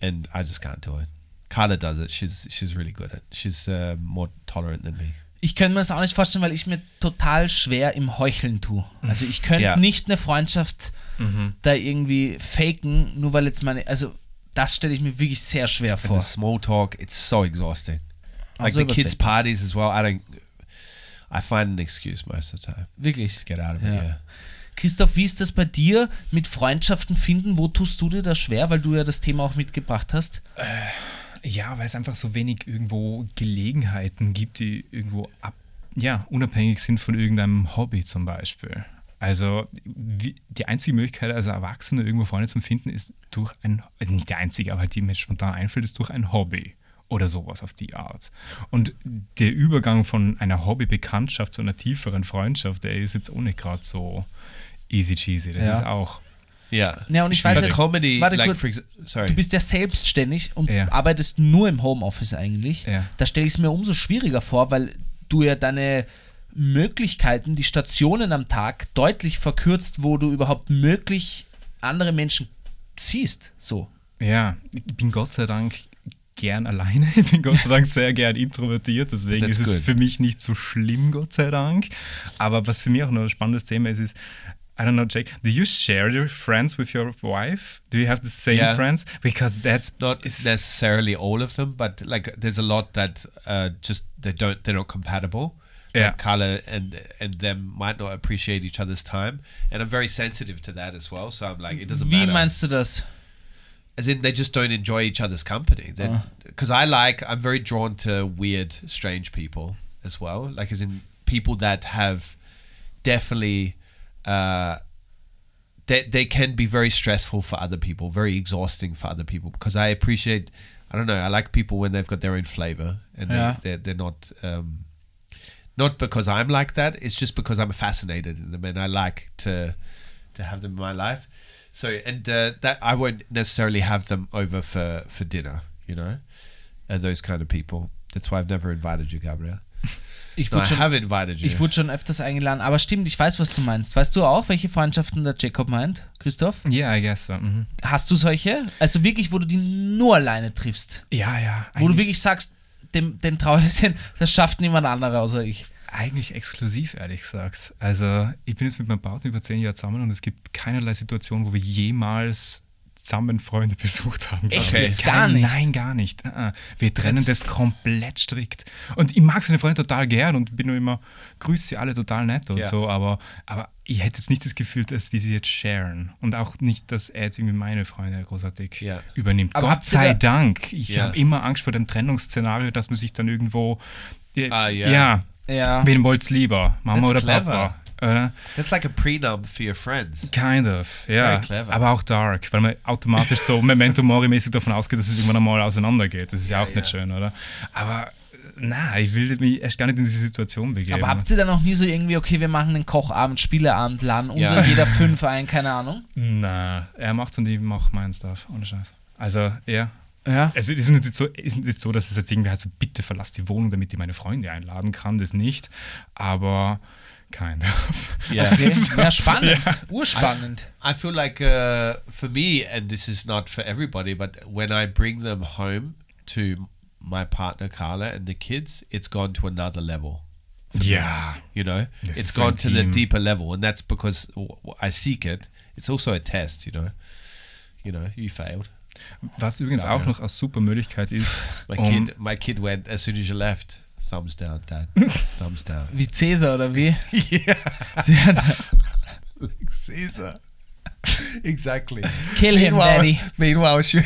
and I just can't do it. Carla does it. She's she's really good at. it. She's uh, more tolerant than me. Ich könnte mir das auch nicht vorstellen, weil ich mir total schwer im Heucheln tue. Also ich könnte Ja. nicht eine Freundschaft da irgendwie faken, nur weil jetzt meine, also das stelle ich mir wirklich sehr schwer And vor. the small talk, it's so exhausting. Like Also the kids' parties as well. I don't. I find an excuse most of the time Wirklich. to get out of it. Ja. Yeah. Christoph, wie ist das bei dir mit Freundschaften finden? Wo tust du dir das schwer, weil du ja das Thema auch mitgebracht hast? Ja, weil es einfach so wenig irgendwo Gelegenheiten gibt, die irgendwo ab, ja, unabhängig sind von irgendeinem Hobby zum Beispiel. Also wie, die einzige Möglichkeit, als Erwachsene irgendwo Freunde zu finden, ist durch ein, also nicht die einzige, aber halt die mir spontan einfällt, ist durch ein Hobby. oder sowas auf die Art. Und der Übergang von einer Hobbybekanntschaft zu einer tieferen Freundschaft, der ist jetzt nicht gerade so easy cheesy. Das Ja. ist auch. Yeah. Ja, und ich weiß ja, comedy, warte like kurz. sorry. Du bist ja selbstständig und Ja. arbeitest nur im Homeoffice eigentlich. Ja. Da stelle ich es mir umso schwieriger vor, weil du ja deine Möglichkeiten, die Stationen am Tag deutlich verkürzt, wo du überhaupt möglich andere Menschen siehst. So. Ja, ich bin Gott sei Dank gern alleine. Ich bin Gott sei Dank sehr gern introvertiert, deswegen That's ist es good. für mich nicht so schlimm, Gott sei Dank. Aber was für mich auch noch ein spannendes Thema ist, ist, I don't know, Jake, do you share your friends with your wife? Do you have the same Yeah. friends? Because that's not necessarily all of them, but like there's a lot that uh, just they don't they're not compatible. Yeah. Carla and and them might not appreciate each other's time, and I'm very sensitive to that as well. So I'm like, it doesn't Wie matter. meinst du das? As in, they just don't enjoy each other's company. Because I like, I'm very drawn to weird, strange people as well. Like, as in people that have definitely, uh, they, they can be very stressful for other people, very exhausting for other people. Because I appreciate, I don't know, I like people when they've got their own flavor and Yeah. they, they're, they're not, um, not because I'm like that. It's just because I'm fascinated in them and I like to, to have them in my life. So and uh, that I won't necessarily have them over for for dinner, you know, uh, those kind of people. That's why I've never invited you, Gabriel. Ich No, I wurde schon, have invited you. ich wurde schon öfters eingeladen, aber stimmt, ich weiß, was du meinst. Weißt du auch, welche Freundschaften der Jacob meint, Christoph? yeah, I guess so. Mhm. Hast du solche? Also wirklich, wo du die nur alleine triffst? Ja, ja. Wo du wirklich sagst, dem, den traue ich, den, das schafft niemand anderer außer ich. Eigentlich exklusiv, ehrlich gesagt. Also, ich bin jetzt mit meinem Partner über zehn Jahre zusammen und es gibt keinerlei Situation, wo wir jemals zusammen Freunde besucht haben. Echt ich. jetzt? Gar nicht? Nein, gar nicht. Uh-uh. Wir trennen das komplett strikt. Und ich mag seine Freunde total gern und bin nur immer, grüße sie alle total nett und Ja. so, aber, aber ich hätte jetzt nicht das Gefühl, dass wir sie jetzt sharen. Und auch nicht, dass er jetzt irgendwie meine Freunde großartig Ja. übernimmt. Aber Gott sei da- Dank. Ich Ja. habe immer Angst vor dem Trennungsszenario, dass man sich dann irgendwo. Ah, ja. ja Ja. Wen wollt's lieber? Mama That's oder clever. Papa? Oder? That's like a prenup for your friends. Kind of, ja. Very clever. Aber auch dark, weil man automatisch so Memento Mori-mäßig davon ausgeht, dass es irgendwann einmal auseinandergeht. Das ist ja, auch Ja, nicht ja. schön, oder? Aber na, ich will mich erst gar nicht in diese Situation begeben. Aber habt ihr dann auch nie so irgendwie, okay, wir machen einen Kochabend, Spieleabend, laden uns Ja. und jeder fünf ein, keine Ahnung? na, er macht's und ich mach meinen Stuff, ohne Scheiß. Also, ja. Ja. Es ist nicht so, ist nicht so, dass es jetzt irgendwie heißt, so, bitte verlass die Wohnung, damit ich meine Freunde einladen kann, das nicht. Aber kind of. Yeah. Okay. Ja, spannend. Urspannend. I feel like uh, for me, and this is not for everybody, but when I bring them home to my partner Carla and the kids, it's gone to another level. Ja. You know, This it's gone to the intim. deeper level, and that's because I seek it. It's also a test. You know, you know, you failed. Was übrigens Ja, auch ja. noch eine super Möglichkeit ist, My um, kid, my kid went as soon as you left. Thumbs down, Dad. Thumbs down. Wie Cäsar oder wie? yeah, Sie hat, like Caesar. exactly. kill him, Daddy. meanwhile, she,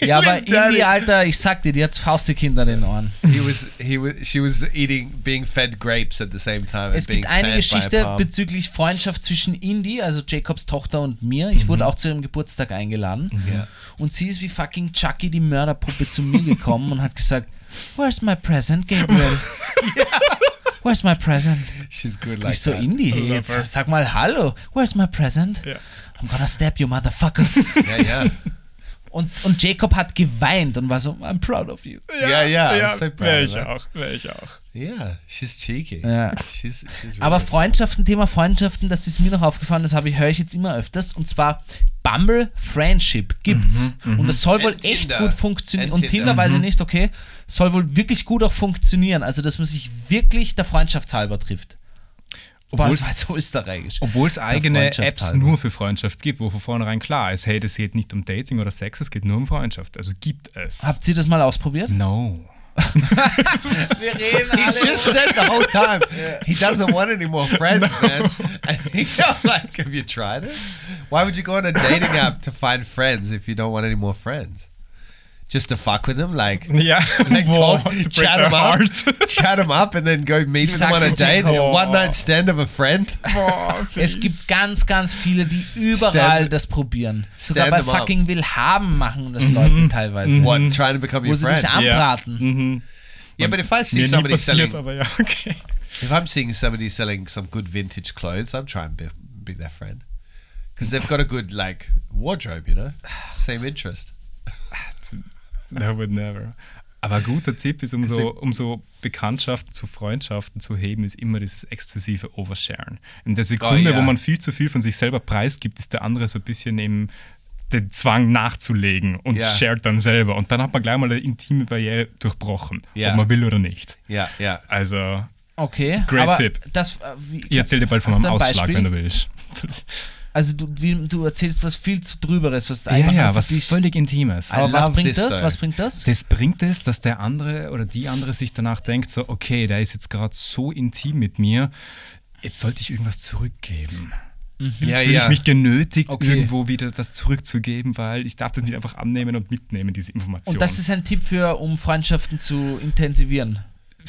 Ja, aber irgendwie, Alter, ich sag dir, die hat's Faustkinder in den Ohren. he was he was she was eating being fed grapes at the same time Es gibt eine Geschichte bezüglich Freundschaft zwischen Indy, also Jacobs Tochter und mir. Ich wurde auch zu ihrem Geburtstag eingeladen. Ja. Und sie ist wie fucking Chucky, die Mörderpuppe, zu mir gekommen und hat gesagt, Where's my present, Gabriel? Where's my present? She's good like ich so, that. Indy, hey, jetzt sag mal Hallo. Where's my present? Ja. I'm gonna stab you, motherfucker. Yeah, yeah. und, und Jacob hat geweint und war so, I'm proud of you. Yeah, yeah, I'm so proud Wäre ich auch, wäre ich auch. Yeah, she's cheeky. Ja. She's, she's Aber. Freundschaften, Thema Freundschaften, das ist mir noch aufgefallen, das habe ich, höre ich jetzt immer öfters. Und zwar Bumble Friendship gibt's. und das soll wohl echt Tinder. gut funktionieren. Und Tinder weiß ich nicht, okay. Soll wohl wirklich gut auch funktionieren. Also, dass man sich wirklich der trifft. Das Obwohl's- war jetzt so österreichisch. Obwohl es eigene Freundschaft Apps halber. nur für Freundschaft gibt, wo von vornherein klar ist, hey, das geht nicht um Dating oder Sex, es geht nur um Freundschaft. Also gibt es. Habt ihr das mal ausprobiert? no. He's just said the whole time he doesn't want any more friends, man. And he's like, have you tried it? Why would you go on a dating app to find friends if you don't want any more friends? Just to fuck with them, like Ja, like Wow, talk, to chat their them up, chat them up, and then go meet with them on a date, Jacob. a one night stand of a friend. Boah, Es fies. gibt ganz, ganz viele, die überall Stand- das probieren. Sogar bei them up. fucking Willhaben machen das Leute teilweise. What trying to become Wo your sie dich friend? anbraten. Mhm. Yeah, but if I see somebody passiert, selling, aber ja, okay. if I'm seeing somebody selling some good vintage clothes, I'm trying to be, be their friend because they've got a good like wardrobe, you know, same interest. That would never. Aber ein guter Tipp ist, um so, um so Bekanntschaften zu Freundschaften zu heben, ist immer dieses exzessive Oversharen. In der Sekunde, Oh, ja. wo man viel zu viel von sich selber preisgibt, ist der andere so ein bisschen im den Zwang nachzulegen und Ja. shared dann selber. Und dann hat man gleich mal eine intime Barriere durchbrochen, Ja. ob man will oder nicht. Yeah, yeah. Also, Okay, Great aber tip. das, äh, wie, ich erzähl dir bald von meinem Ausschlag, Beispiel? wenn du willst. Also du, wie, du erzählst was viel zu drüberes, was Ja, einfach ja, für was dich- völlig Intimes. I Aber was bringt das? story. Was bringt das? Das bringt es, dass der andere oder die andere sich danach denkt, so, okay, der ist jetzt gerade so intim mit mir, jetzt sollte ich irgendwas zurückgeben. Jetzt Ja, fühle ja. ich mich genötigt, Okay. irgendwo wieder was zurückzugeben, weil ich darf das nicht einfach annehmen und mitnehmen, diese Information. Und das ist ein Tipp für, um Freundschaften zu intensivieren.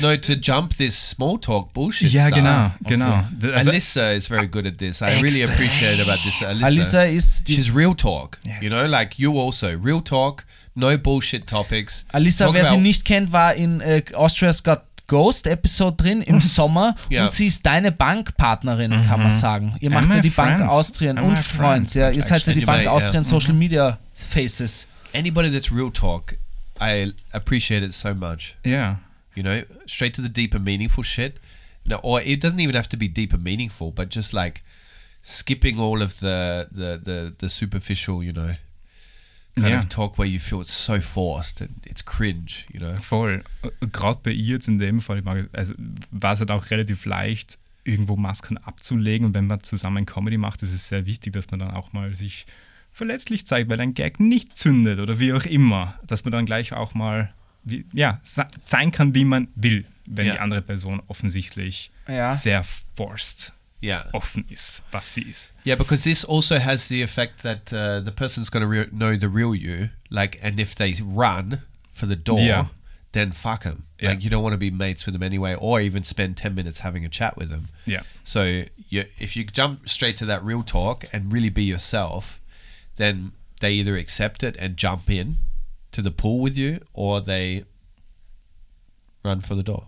No, to jump this small talk bullshit. ja, stuff. genau, genau. Also, Alyssa is very good at this. I really appreciate about this. Alyssa. Alisa ist die, She's real talk. Yes. You know, like you also. Real talk, no bullshit topics. Alisa, Talk wer sie about- nicht kennt, war in äh, Austria's Got Ghost Episode drin im Sommer Ja. und sie ist deine Bankpartnerin, kann man mhm. sagen. Ihr macht And ja my die Bank friends. Austrian And und my Freund. friends, Ja, ihr seid ja die. Bank Ja. Austrian mhm. Social Media Faces. Anybody that's real talk, I appreciate it so much. ja. You know, straight to the deep and meaningful shit. No, or it doesn't even have to be deep and meaningful, but just like skipping all of the the the, the superficial, you know, kind Ja. of talk where you feel it's so forced and it's cringe. You know. Voll. Gerade bei ihr jetzt in dem Fall, also war es halt auch relativ leicht, irgendwo Masken abzulegen. Und wenn man zusammen Comedy macht, ist es sehr wichtig, dass man dann auch mal sich verletzlich zeigt, weil ein Gag nicht zündet oder wie auch immer. Dass man dann gleich auch mal wie, ja, se- sein kann, wie man will, wenn Ja. die andere Person offensichtlich Ja. sehr forced Yeah. offen ist, was sie ist. Yeah, because this also has the effect that uh, the person's going to re- know the real you. Like, and if they run for the door, Yeah. then fuck them. Yeah. Like, you don't want to be mates with them anyway, or even spend 10 minutes having a chat with them. Yeah. So, you, if you jump straight to that real talk and really be yourself, then they either accept it and jump in to the pool with you, or they run for the door.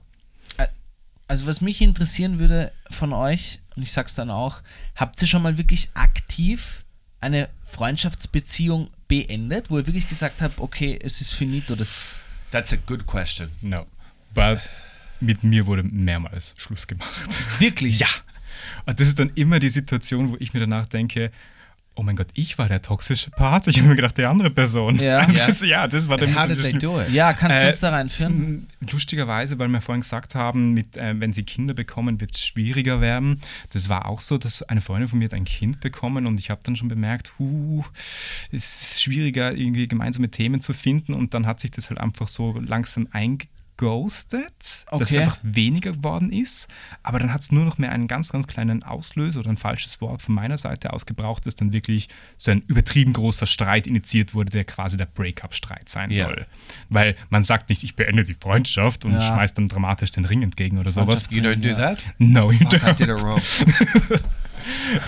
Also was mich interessieren würde von euch, und ich sag's dann auch, habt ihr schon mal wirklich aktiv eine Freundschaftsbeziehung beendet, wo ihr wirklich gesagt habt, okay, es ist finito, das That's a good question. No. But mit mir wurde mehrmals Schluss gemacht. wirklich? Ja. Und das ist dann immer die Situation, wo ich mir danach denke, oh mein Gott, ich war der toxische Part. Ich habe mir gedacht, die andere Person. Ja. das, ja, das war And how ein did bisschen they do it? Ja, kannst du Äh, uns da reinführen? Lustigerweise, weil wir vorhin gesagt haben, mit, äh, wenn sie Kinder bekommen, wird es schwieriger werden. Das war auch so, dass eine Freundin von mir hat ein Kind bekommen und ich habe dann schon bemerkt, huh, es ist schwieriger, irgendwie gemeinsame Themen zu finden und dann hat sich das halt einfach so langsam eingeghostet, dass es Okay. einfach weniger geworden ist. Aber dann hat es nur noch mehr einen ganz, ganz kleinen Auslöser oder ein falsches Wort von meiner Seite aus gebraucht, dass dann wirklich so ein übertrieben großer Streit initiiert wurde, der quasi der Breakup-Streit sein Ja. soll. Weil man sagt nicht, ich beende die Freundschaft und Ja. schmeißt dann dramatisch den Ring entgegen oder sowas. You don't do that? No, you Fuck, I don't. did it wrong.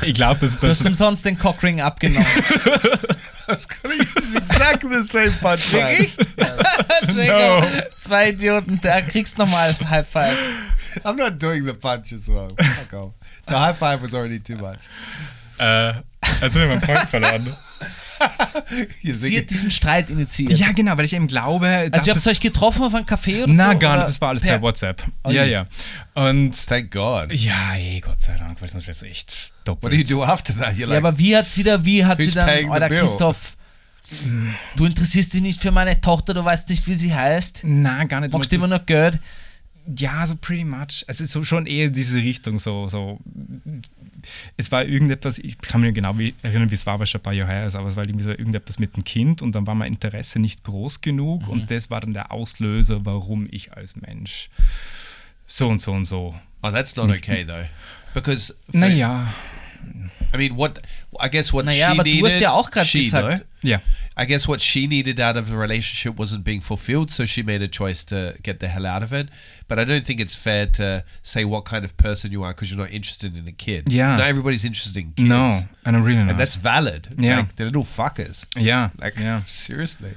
Ich glaube, das, Du das hast umsonst den Cockring abgenommen. I was going to use exactly the same punchline. Jacob, zwei Idioten, da kriegst nochmal High Five. I'm not doing the punch as well. Fuck off. The high five was already too much. äh, also meinen Point verloren. Sie hat diesen Streit initiiert. Ja, genau, weil ich eben glaube, also dass ihr habt es- euch getroffen auf einem Café oder Na, so? gar oder nicht, das war alles per, WhatsApp. Oh ja, ja. Und Thank God. ja, eh, Gott sei Dank, weil sonst wäre es echt doppelt. What do you do after that? You're Ja, like, aber wie hat sie da, wie hat sie dann, bill? Christoph, du interessierst dich nicht für meine Tochter, du weißt nicht, wie sie heißt, Na, gar nicht. es immer ist- noch Geld. Ja, so pretty much. Also so schon eher diese Richtung, so, so. Es war irgendetwas, ich kann mich nicht genau wie, erinnern, wie es war, es schon ein paar Jahre her ist, aber es war irgendwie so irgendetwas mit dem Kind und dann war mein Interesse nicht groß genug Mhm. und das war dann der Auslöser, warum ich als Mensch so und so und so. oh, that's not okay though. Because Naja, I mean, what I guess what Naja, she aber du needed. hast ja auch grad she, gesagt- no? Ja. I guess what she needed out of the relationship wasn't being fulfilled, so she made a choice to get the hell out of it. But I don't think it's fair to say what kind of person you are because you're not interested in a kid. Yeah. not everybody's interested in kids. No, and I'm really not. and that's valid. Yeah. like, they're little fuckers. ja, Like, ja. seriously.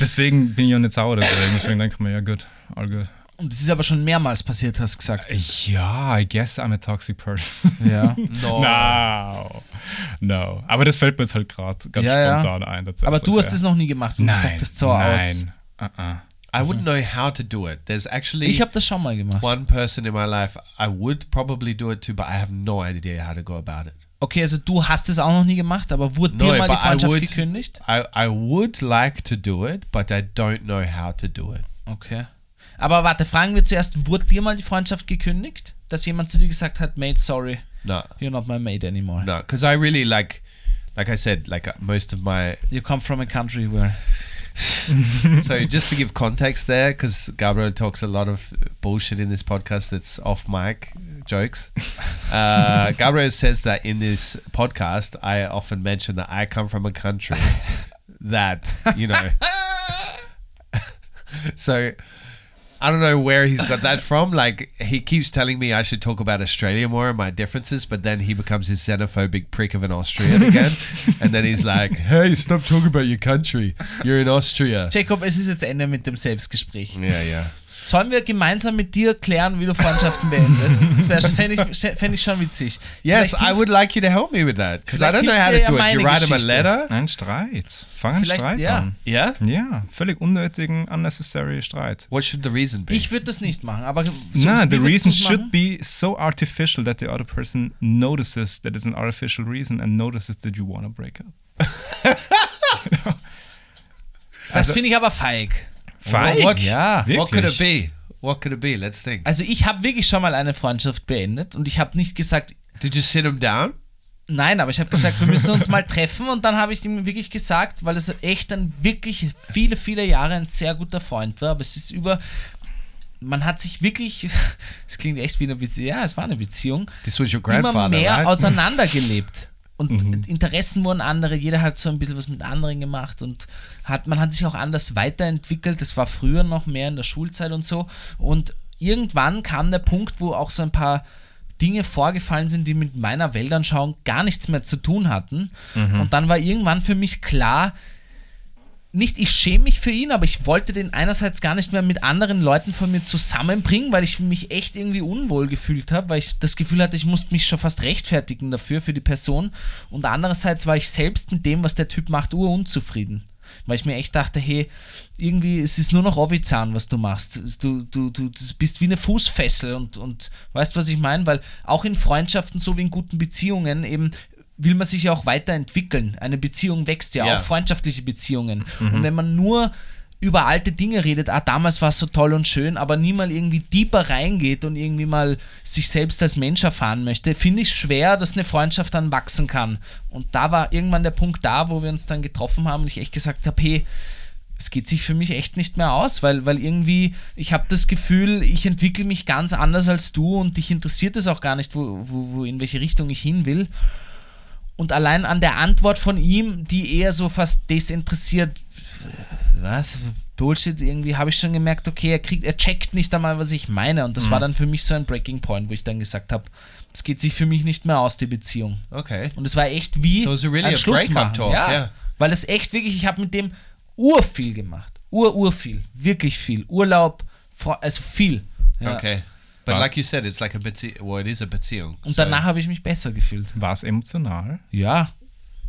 Deswegen bin ich auch nicht sauer deswegen. Deswegen denke ich mir, ja gut, all good. Und das ist aber schon mehrmals passiert, hast du gesagt. Ja, I guess I'm a toxic person. Ja. No. no. No. Aber das fällt mir jetzt halt gerade ganz Ja, ja. spontan ein. tatsächlich, Aber du hast ja. es noch nie gemacht und Nein, gesagt hast so aus. nein. Uh-uh. I wouldn't know how to do it. There's actually Ich habe das schon mal gemacht. one person in my life I would probably do it to, but I have no idea how to go about it. Okay, also du hast es auch noch nie gemacht, aber wurde No, dir mal die but I Freundschaft would- gekündigt? I, I would like to do it, but I don't know how to do it. Okay. Aber warte, fragen wir zuerst, wurde dir mal die Freundschaft gekündigt? Dass jemand zu dir gesagt hat, mate, sorry, No, you're not my mate anymore. no, because I really like, like I said, like uh, most of my. You come from a country where... so just to give context there, because Gabriel talks a lot of bullshit in this podcast that's off mic jokes. Uh, Gabriel says that in this podcast, I often mention that I come from a country that you know. so I don't know where he's got that from. Like he keeps telling me I should talk about Australia more and my differences, but then he becomes this xenophobic prick of an Austrian again, and then he's like, "Hey, stop talking about your country. You're in Austria." Jacob, es ist jetzt Ende mit dem Selbstgespräch. Yeah, yeah. Sollen wir gemeinsam mit dir klären, wie du Freundschaften beendest? Das fände ich, fänd ich schon witzig. Yes, I would like you to help me with that because I don't know how to ja do it. You write him a letter? Ein Streit. Fang einen Streit ja. an. Yeah. Ja, völlig unnötigen, unnecessary Streit. What should the reason be? Ich würde das nicht machen, aber so, no, the reason should machen? be so artificial that the other person notices that it's an artificial reason and notices that you want to break up. Das finde ich aber feig. Feig? What, Ja. what could it Wirklich? be? What could it be? Let's think. Also ich habe wirklich schon mal eine Freundschaft beendet und ich habe nicht gesagt, Did you sit him down? nein, aber ich habe gesagt, wir müssen uns mal treffen und dann habe ich ihm wirklich gesagt, weil es echt ein wirklich viele, viele Jahre ein sehr guter Freund war, aber es ist über, man hat sich wirklich, es klingt echt wie eine Beziehung, ja, es war eine Beziehung, This was your immer grandfather, mehr right? auseinandergelebt. Und Interessen wurden andere, jeder hat so ein bisschen was mit anderen gemacht und hat, man hat sich auch anders weiterentwickelt. Das war früher noch mehr in der Schulzeit und so. Und irgendwann kam der Punkt, wo auch so ein paar Dinge vorgefallen sind, die mit meiner Weltanschauung gar nichts mehr zu tun hatten. Und dann war irgendwann für mich klar, nicht ich schäme mich für ihn, aber ich wollte den einerseits gar nicht mehr mit anderen Leuten von mir zusammenbringen, weil ich mich echt irgendwie unwohl gefühlt habe, weil ich das Gefühl hatte, ich musste mich schon fast rechtfertigen dafür, für die Person. Und andererseits war ich selbst mit dem, was der Typ macht, urunzufrieden. Weil ich mir echt dachte, hey, irgendwie, es ist nur noch Orbizan, was du machst. Du, du, du, du bist wie eine Fußfessel und, und weißt, was ich meine? Weil auch in Freundschaften, so wie in guten Beziehungen, eben will man sich ja auch weiterentwickeln. Eine Beziehung wächst ja, Ja. auch freundschaftliche Beziehungen. Und wenn man nur über alte Dinge redet, ah, damals war es so toll und schön, aber nie mal irgendwie deeper reingeht und irgendwie mal sich selbst als Mensch erfahren möchte, finde ich schwer, dass eine Freundschaft dann wachsen kann. Und da war irgendwann der Punkt da, wo wir uns dann getroffen haben und ich echt gesagt habe, hey, es geht sich für mich echt nicht mehr aus, weil, weil irgendwie, ich habe das Gefühl, ich entwickle mich ganz anders als du und dich interessiert es auch gar nicht, wo, wo, wo, in welche Richtung ich hin will. Und allein an der Antwort von ihm, die eher so fast desinteressiert, was, Bullshit, irgendwie habe ich schon gemerkt, okay, er kriegt, er checkt nicht einmal, was ich meine. Und das war dann für mich so ein Breaking Point, wo ich dann gesagt habe, es geht sich für mich nicht mehr aus, die Beziehung. Okay. Und es war echt wie So really ein a Schluss breakup machen. talk, ja, yeah. Weil es echt wirklich, ich habe mit dem urviel gemacht. Ur, urviel. Wirklich viel. Urlaub, also viel. Ja. Okay. But Wow. like you said, it's like a Beziehung. Well, it is a Beziehung. Und So- danach habe ich mich besser gefühlt. War es emotional? Ja.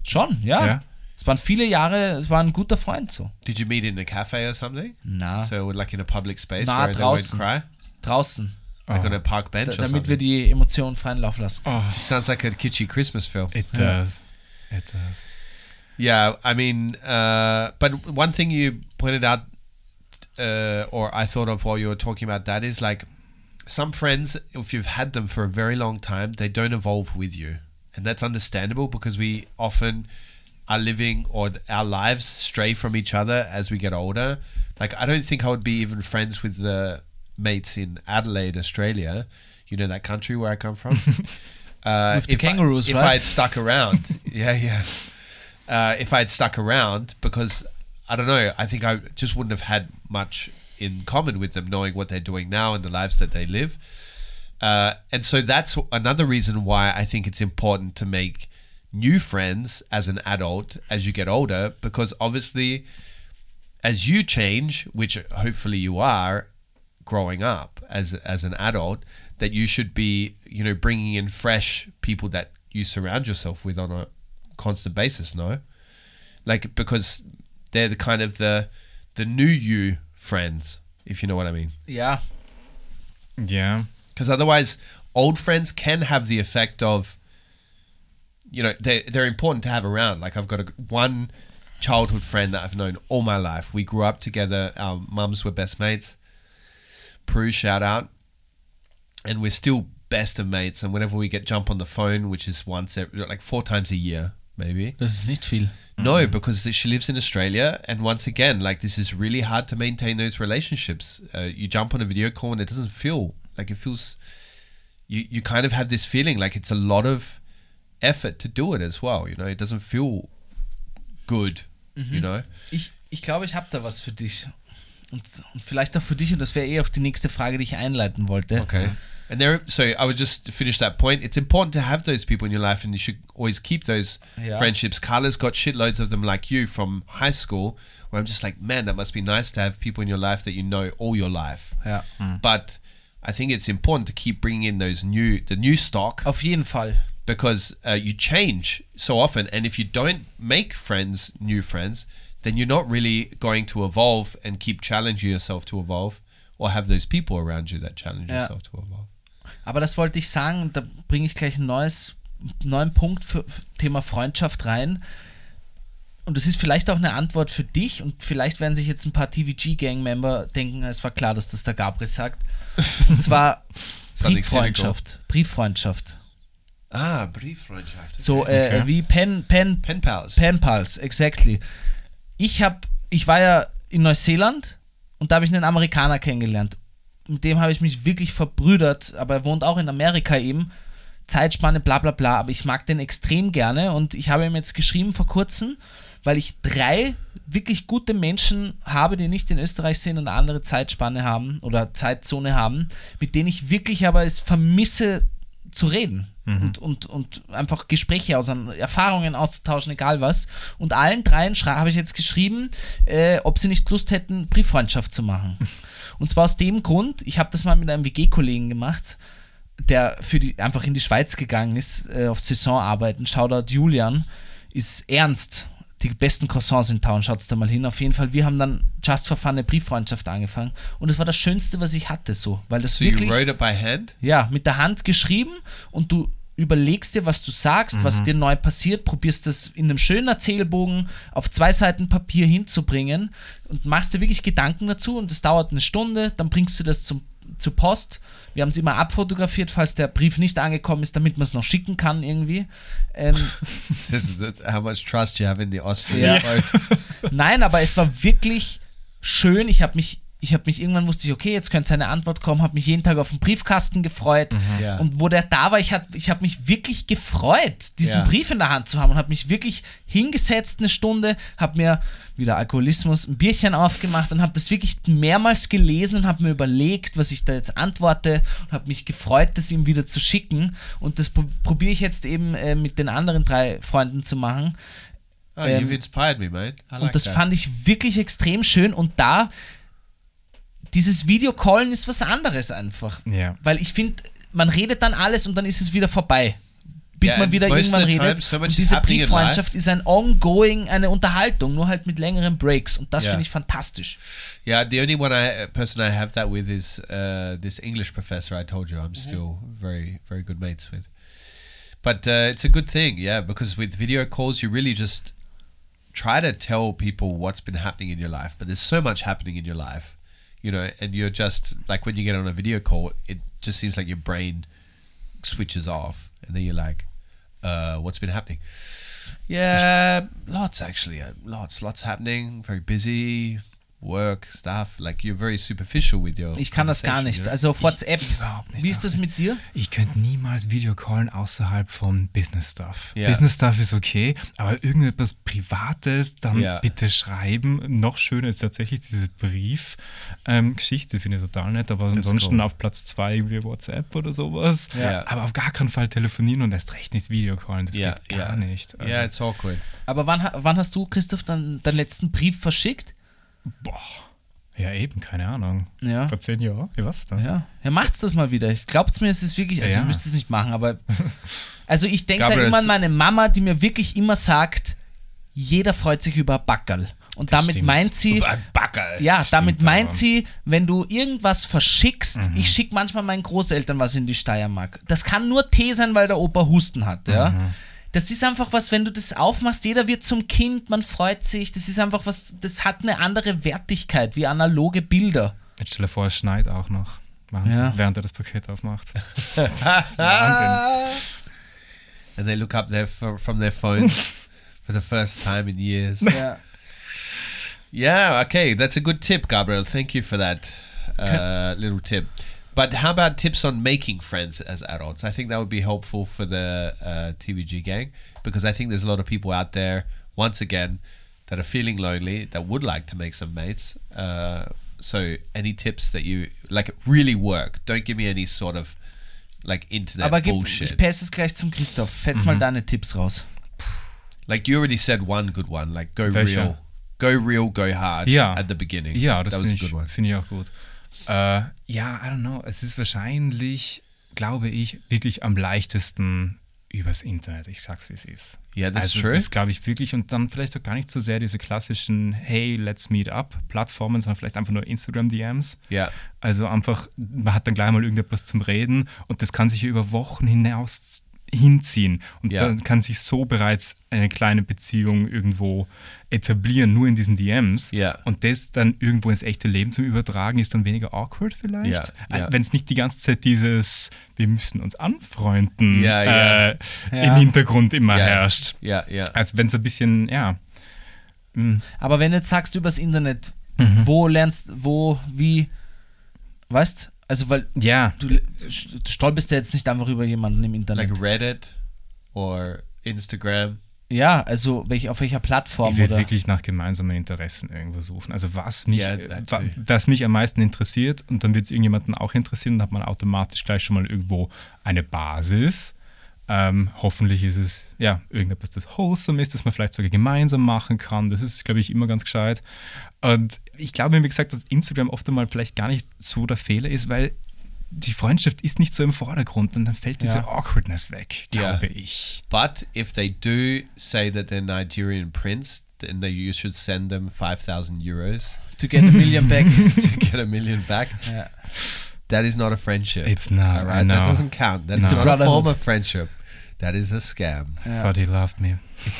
Schon, ja. Ja. Es waren viele Jahre, es war ein guter Freund so. Did you meet in a cafe or something? Na, So like in a public space Na, where draußen. they would cry? draußen. Like on a park bench Da, or damit wir something? die Emotionen freien Lauf lassen. Oh, Sounds like a kitschy Christmas film. it does. It does. Yeah, I mean, uh, but one thing you pointed out, uh, or I thought of while you were talking about that, is like some friends, if you've had them for a very long time, they don't evolve with you. And that's understandable because we often are living or our lives stray from each other as we get older. Like, I don't think I would be even friends with the mates in Adelaide, Australia. You know, that country where I come from. uh, With the if I- kangaroos, if right? I had stuck around, yeah, yeah. Uh, if I had stuck around, because I don't know, I think I just wouldn't have had much in common with them, knowing what they're doing now and the lives that they live. Uh, and so that's another reason why I think it's important to make new friends as an adult as you get older, because obviously, as you change, which hopefully you are, growing up as as an adult, that you should be, you know, bringing in fresh people that you surround yourself with on a constant basis. No, like because they're the kind of the the new you friends, if you know what I mean. Yeah. Yeah. because otherwise old friends can have the effect of you know they they're important to have around like i've got a one childhood friend that i've known all my life we grew up together our mums were best mates Prue shout out and we're still best of mates and whenever we get jump on the phone which is once every, like four times a year maybe das ist nicht viel. no, because she lives in Australia, and once again, like this is really hard to maintain those relationships. Uh, you jump on a video call, and it doesn't feel like it feels. You you kind of have this feeling like it's a lot of effort to do it as well. You know, it doesn't feel good. You know, Ich, ich glaube, ich habe da was für dich. Und, und vielleicht auch für dich, und das wäre eh auch die nächste Frage, die ich einleiten wollte. okay. And there, so I would just to finish that point. It's important to have those people in your life, and you should always keep those Yeah. friendships. Carla's got shitloads of them, like you from high school. Where I'm just like, man, that must be nice to have people in your life that you know all your life. Ja. but I think it's important to keep bringing in those new the new stock Auf jeden Fall. because uh, you change so often, and if you don't make friends, new friends, then you're not really going to evolve and keep challenging yourself to evolve, or have those people around you that challenge Ja. yourself to evolve. Aber das wollte ich sagen, und da bringe ich gleich ein neues, neuen Punkt für, für Thema Freundschaft rein. Und das ist vielleicht auch eine Antwort für dich und vielleicht werden sich jetzt ein paar TVG-Gang-Member denken, es war klar, dass das der Gabriel sagt. Und zwar Brieffreundschaft. Brieffreundschaft. Ah, Brieffreundschaft. So äh, Okay. wie Pen, Pen, pen pals. Pen Pals, exactly. Ich habe, ich war ja in Neuseeland und da habe ich einen Amerikaner kennengelernt. Mit dem habe ich mich wirklich verbrüdert, aber er wohnt auch in Amerika eben. Zeitspanne, bla bla bla, aber ich mag den extrem gerne und ich habe ihm jetzt geschrieben vor kurzem, weil ich drei wirklich gute Menschen habe, die nicht in Österreich sind und eine andere Zeitspanne haben oder Zeitzone haben, mit denen ich wirklich aber es vermisse zu reden und, und, und einfach Gespräche aus, Erfahrungen auszutauschen, egal was. Und allen dreien habe ich jetzt geschrieben, äh, ob sie nicht Lust hätten, Brieffreundschaft zu machen. Und zwar aus dem Grund, ich habe das mal mit einem WG-Kollegen gemacht, der für die einfach in die Schweiz gegangen ist, äh, auf Saison arbeiten. Shoutout Julian, ist ernst. Die besten Croissants in Town, schaut's da mal hin. Auf jeden Fall, wir haben dann Just for Fun eine Brieffreundschaft angefangen. Und es war das Schönste, was ich hatte, so. Weil das So you wirklich. wrote it by hand. Ja, mit der Hand geschrieben und du überlegst dir, was du sagst, was dir neu passiert, probierst das in einem schönen Erzählbogen auf zwei Seiten Papier hinzubringen und machst dir wirklich Gedanken dazu und es dauert eine Stunde, dann bringst du das zum, zur Post. Wir haben es immer abfotografiert, falls der Brief nicht angekommen ist, damit man es noch schicken kann irgendwie. Ähm, This is the- how much trust you have in the Austrian Ja. Post. Nein, aber es war wirklich schön. Ich habe mich, ich habe mich irgendwann wusste ich, okay, jetzt könnte seine Antwort kommen, habe mich jeden Tag auf den Briefkasten gefreut. Ja. Und wo der da war, ich habe ich hab mich wirklich gefreut, diesen Ja. Brief in der Hand zu haben und habe mich wirklich hingesetzt eine Stunde, habe mir wieder Alkoholismus ein Bierchen aufgemacht und habe das wirklich mehrmals gelesen und habe mir überlegt, was ich da jetzt antworte und habe mich gefreut, das ihm wieder zu schicken. Und das pro- probiere ich jetzt eben äh, mit den anderen drei Freunden zu machen. Oh, Ähm, you've inspired me, mate. I like Und das that. fand ich wirklich extrem schön. Und da, dieses Videocallen ist was anderes einfach. Ja. Weil ich finde, man redet dann alles und dann ist es wieder vorbei. Bis Ja, man wieder irgendwann redet. so und diese Brieffreundschaft ist ein ongoing, eine Unterhaltung, nur halt mit längeren Breaks. Und das Ja. finde ich fantastisch. Yeah, the only one I uh, person I have that with is uh, this English professor I told you I'm still very very good mates with. But uh, it's a good thing, yeah, because with video calls you really just try to tell people what's been happening in your life, but there's so much happening in your life, you know, and you're just like when you get on a video call, it just seems like your brain switches off, and then you're like, uh, "What's been happening?" Yeah, lots actually, uh, lots, lots happening. Very busy, work stuff. Like you're very superficial with your. Ich kann das gar nicht. Also auf WhatsApp, überhaupt nicht, wie ist das mit dir? Ich könnte niemals Videocallen außerhalb von Business Stuff. Ja. Business Stuff ist okay, aber irgendetwas Privates, dann Ja. bitte schreiben. Noch schöner ist tatsächlich diese Brief-Geschichte, finde ich total nett, aber ansonsten cool. auf Platz zwei irgendwie WhatsApp oder sowas. Ja. Aber auf gar keinen Fall telefonieren und erst recht nicht Videocallen. Das Ja, geht gar ja. nicht. Also, Yeah, it's awkward. Aber wann, wann hast du, Christoph, dann deinen letzten Brief verschickt? Boah. Ja, eben, keine Ahnung. Ja. Vor zehn Jahren? Ja, was das? Ja, ja macht's das mal wieder. Glaubt mir, es ist wirklich, also Ja. ihr müsst es nicht machen, aber also ich denke da immer an meine Mama, die mir wirklich immer sagt, jeder freut sich über Backerl. Und damit stimmt. meint sie, Ein Backerl. ja, stimmt damit meint aber. sie, wenn du irgendwas verschickst, Mhm. ich schicke manchmal meinen Großeltern was in die Steiermark. Das kann nur Tee sein, weil der Opa Husten hat, ja. Mhm. Das ist einfach was, wenn du das aufmachst, jeder wird zum Kind, man freut sich, das ist einfach was, das hat eine andere Wertigkeit wie analoge Bilder. Jetzt stell dir vor, es schneit auch noch. Wahnsinn, Ja. während er das Paket aufmacht. Wahnsinn. And they look up their from their phone for the first time in years. Ja. Yeah, okay, that's a good tip, Gabriel. Thank you for that uh, little tip. But how about tips on making friends as adults? I think that would be helpful for the uh, TVG gang because I think there's a lot of people out there, once again, that are feeling lonely that would like to make some mates. Uh, so, any tips that you like really work? Don't give me any sort of like internet Aber gib, bullshit. ich passe es gleich zum Christoph. Fetz mal deine Tipps raus. Like you already said one good one, like go Welcher? real. Go real, go hard Ja. at the beginning. Ja, das that was a ich, good one. find ich auch gut. Äh, ja, I don't know. Es ist wahrscheinlich, glaube ich, wirklich am leichtesten übers Internet. Ich sag's, wie es ist. Ja, that's also, true. Das glaube ich wirklich. Und dann vielleicht auch gar nicht so sehr diese klassischen Hey, let's meet up Plattformen, sondern vielleicht einfach nur Instagram-DMs. Yeah. Also einfach, man hat dann gleich mal irgendetwas zum Reden und das kann sich ja über Wochen hinaus hinziehen. Und Ja. dann kann sich so bereits eine kleine Beziehung irgendwo etablieren, nur in diesen DMs. Ja. Und das dann irgendwo ins echte Leben zu übertragen, ist dann weniger awkward vielleicht. Ja, ja. Wenn es nicht die ganze Zeit dieses, wir müssen uns anfreunden Ja, ja. Äh, Ja. im Hintergrund immer Ja. herrscht. Yeah, yeah. Also wenn es ein bisschen, ja, Aber wenn du jetzt sagst übers Internet, Mhm. wo lernst, wo, wie, weißt, also weil ja, du, du stolperst ja jetzt nicht einfach über jemanden im Internet. Like Reddit or Instagram. ja, also welch, auf welcher Plattform Ich werde oder? wirklich nach gemeinsamen Interessen irgendwo suchen. Also was mich, Ja, äh, was mich am meisten interessiert und dann wird es irgendjemanden auch interessieren, dann hat man automatisch gleich schon mal irgendwo eine Basis. Ähm, hoffentlich ist es ja irgendetwas, das wholesome ist, das man vielleicht sogar gemeinsam machen kann. Das ist, glaube ich, immer ganz gescheit. Und ich glaube, wie gesagt, dass Instagram oft einmal vielleicht gar nicht so der Fehler ist, weil die Freundschaft ist nicht so im Vordergrund und dann fällt diese Ja. Awkwardness weg, glaube ich. But if they do say that they're Nigerian prince, then they, you should send them 5,000 euros To get a million back. to get a million back. ja. That is not a friendship. It's not, I Alright, that doesn't count. That's a not a form of friendship. That is a scam. Thought he loved me.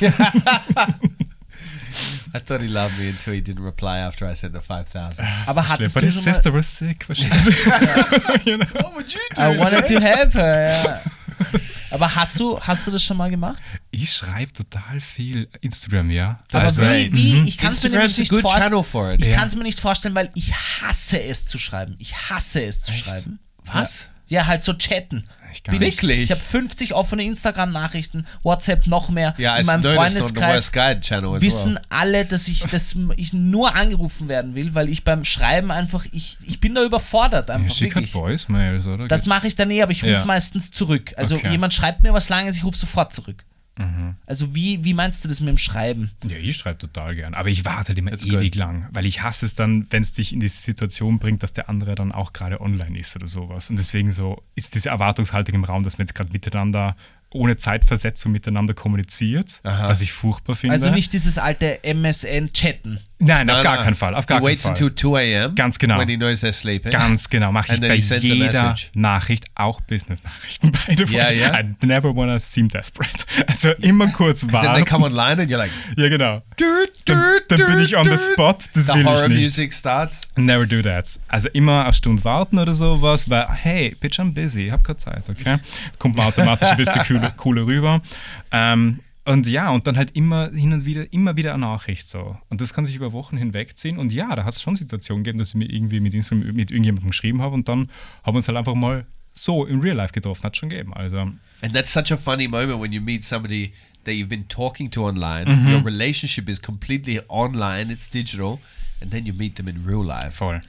I thought he loved me until he didn't reply after I sent the 5,000. Aber hattest But his sister was sick. wahrscheinlich. you know? what would you I wanted to help her, ja. Aber hast du, hast du das schon mal gemacht? Ich schreibe total viel Instagram, ja. Aber Also, wie, wie, ich kann es mir nämlich nicht vorstellen. channel for it. Ich Ja. kann es mir nicht vorstellen, weil ich hasse es zu schreiben. Ich hasse es zu schreiben. Was? Ja, halt so chatten. Ich Bin nicht. Ich, ich habe 50 offene Instagram-Nachrichten, WhatsApp noch mehr. Yeah, In meinem Freundeskreis wissen well. alle, dass ich, dass ich nur angerufen werden will, weil ich beim Schreiben einfach, ich, ich bin da überfordert Ja, einfach schick halt wirklich. Voicemails, oder? Das mache ich dann eh, aber ich rufe Ja. meistens zurück. Also Okay. jemand schreibt mir was Langes, ich rufe sofort zurück. Mhm. Also wie, wie meinst du das mit dem Schreiben? ja, ich schreibe total gern. Aber ich warte halt immer That's ewig good. lang, weil ich hasse es dann, wenn es dich in diese Situation bringt, dass der andere dann auch gerade online ist oder sowas. Und deswegen so ist diese Erwartungshaltung im Raum, dass man jetzt gerade miteinander ohne Zeitversetzung miteinander kommuniziert, Aha. was ich furchtbar finde. Also nicht dieses alte MSN-Chatten. Nein, auf gar keinen Fall. Auf gar he keinen waits Fall. until 2 a.m. Ganz genau. When he knows they're sleeping. Ganz genau, mache ich bei jeder. Nachricht, auch Business-Nachrichten, by the way. Ja, ja. I never wanna seem desperate. Also immer kurz Then they warten. come online and you're like, Ja, genau. dude, Dann, dude, dann bin ich on the spot, das The will ich horror nicht. music starts. Never do that. Also immer eine Stunde warten oder sowas, weil, hey, bitch, I'm busy, ich hab keine Zeit, okay? Kommt man automatisch ein bisschen cooler, cooler rüber. Ähm, Und ja, und dann halt immer hin und wieder, immer wieder eine Nachricht so. Und das kann sich über Wochen hinwegziehen. Und ja, da hat es schon Situationen gegeben, dass ich mir irgendwie mit, mit irgendjemandem geschrieben habe und dann haben wir uns halt einfach mal so im Real Life getroffen. Hat schon gegeben. Also, And that's such a funny moment when you meet somebody that you've been talking to online. Mm-hmm. Your relationship is completely online, it's digital, and then you meet them in real life. voll.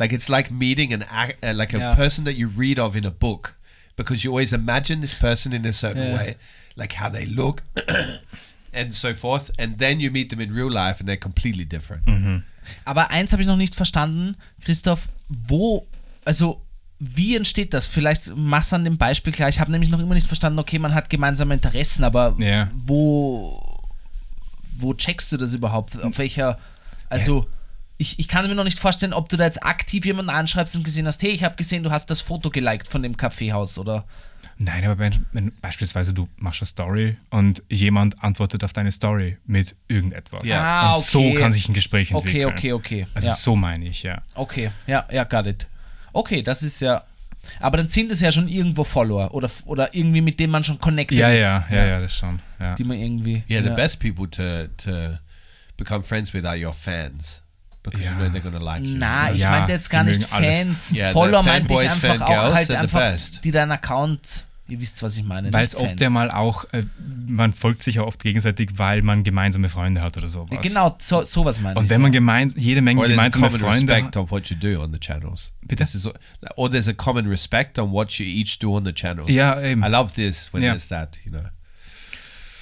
Like it's like meeting an uh, like a Yeah. person that you read of in a book because you always imagine this person in a certain Yeah. way, like how they look and so forth, and then you meet them in real life and they're completely different. Aber eins habe ich noch nicht verstanden, Christoph, wo, also wie entsteht das? Vielleicht mach's an dem Beispiel klar. Ich habe nämlich noch immer nicht verstanden, okay, man hat gemeinsame Interessen, aber Ja. wo, wo checkst du das überhaupt? Auf welcher, also ich, ich kann mir noch nicht vorstellen, ob du da jetzt aktiv jemanden anschreibst und gesehen hast, hey, ich habe gesehen, du hast das Foto geliked von dem Kaffeehaus oder Nein, aber wenn, wenn beispielsweise du machst eine Story und jemand antwortet auf deine Story mit irgendetwas. Ja. Ah, und so okay. kann sich ein Gespräch Okay, entwickeln. okay, okay. Also Ja. so meine ich, ja. Okay, ja, ja, got it. Okay, das ist ja. Aber dann sind es ja schon irgendwo Follower oder, oder irgendwie mit denen man schon connected Ja, ist. ja, ja, ja, das schon. Ja. Die man irgendwie. Yeah, the ja. best people to to become friends with are your fans because Yeah. you know they're gonna like you. Na, ich Ja, meinte jetzt gar die nicht. Fans. Ja, the Follower meinte ich einfach auch halt einfach, die deinen Account, ihr wisst, was ich meine. Weil es oft ja mal auch, äh, man folgt sich ja oft gegenseitig, weil man gemeinsame Freunde hat oder sowas. Genau, so, sowas meine Und ich. wenn man gemein, jede Menge Or there's a gemeinsame common Freunde respect hat, on what you do on the channels. Bitte? This is, or there's a common respect on what you each do on the channels. Ja, eben. I love this when Ja. there's that, you know.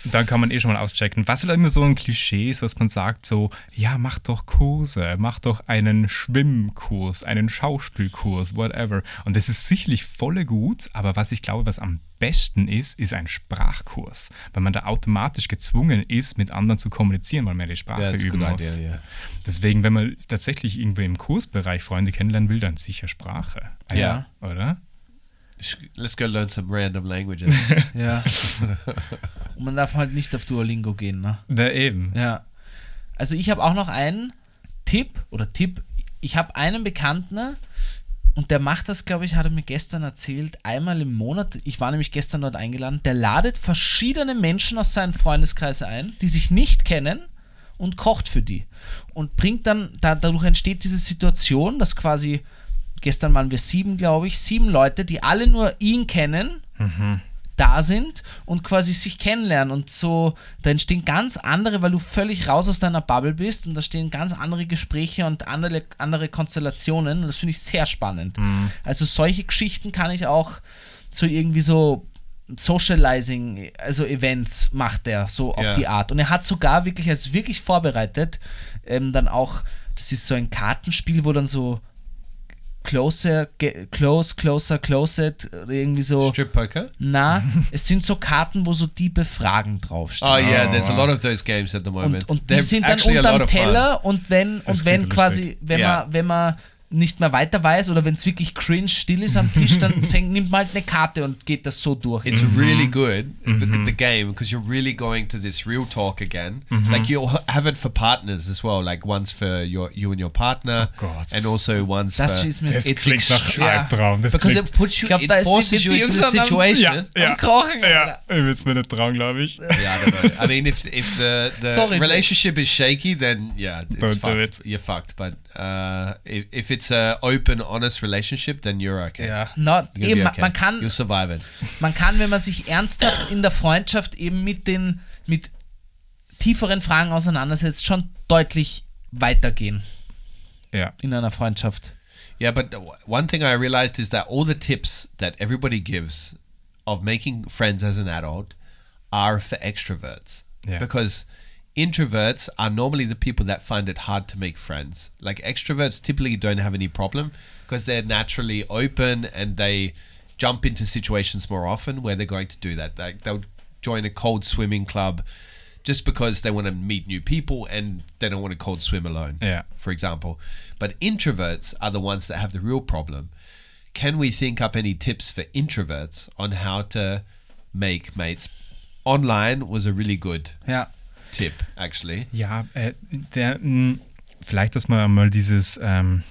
Dann kann man eh schon mal auschecken. Was halt immer so ein Klischee ist, was man sagt, so, ja, mach doch Kurse, mach doch einen Schwimmkurs, einen Schauspielkurs, whatever. Und das ist sicherlich voll gut, aber was ich glaube, was am besten ist, ist ein Sprachkurs, weil man da automatisch gezwungen ist, mit anderen zu kommunizieren, weil man ja die Sprache Yeah, that's a üben muss. idea, yeah. Deswegen, wenn man tatsächlich irgendwo im Kursbereich Freunde kennenlernen will, dann sicher Sprache. Ah Ja. Oder? Let's go learn some random languages. Ja. Und man darf halt nicht auf Duolingo gehen, ne? Da eben. Ja. Also ich habe auch noch einen Tipp oder Tipp. Ich habe einen Bekannten und der macht das, glaube ich, hat er mir gestern erzählt, einmal im Monat. Ich war nämlich gestern dort eingeladen. Der ladet verschiedene Menschen aus seinem Freundeskreis ein, die sich nicht kennen und kocht für die. Und bringt dann, da, dadurch entsteht diese Situation, dass quasi, gestern waren wir sieben, glaube ich, sieben Leute, die alle nur ihn kennen, da sind und quasi sich kennenlernen und so, da entstehen ganz andere, weil du völlig raus aus deiner Bubble bist und da stehen ganz andere Gespräche und andere, andere Konstellationen und das finde ich sehr spannend. Also solche Geschichten kann ich auch so irgendwie so Socializing, also Events macht er so auf Ja. die Art und er hat sogar wirklich, also wirklich vorbereitet, ähm, dann auch, das ist so ein Kartenspiel, wo dann so Closer, ge- Close, Closer, Closet, irgendwie so. Strip poker? Na, es sind so Karten, wo so Diebe Fragen draufstehen. Oh yeah, there's a wow. lot of those games at the moment. und, und die They're sind dann unterm. Teller und wenn, Das und wenn quasi, wenn Ja. man, wenn man nicht mehr weiter weiß oder wenn es wirklich cringe still ist am Tisch, dann fängt, nimmt man halt eine Karte und geht das so durch. It's really good the, the game because you're really going to this real talk again. Like you'll h- have it for partners as well. Like once for your you and your partner, Oh God. and also once Das for. Das It's klingt nach. Albtraum. Das because klingt, it puts you, Ich glaub, it forces you into the situation. ja, ja, Krochen, ja, ich will es mir nicht trauen, glaube ich. Yeah, I don't know. I mean, if if the the Sorry, relationship is shaky, then yeah, it's Don't do fucked. it. You're fucked. But uh, if, if it's a open, honest relationship, then you're okay. Ja, gonna eben, okay. man kann, You'll survive it. man kann, wenn man sich ernsthaft in der Freundschaft eben mit den mit tieferen Fragen auseinandersetzt, schon deutlich weitergehen Ja. in einer Freundschaft. Yeah, but one thing I realized is that all the tips that everybody gives of making friends as an adult are for extroverts. Yeah. Because introverts are normally the people that find it hard to make friends. Like extroverts typically don't have any problem because they're naturally open and they jump into situations more often where they're going to do that. Like they'll join a cold swimming club just because they want to meet new people and they don't want to cold swim alone Yeah. for example. But introverts are the ones that have the real problem. Can we think up any tips for introverts on how to make mates? Online was a really good Ja. Tip, actually. Ja, äh, der, mh, vielleicht, dass man mal dieses, ähm,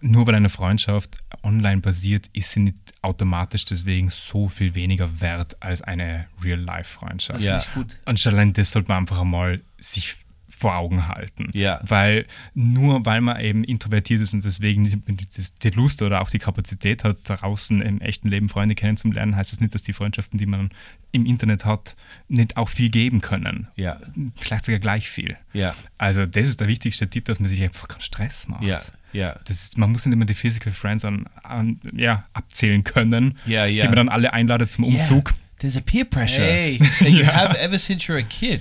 nur weil eine Freundschaft online basiert, ist sie nicht automatisch deswegen so viel weniger wert als eine Real-Life-Freundschaft. Ja. Gut. Und allein das sollte man einfach einmal sich vor Augen halten. Ja. Weil nur weil man eben introvertiert ist und deswegen nicht die Lust oder auch die Kapazität hat, draußen im echten Leben Freunde kennenzulernen, heißt das nicht, dass die Freundschaften, die man im Internet hat, nicht auch viel geben können. Ja. Vielleicht sogar gleich viel. Ja. Also das ist der wichtigste Tipp, dass man sich einfach keinen Stress macht. Ja. Ja. Das ist, man muss nicht immer die Physical Friends an, an, ja, abzählen können, Ja, ja. die man dann alle einladet zum Umzug. There's a peer pressure Hey. that you have ever since you're a kid.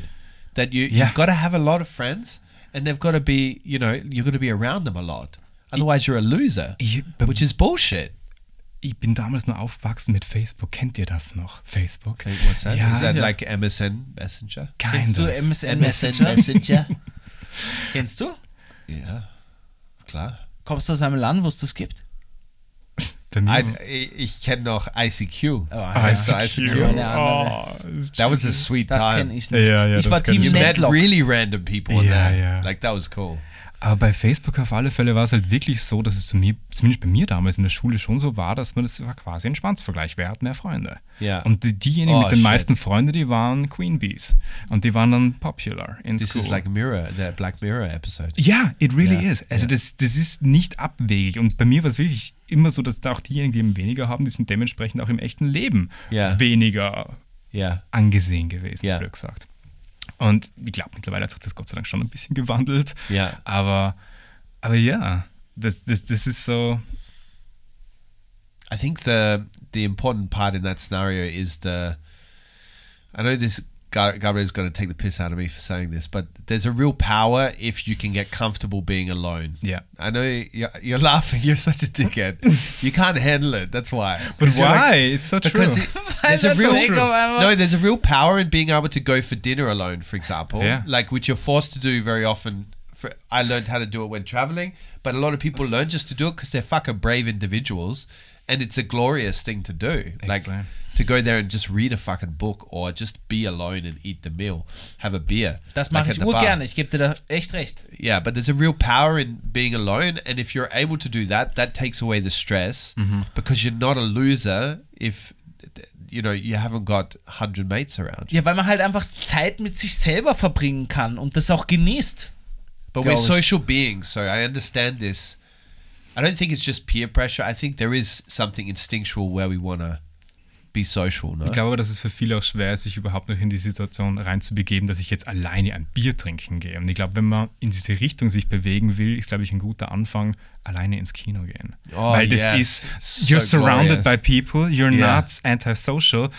That you Yeah. you've got to have a lot of friends, and they've got to be you know you've got to be around them a lot. Otherwise, you're a loser, Ich, which is bullshit. ich bin damals nur aufgewachsen mit Facebook. Kennt ihr das noch? Facebook? What's that? Ja, is that ja. like MSN Messenger? Kennst du. MSN Messenger? Messenger. Kennst du? ja, klar. Kommst du aus einem Land, wo es das gibt? Bei mir I, ich kenne noch ICQ. Ah, Kennst du ICQ. Eine andere. Oh, das ist That was a sweet Das time. kenne ich nicht. Ja, ja, ich das war kenn Team ich You nicht. met Netlock. really random people in Yeah, there. yeah. Like that was cool. Aber bei Facebook auf alle Fälle war es halt wirklich so, dass es zu mir, zumindest bei mir damals in der Schule schon so war, dass man das war quasi ein Schwanzvergleich. Wer hat mehr Freunde? Ja. Und die, diejenigen Oh, mit den shit. meisten Freunden, die waren Queen Bees. Und die waren dann popular in This school. is like Mirror, the Black Mirror episode. Ja, it really Ja, is. Also ja. das, das ist nicht abwegig. Und bei mir war es wirklich immer so, dass da auch diejenigen, die eben weniger haben, die sind dementsprechend auch im echten Leben Ja. weniger Yeah. angesehen gewesen, blöd gesagt. Und ich glaube, mittlerweile hat sich das Gott sei Dank schon ein bisschen gewandelt. Ja. Aber, aber ja, das, das, das ist so, I think the the important part in that scenario is the. I know this Gabriel's going to take the piss out of me for saying this, but there's a real power if you can get comfortable being alone. Yeah. I know you're, you're laughing. You're such a dickhead. you can't handle it. That's why. But why? like- It's so true. it- there's a real so true. no. There's a real power in being able to go for dinner alone, for example. Yeah. Like which you're forced to do very often. For, I learned how to do it when traveling, but a lot of people learn just to do it because they're fucking brave individuals, and it's a glorious thing to do. Like to go there and just read a fucking book or just be alone and eat the meal, have a beer. Das like mache at ich urgerne. Ich gebe dir da echt recht. Yeah, but there's a real power in being alone, and if you're able to do that, that takes away the stress mm-hmm. because you're not a loser if you know you haven't got hundred mates around. Ja, weil man halt einfach Zeit mit sich selber verbringen kann und das auch genießt. But we're social beings, so I understand this. I don't think it's just peer pressure. I think there is something instinctual where we want to be social. No? Ich glaube aber, dass es für viele auch schwer ist, sich überhaupt noch in die Situation reinzubegeben, dass ich jetzt alleine ein Bier trinken gehe. Und ich glaube, wenn man in diese Richtung sich bewegen will, ist, glaube ich, ein guter Anfang, alleine ins Kino gehen. Oh, Weil das yes. ist, So you're surrounded glorious. by people, you're Yeah. not antisocial,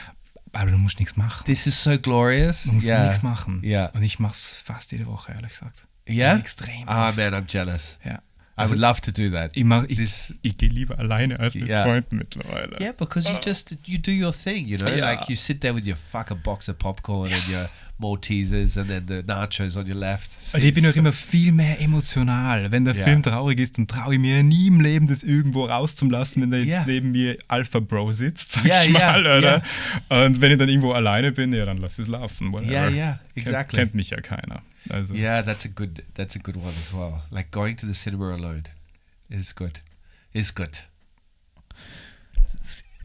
aber du musst nichts machen. This is so glorious. Du musst yeah. nichts machen. Yeah. Und ich mache es fast jede Woche, ehrlich gesagt. Yeah. Extrem. Ah oft. man, I'm jealous. Ja. I would love to do that. ich, mach, ich, This- ich gehe lieber alleine als mit Ja. Freunden mittlerweile. Yeah, because you oh. just you do your thing, you know. Yeah. Like you sit there with your fucking box of popcorn and your Maltesers and then the nachos on your left. Und ich bin auch immer viel mehr emotional. Wenn der Ja. Film traurig ist, dann traue ich mir nie im Leben, das irgendwo rauszulassen, wenn da jetzt Ja. neben mir Alpha Bro sitzt, sag Ja, ich ja, mal, oder? Und wenn ich dann irgendwo alleine bin, ja, dann lass es laufen. Yeah, yeah, Kennt- exactly. Kennt mich ja keiner. Also, Yeah, that's a good that's a good one as well. Like going to the cinema alone is good. Is good.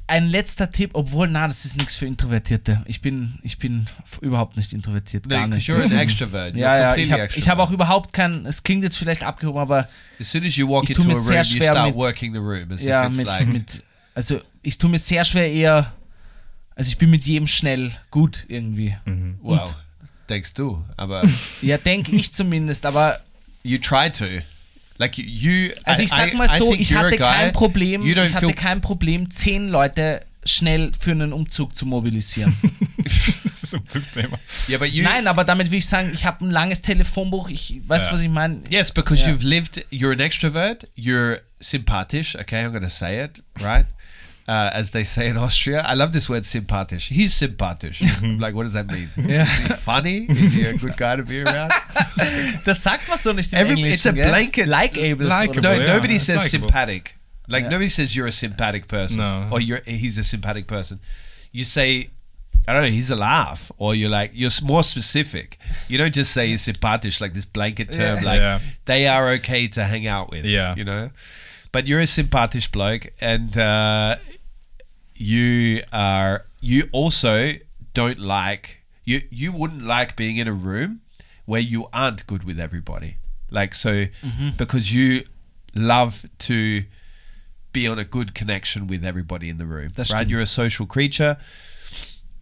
Ein letzter Tipp, obwohl, na, das ist nichts für Introvertierte. Ich bin, ich bin überhaupt nicht introvertiert, gar because nicht. you're an extrovert. Ja, ja, ich habe hab auch überhaupt kein, es klingt jetzt vielleicht abgehoben, aber as soon as you walk ich into tu a mir room, sehr you schwer start mit- working the room ja, mit, like mit, also ich tue mir sehr schwer eher, also ich bin mit jedem schnell gut irgendwie. well, Und- thanks du. Aber Ja, denke ich zumindest, aber you try to. Like you, also ich sag mal I so, ich hatte kein Problem, ich hatte kein Problem, zehn Leute schnell für einen Umzug zu mobilisieren. das ist Umzugsthema. Yeah, but you Nein, aber damit will ich sagen, ich habe ein langes Telefonbuch, ich weiß, Ja. was ich meine. Yes, because Yeah. you've lived. You're an extrovert. You're sympathisch. Okay, I'm going to say it right, uh, as they say in Austria. I love this word sympathisch. He's sympathisch. Like, what does that mean? Yeah. Is he funny? Is he a good guy to be around? Das sagt man so nicht im Every- Englischen. it's a gell? blanket- Likeable. Likeable. no, yeah, nobody says likable. sympathetic. Like Yeah. nobody says you're a sympathetic person, No. or you're he's a sympathetic person. You say. I don't know. He's a laugh, or you're like you're more specific. You don't just say he's sympathisch like this blanket term. Yeah. Like Yeah. they are okay to hang out with. Yeah. you know. but you're a sympathisch bloke, and uh, you are. You also don't like you. You wouldn't like being in a room where you aren't good with everybody. Like so, mm-hmm. because you love to be on a good connection with everybody in the room. Das right? You're a social creature.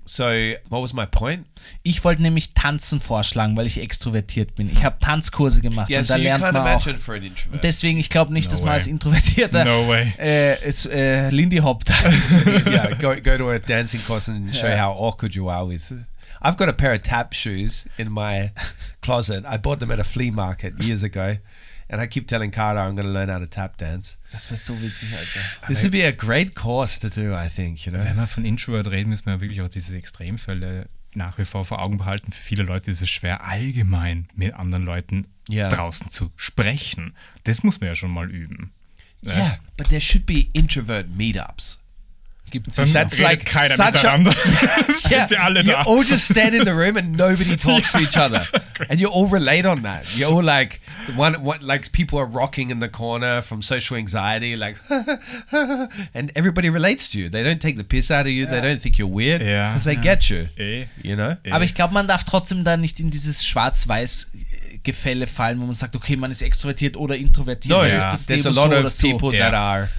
So, what was my point? Ich wollte nämlich Tanzen vorschlagen, weil ich extrovertiert bin. Ich habe Tanzkurse gemacht Yeah, und so da lernt man auch. Und deswegen, ich glaube nicht, No dass man way. als Introvertierter No way. äh, es, äh, Lindy Hop tanzt. yeah, go go to a dancing course and show how awkward you are with. I've got a pair of tap shoes in my closet. I bought them at a flea market years ago, and I keep telling Carla I'm going to learn how to tap dance. Das wäre so witzig, Alter. This would be a great course to do, I think. You know. Wenn wir von Introvert reden, müssen wir wirklich auch diese Extremfälle nach wie vor vor Augen behalten. Für viele Leute ist es schwer, allgemein mit anderen Leuten Ja. draußen zu sprechen. Das muss man ja schon mal üben. Yeah, but there should be introvert meetups. Gibt Dann sicher. That's like keiner such a- miteinander. Stehen sie alle you all just stand in the room and nobody talks to each other, and you all relate on that. You're all like one, one, like people are rocking in the corner from social anxiety, like, and everybody relates to you. They don't take the piss out of you. They don't think you're weird Yeah. because they get you. Eh. You know. Aber ich glaube, man darf trotzdem da nicht in dieses Schwarz-Weiß-Gefälle fallen, wo man sagt, okay, man ist extrovertiert oder introvertiert. No, yeah. ist das there's a lot so oder of so. people Yeah. that are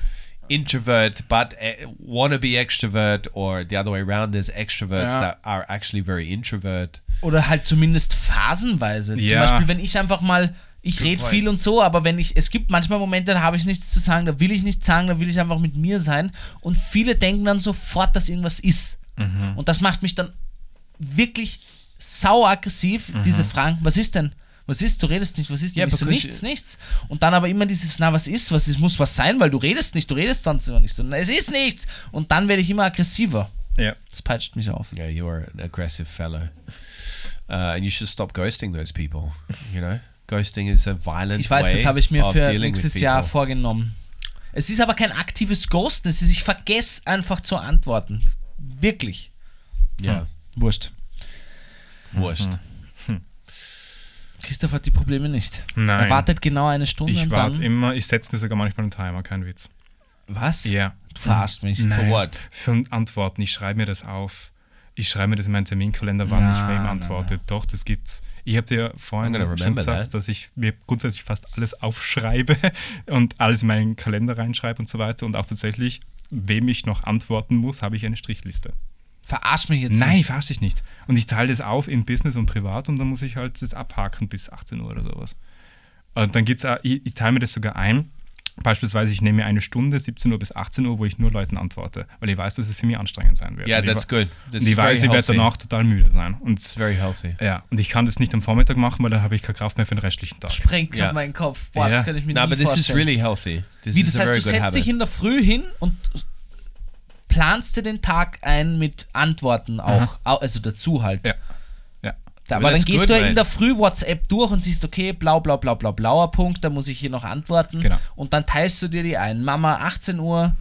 introvert but uh, want to be extrovert, or the other way around. There's extroverts Ja. that are actually very introvert. Oder halt zumindest phasenweise. Zum Ja. Beispiel, wenn ich einfach mal, ich rede viel und so, aber wenn ich, es gibt manchmal Momente, da habe ich nichts zu sagen, da will ich nichts sagen, da will ich einfach mit mir sein. Und viele denken dann sofort, dass irgendwas ist. Mhm. Und das macht mich dann wirklich sau aggressiv, diese Fragen, was ist denn? Was ist? Du redest nicht, was ist? Mhm. Ja, so, nichts, nichts. Und dann aber immer dieses, na, was ist? Was ist? Muss was sein, weil du redest nicht, du redest sonst immer nicht. So, na, es ist nichts. Und dann werde ich immer aggressiver. Ja. Das peitscht mich auf. Yeah, you're an aggressive fellow, uh, and you should stop ghosting those people. You know, ghosting is a violent Ich weiß, way das habe ich mir für nächstes Jahr vorgenommen. Es ist aber kein aktives Ghosten, es ist, ich vergesse einfach zu antworten. Wirklich. Yeah, Wurscht. wurscht. Christoph hat die Probleme nicht. Nein. Er wartet genau eine Stunde Ich warte immer, ich setze mir sogar manchmal einen Timer, kein Witz. Was? Ja. Du verarscht mich. Nein. what? Für Antworten. Ich schreibe mir das auf. Ich schreibe mir das in meinen Terminkalender, wann ich Na, wem na, antworte. Doch, das gibt's. Ich habe dir vorhin schon gesagt, that. dass ich mir grundsätzlich fast alles aufschreibe und alles in meinen Kalender reinschreibe und so weiter. Und auch tatsächlich, wem ich noch antworten muss, habe ich eine Strichliste. Verarsch mich jetzt Nein, nicht. verarsche dich nicht. Und ich teile das auf in Business und Privat und dann muss ich halt das abhaken bis 18 Uhr oder sowas. Und dann gibt es, ich, ich teile mir das sogar ein. Beispielsweise, ich nehme mir eine Stunde, 17 Uhr bis 18 Uhr, wo ich nur Leuten antworte, weil ich weiß, dass es für mich anstrengend sein wird. Yeah, Und ich that's good. That's Und ich weiß, ich werde danach total müde sein. Und It's very healthy. ja, und ich kann das nicht am Vormittag machen, weil dann habe ich keine Kraft mehr für den restlichen Tag. Sprengt gerade Ja. meinen Kopf. Boah, Ja. das kann ich mir No, nie but this is vorstellen. really healthy. This Wie, is das a heißt, very du good setzt habit. dich in der Früh hin und planst dir den Tag ein mit Antworten auch. Au- Also dazu halt. Ja. Ja. Da, aber dann gehst du ja in der Früh WhatsApp durch und siehst, okay, blau, blau, blau, blau, blauer Punkt, da muss ich hier noch antworten. Genau. Und dann teilst du dir die ein. Mama, 18 Uhr,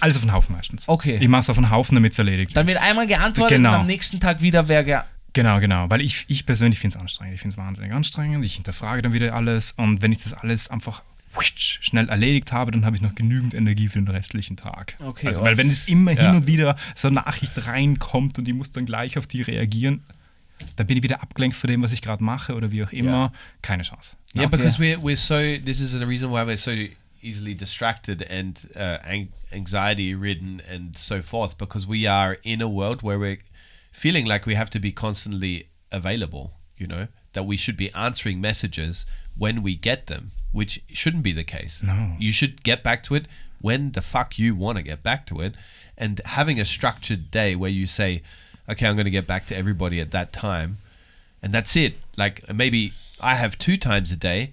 Alles auf den Haufen meistens. Okay. Ich mache es auf den Haufen, damit es erledigt dann ist. wird einmal geantwortet Genau. und am nächsten Tag wieder wer ge Genau, genau. Weil ich, ich persönlich finde es anstrengend. Ich finde es wahnsinnig anstrengend. Ich hinterfrage dann wieder alles. Und wenn ich das alles einfach schnell erledigt habe, dann habe ich noch genügend Energie für den restlichen Tag. Okay, also, weil wenn es immer Ja. hin und wieder so eine Nachricht reinkommt und ich muss dann gleich auf die reagieren, dann bin ich wieder abgelenkt von dem, was ich gerade mache oder wie auch immer. Keine Chance. Yeah, Okay. because we're we're so. This is the reason why we're so easily distracted and uh, an- anxiety ridden and so forth. Because we are in a world where we're feeling like we have to be constantly available. You know that we should be answering messages when we get them, which shouldn't be the case. No. you should get back to it when the fuck you want to get back to it, and having a structured day where you say, "Okay, I'm going to get back to everybody at that time." and that's it. Like maybe I have two times a day.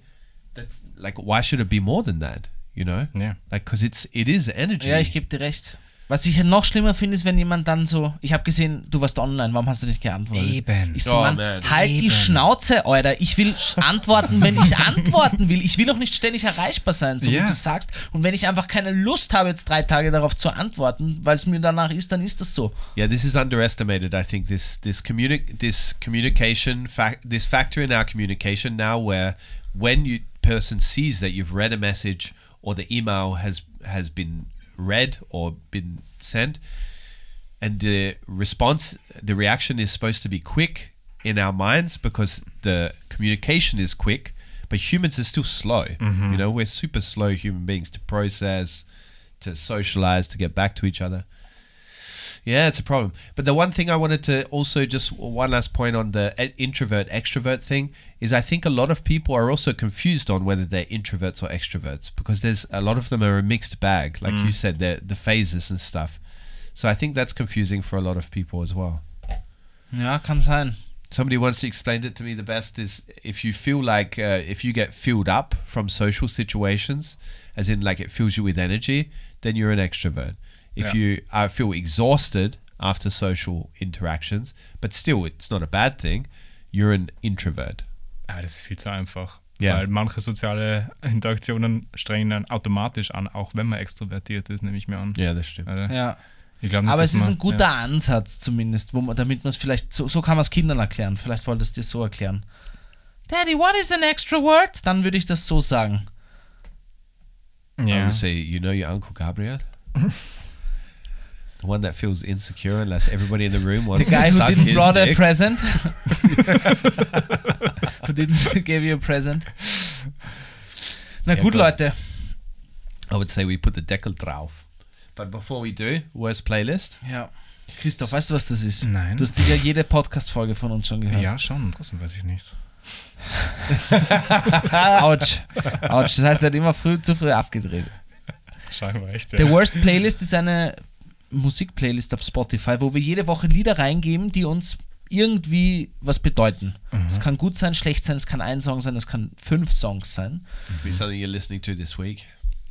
That's like why should it be more than that? You know? Yeah. Like because it's it is energy. Ja, ich gebe dir recht. Was ich noch schlimmer finde, ist, wenn jemand dann so, ich habe gesehen, du warst online, warum hast du nicht geantwortet? Eben. Ich so, Oh, Mann, man. halt die Eben. Schnauze, Alter. Ich will antworten, wenn ich antworten will. Ich will doch nicht ständig erreichbar sein, so Ja. wie du sagst. Und wenn ich einfach keine Lust habe, jetzt drei Tage darauf zu antworten, weil es mir danach ist, dann ist das so. yeah, this is underestimated. I think this this communi- this communication fac- this factor in our communication now where when you person sees that you've read a message or the email has has been read or been sent, and the response, the reaction is supposed to be quick in our minds because the communication is quick. But humans are still slow. Mm-hmm. You know, we're super slow human beings to process, to socialize, to get back to each other. Yeah, it's a problem. But the one thing I wanted to also just one last point on the introvert extrovert thing is I think a lot of people are also confused on whether they're introverts or extroverts because there's a lot of them are a mixed bag, like you said, the the phases and stuff. So I think that's confusing for a lot of people as well. Ja, kann sein. Somebody once explained it to me the best is if you feel like uh, if you get filled up from social situations, as in like it fills you with energy, then you're an extrovert. If Yeah. you uh, feel exhausted after social interactions, but still it's not a bad thing, you're an introvert. Ah, das ist viel zu einfach. Ja. Weil manche soziale Interaktionen strengen dann automatisch an, auch wenn man extrovertiert ist, nehme ich mir an. Ja, das stimmt. Oder? Ja. Nicht, Aber es ist man- ein guter Ansatz zumindest, wo man, damit man es vielleicht, so, so kann man es Kindern erklären. Vielleicht wolltest du es so erklären. Daddy, what is an extrovert? Dann würde ich das so sagen. Ja. I ja. would say, you know your uncle Gabriel? the one that feels insecure unless everybody in the room The wants guy to who didn't brought a dick. present. who didn't give you a present. Na gut, gut. Leute. I would say we put the Deckel drauf. But before we do, worst playlist. Ja. Christoph, weißt du, was das ist? Nein. Du hast ja jede Podcast-Folge von uns schon gehört. ja, schon, trotzdem weiß ich nicht. Autsch. Autsch. Das heißt, er hat immer früh, zu früh abgedreht. Scheinbar echt, ja. The Worst Playlist ist eine Musikplaylist auf Spotify, wo wir jede Woche Lieder reingeben, die uns irgendwie was bedeuten. Es kann gut sein, schlecht sein, es kann ein Song sein, es kann fünf Songs sein. Be something you're listening to this week.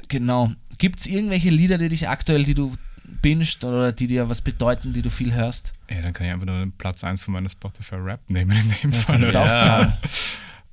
Genau. Gibt es irgendwelche Lieder, die dich aktuell, die du bingst oder die dir was bedeuten, die du viel hörst? Ja, dann kann ich einfach nur den Platz 1 von meiner Spotify Rap nehmen in dem Fall. Kannst du auch sagen.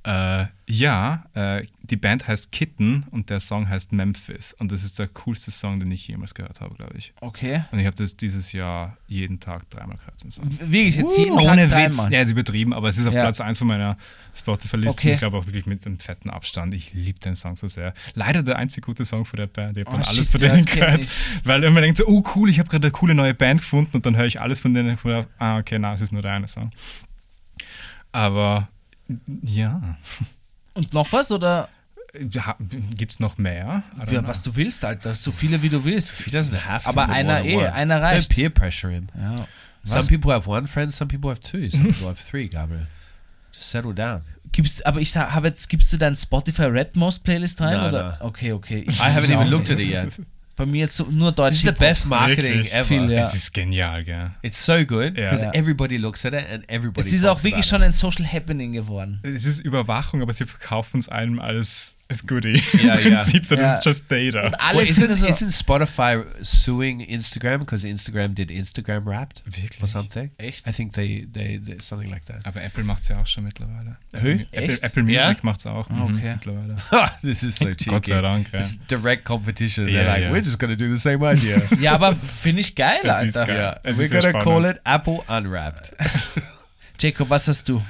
Äh, ja, äh, die Band heißt Kitten und der Song heißt Memphis. Und das ist der coolste Song, den ich jemals gehört habe, glaube ich. Okay. Und ich habe das dieses Jahr jeden Tag dreimal gehört. Wirklich, jetzt jeden Tag Ohne Witz. dreimal. Ja, ist übertrieben, aber es ist auf Ja. Platz 1 von meiner Spotify-Liste. Okay. Ich glaube auch wirklich mit einem fetten Abstand. Ich liebe den Song so sehr. Leider der einzig gute Song von der Band. Ich habe Oh, dann alles shit, von denen gehört. Weil man denkt so, oh cool, ich habe gerade eine coole neue Band gefunden und dann höre ich alles von denen. Ah, okay, na, es ist nur der eine Song. Aber ja. Und noch was oder Gibt es noch mehr? Ja, was du willst, Alter? So viele wie du willst. Aber einer eh, einer reicht. peer pressure him. Ja. Some Was? people have one friend, some people have two, some people have three, Gabriel. Just settle down. Gibst, aber ich habe jetzt, gibst du dein Spotify Rap Most Playlist rein? Nein, oder? nein. Okay, okay. Ich, I haven't even looked at it yet. Bei mir jetzt so, nur This is deutsche the best marketing Wirklich? ever. Viel, ja. Es ist genial, gell? It's so good because Ja. everybody looks at it and everybody Es ist auch wirklich schon ein Social Happening geworden. Es ist Überwachung, aber sie verkaufen es einem als, als Goodie. Ja, Im ja. Prinzip, so, das ist just data. Und alle Well, isn't, so. isn't Spotify suing Instagram because Instagram did Instagram Wrapped Wirklich? or something? Echt? I think they, they, they something like that. Aber Apple macht es ja auch schon mittlerweile. Who? Apple, Apple? Apple Music Ja? macht es auch mhm, okay. mittlerweile. this is so cheeky. Gott sei Dank, ja. It's direct competition. Yeah, They're like, yeah. We're just to do the same idea. Ja, aber finde ich geil, Das Alter. geil. yeah, Es we're going to call spannend. it Apple Unwrapped. Jacob, was hast du?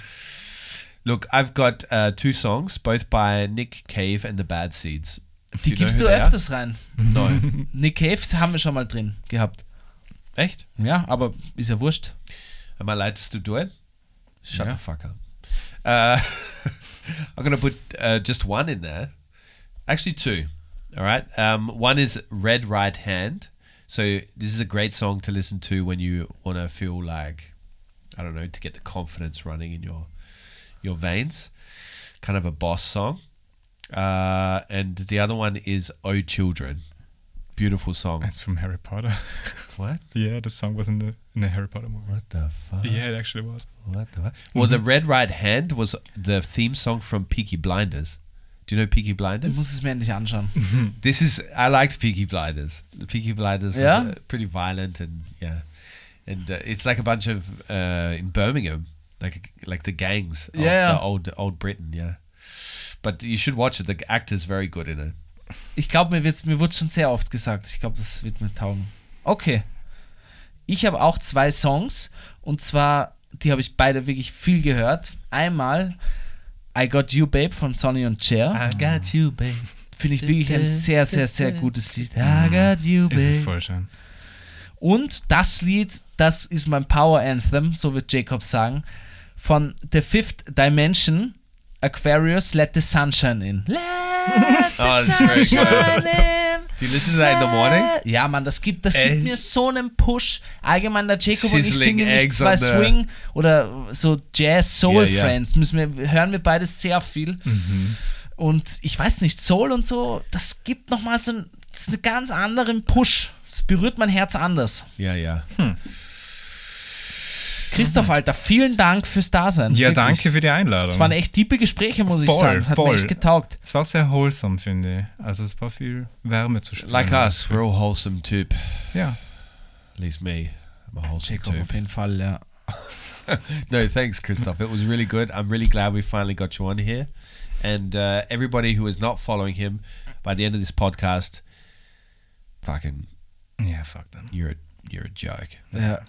Look, I've got uh, two songs, both by Nick Cave and the Bad Seeds. Die you know gibst du are? öfters rein. No. Nick Cave haben wir schon mal drin gehabt. Echt? Ja, aber ist ja wurscht. Am I allowed to do it? Shut Yeah. the fuck up. Uh, I'm to put uh, just one in there. Actually, two. All right. Um, one is Red Right Hand. So this is a great song to listen to when you want to feel like, I don't know, to get the confidence running in your your veins. Kind of a boss song. Uh, and the other one is Oh Children. Beautiful song. It's from Harry Potter. What? yeah, the song was in the, in the Harry Potter movie. What the fuck? Yeah, it actually was. What the fuck? Well, the Red Right Hand was the theme song from Peaky Blinders. Do you know Peaky Ich Blinders? muss es mir endlich anschauen. This is I liked Peaky Blinders. Peaky Blinders Yeah? was uh, pretty violent and yeah, and uh, it's like a bunch of uh, in Birmingham, like like the gangs of Yeah, old old Britain. Yeah, but you should watch it. The actor's very good in it. Ich glaube, mir, wird's- mir wurde schon sehr oft gesagt. Ich glaube, das wird mir taugen. Okay. Ich habe auch zwei Songs und zwar, die habe ich beide wirklich viel gehört. Einmal I Got You Babe von Sonny und Cher. I got you, babe. Finde ich wirklich ein sehr, sehr, sehr gutes Lied. I got you, Es ist babe. voll schön. Und das Lied, das ist mein Power Anthem, so wird Jacob sagen, von The Fifth Dimension, Aquarius, Let the Sunshine In. Let the Oh, sunshine in. Do you listen to that in the morning? Ja, Mann, das gibt, das Ey. gibt mir so einen Push. Allgemein, der Jacob und ich Sizzling singen nicht eggs zwei on the- Swing oder so Jazz, Soul Ja, ja. Friends. Müssen wir, hören wir beide sehr viel. Und ich weiß nicht, Soul und so, das gibt nochmal so einen, das ist einen ganz anderen Push. Das berührt mein Herz anders. Yeah, yeah. Christoph, Alter, vielen Dank fürs Dasein. Ja, Wirklich. danke für die Einladung. Es waren echt tiefe Gespräche, muss ich Voll, sagen. Hat mir voll. echt getaugt. Es war sehr wholesome, finde ich. Also es war viel Wärme zu spüren. Like us, we're all wholesome too. Ja. At least me. I'm a wholesome Jacob, too. auf jeden Fall, ja. No, thanks, Christoph. It was really good. I'm really glad we finally got you on here. And uh, everybody who is not following him, by the end of this podcast, fucking, Ja, fuck them. you're a, you're a joke. ja.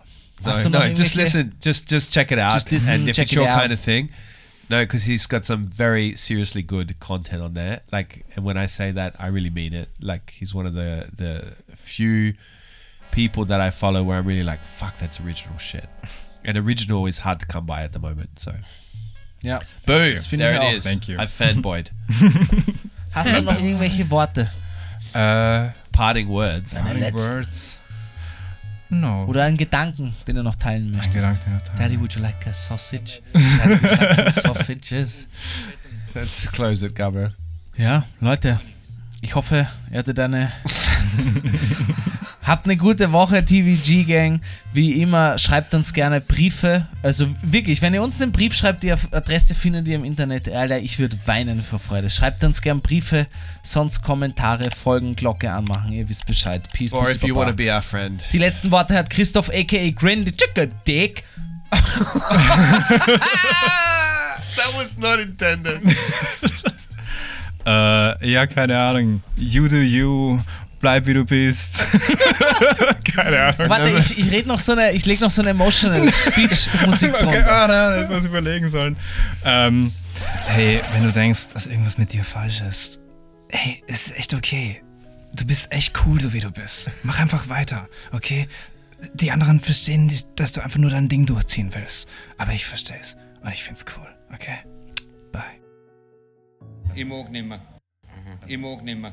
No, Hast du noch no, just listen. Just just check it out. Just listen, and if check it's it your out. kind of thing, no, because he's got some very seriously good content on there. Like, and when I say that, I really mean it. Like, he's one of the the few people that I follow where I'm really like, fuck, that's original shit. And original is hard to come by at the moment. So, ja. boom, Das finde there ich it auch. is. Thank you. I've fanboyed. Hast du noch irgendwelche Worte? Äh, Parting words. Parting letzten. Words. No. Oder einen Gedanken, den du noch teilen möchtest? Gedanken noch teilen. Daddy, would you like a sausage? Daddy, would you like some sausages? Let's close it, Gabriel. Ja, Leute, ich hoffe, ihr hattet eine. Habt eine gute Woche, TVG-Gang. Wie immer, schreibt uns gerne Briefe. Also wirklich, wenn ihr uns einen Brief schreibt, die Adresse findet ihr im Internet. Alter, ich würde weinen vor Freude. Schreibt uns gerne Briefe, sonst Kommentare, Folgen, Glocke anmachen. Ihr wisst Bescheid. Peace, Or peace, if you want to be our friend. Die letzten Worte hat Christoph aka Grin, the Chicken Dick. That was not intended. Äh, ja, keine Ahnung. You do you. Bleib wie du bist. keine Ahnung. Warte, ich, ich red noch so eine, ich leg noch so eine emotional Speech Musik Okay, ah, da hätte ich was überlegen sollen. Ähm, hey, wenn du denkst, dass irgendwas mit dir falsch ist, hey, es ist echt okay. Du bist echt cool, so wie du bist. Mach einfach weiter, okay? Die anderen verstehen nicht, dass du einfach nur dein Ding durchziehen willst. Aber ich verstehe es. Und ich find's cool, okay? Bye. Ich mag nimmer. Ich mag nimmer.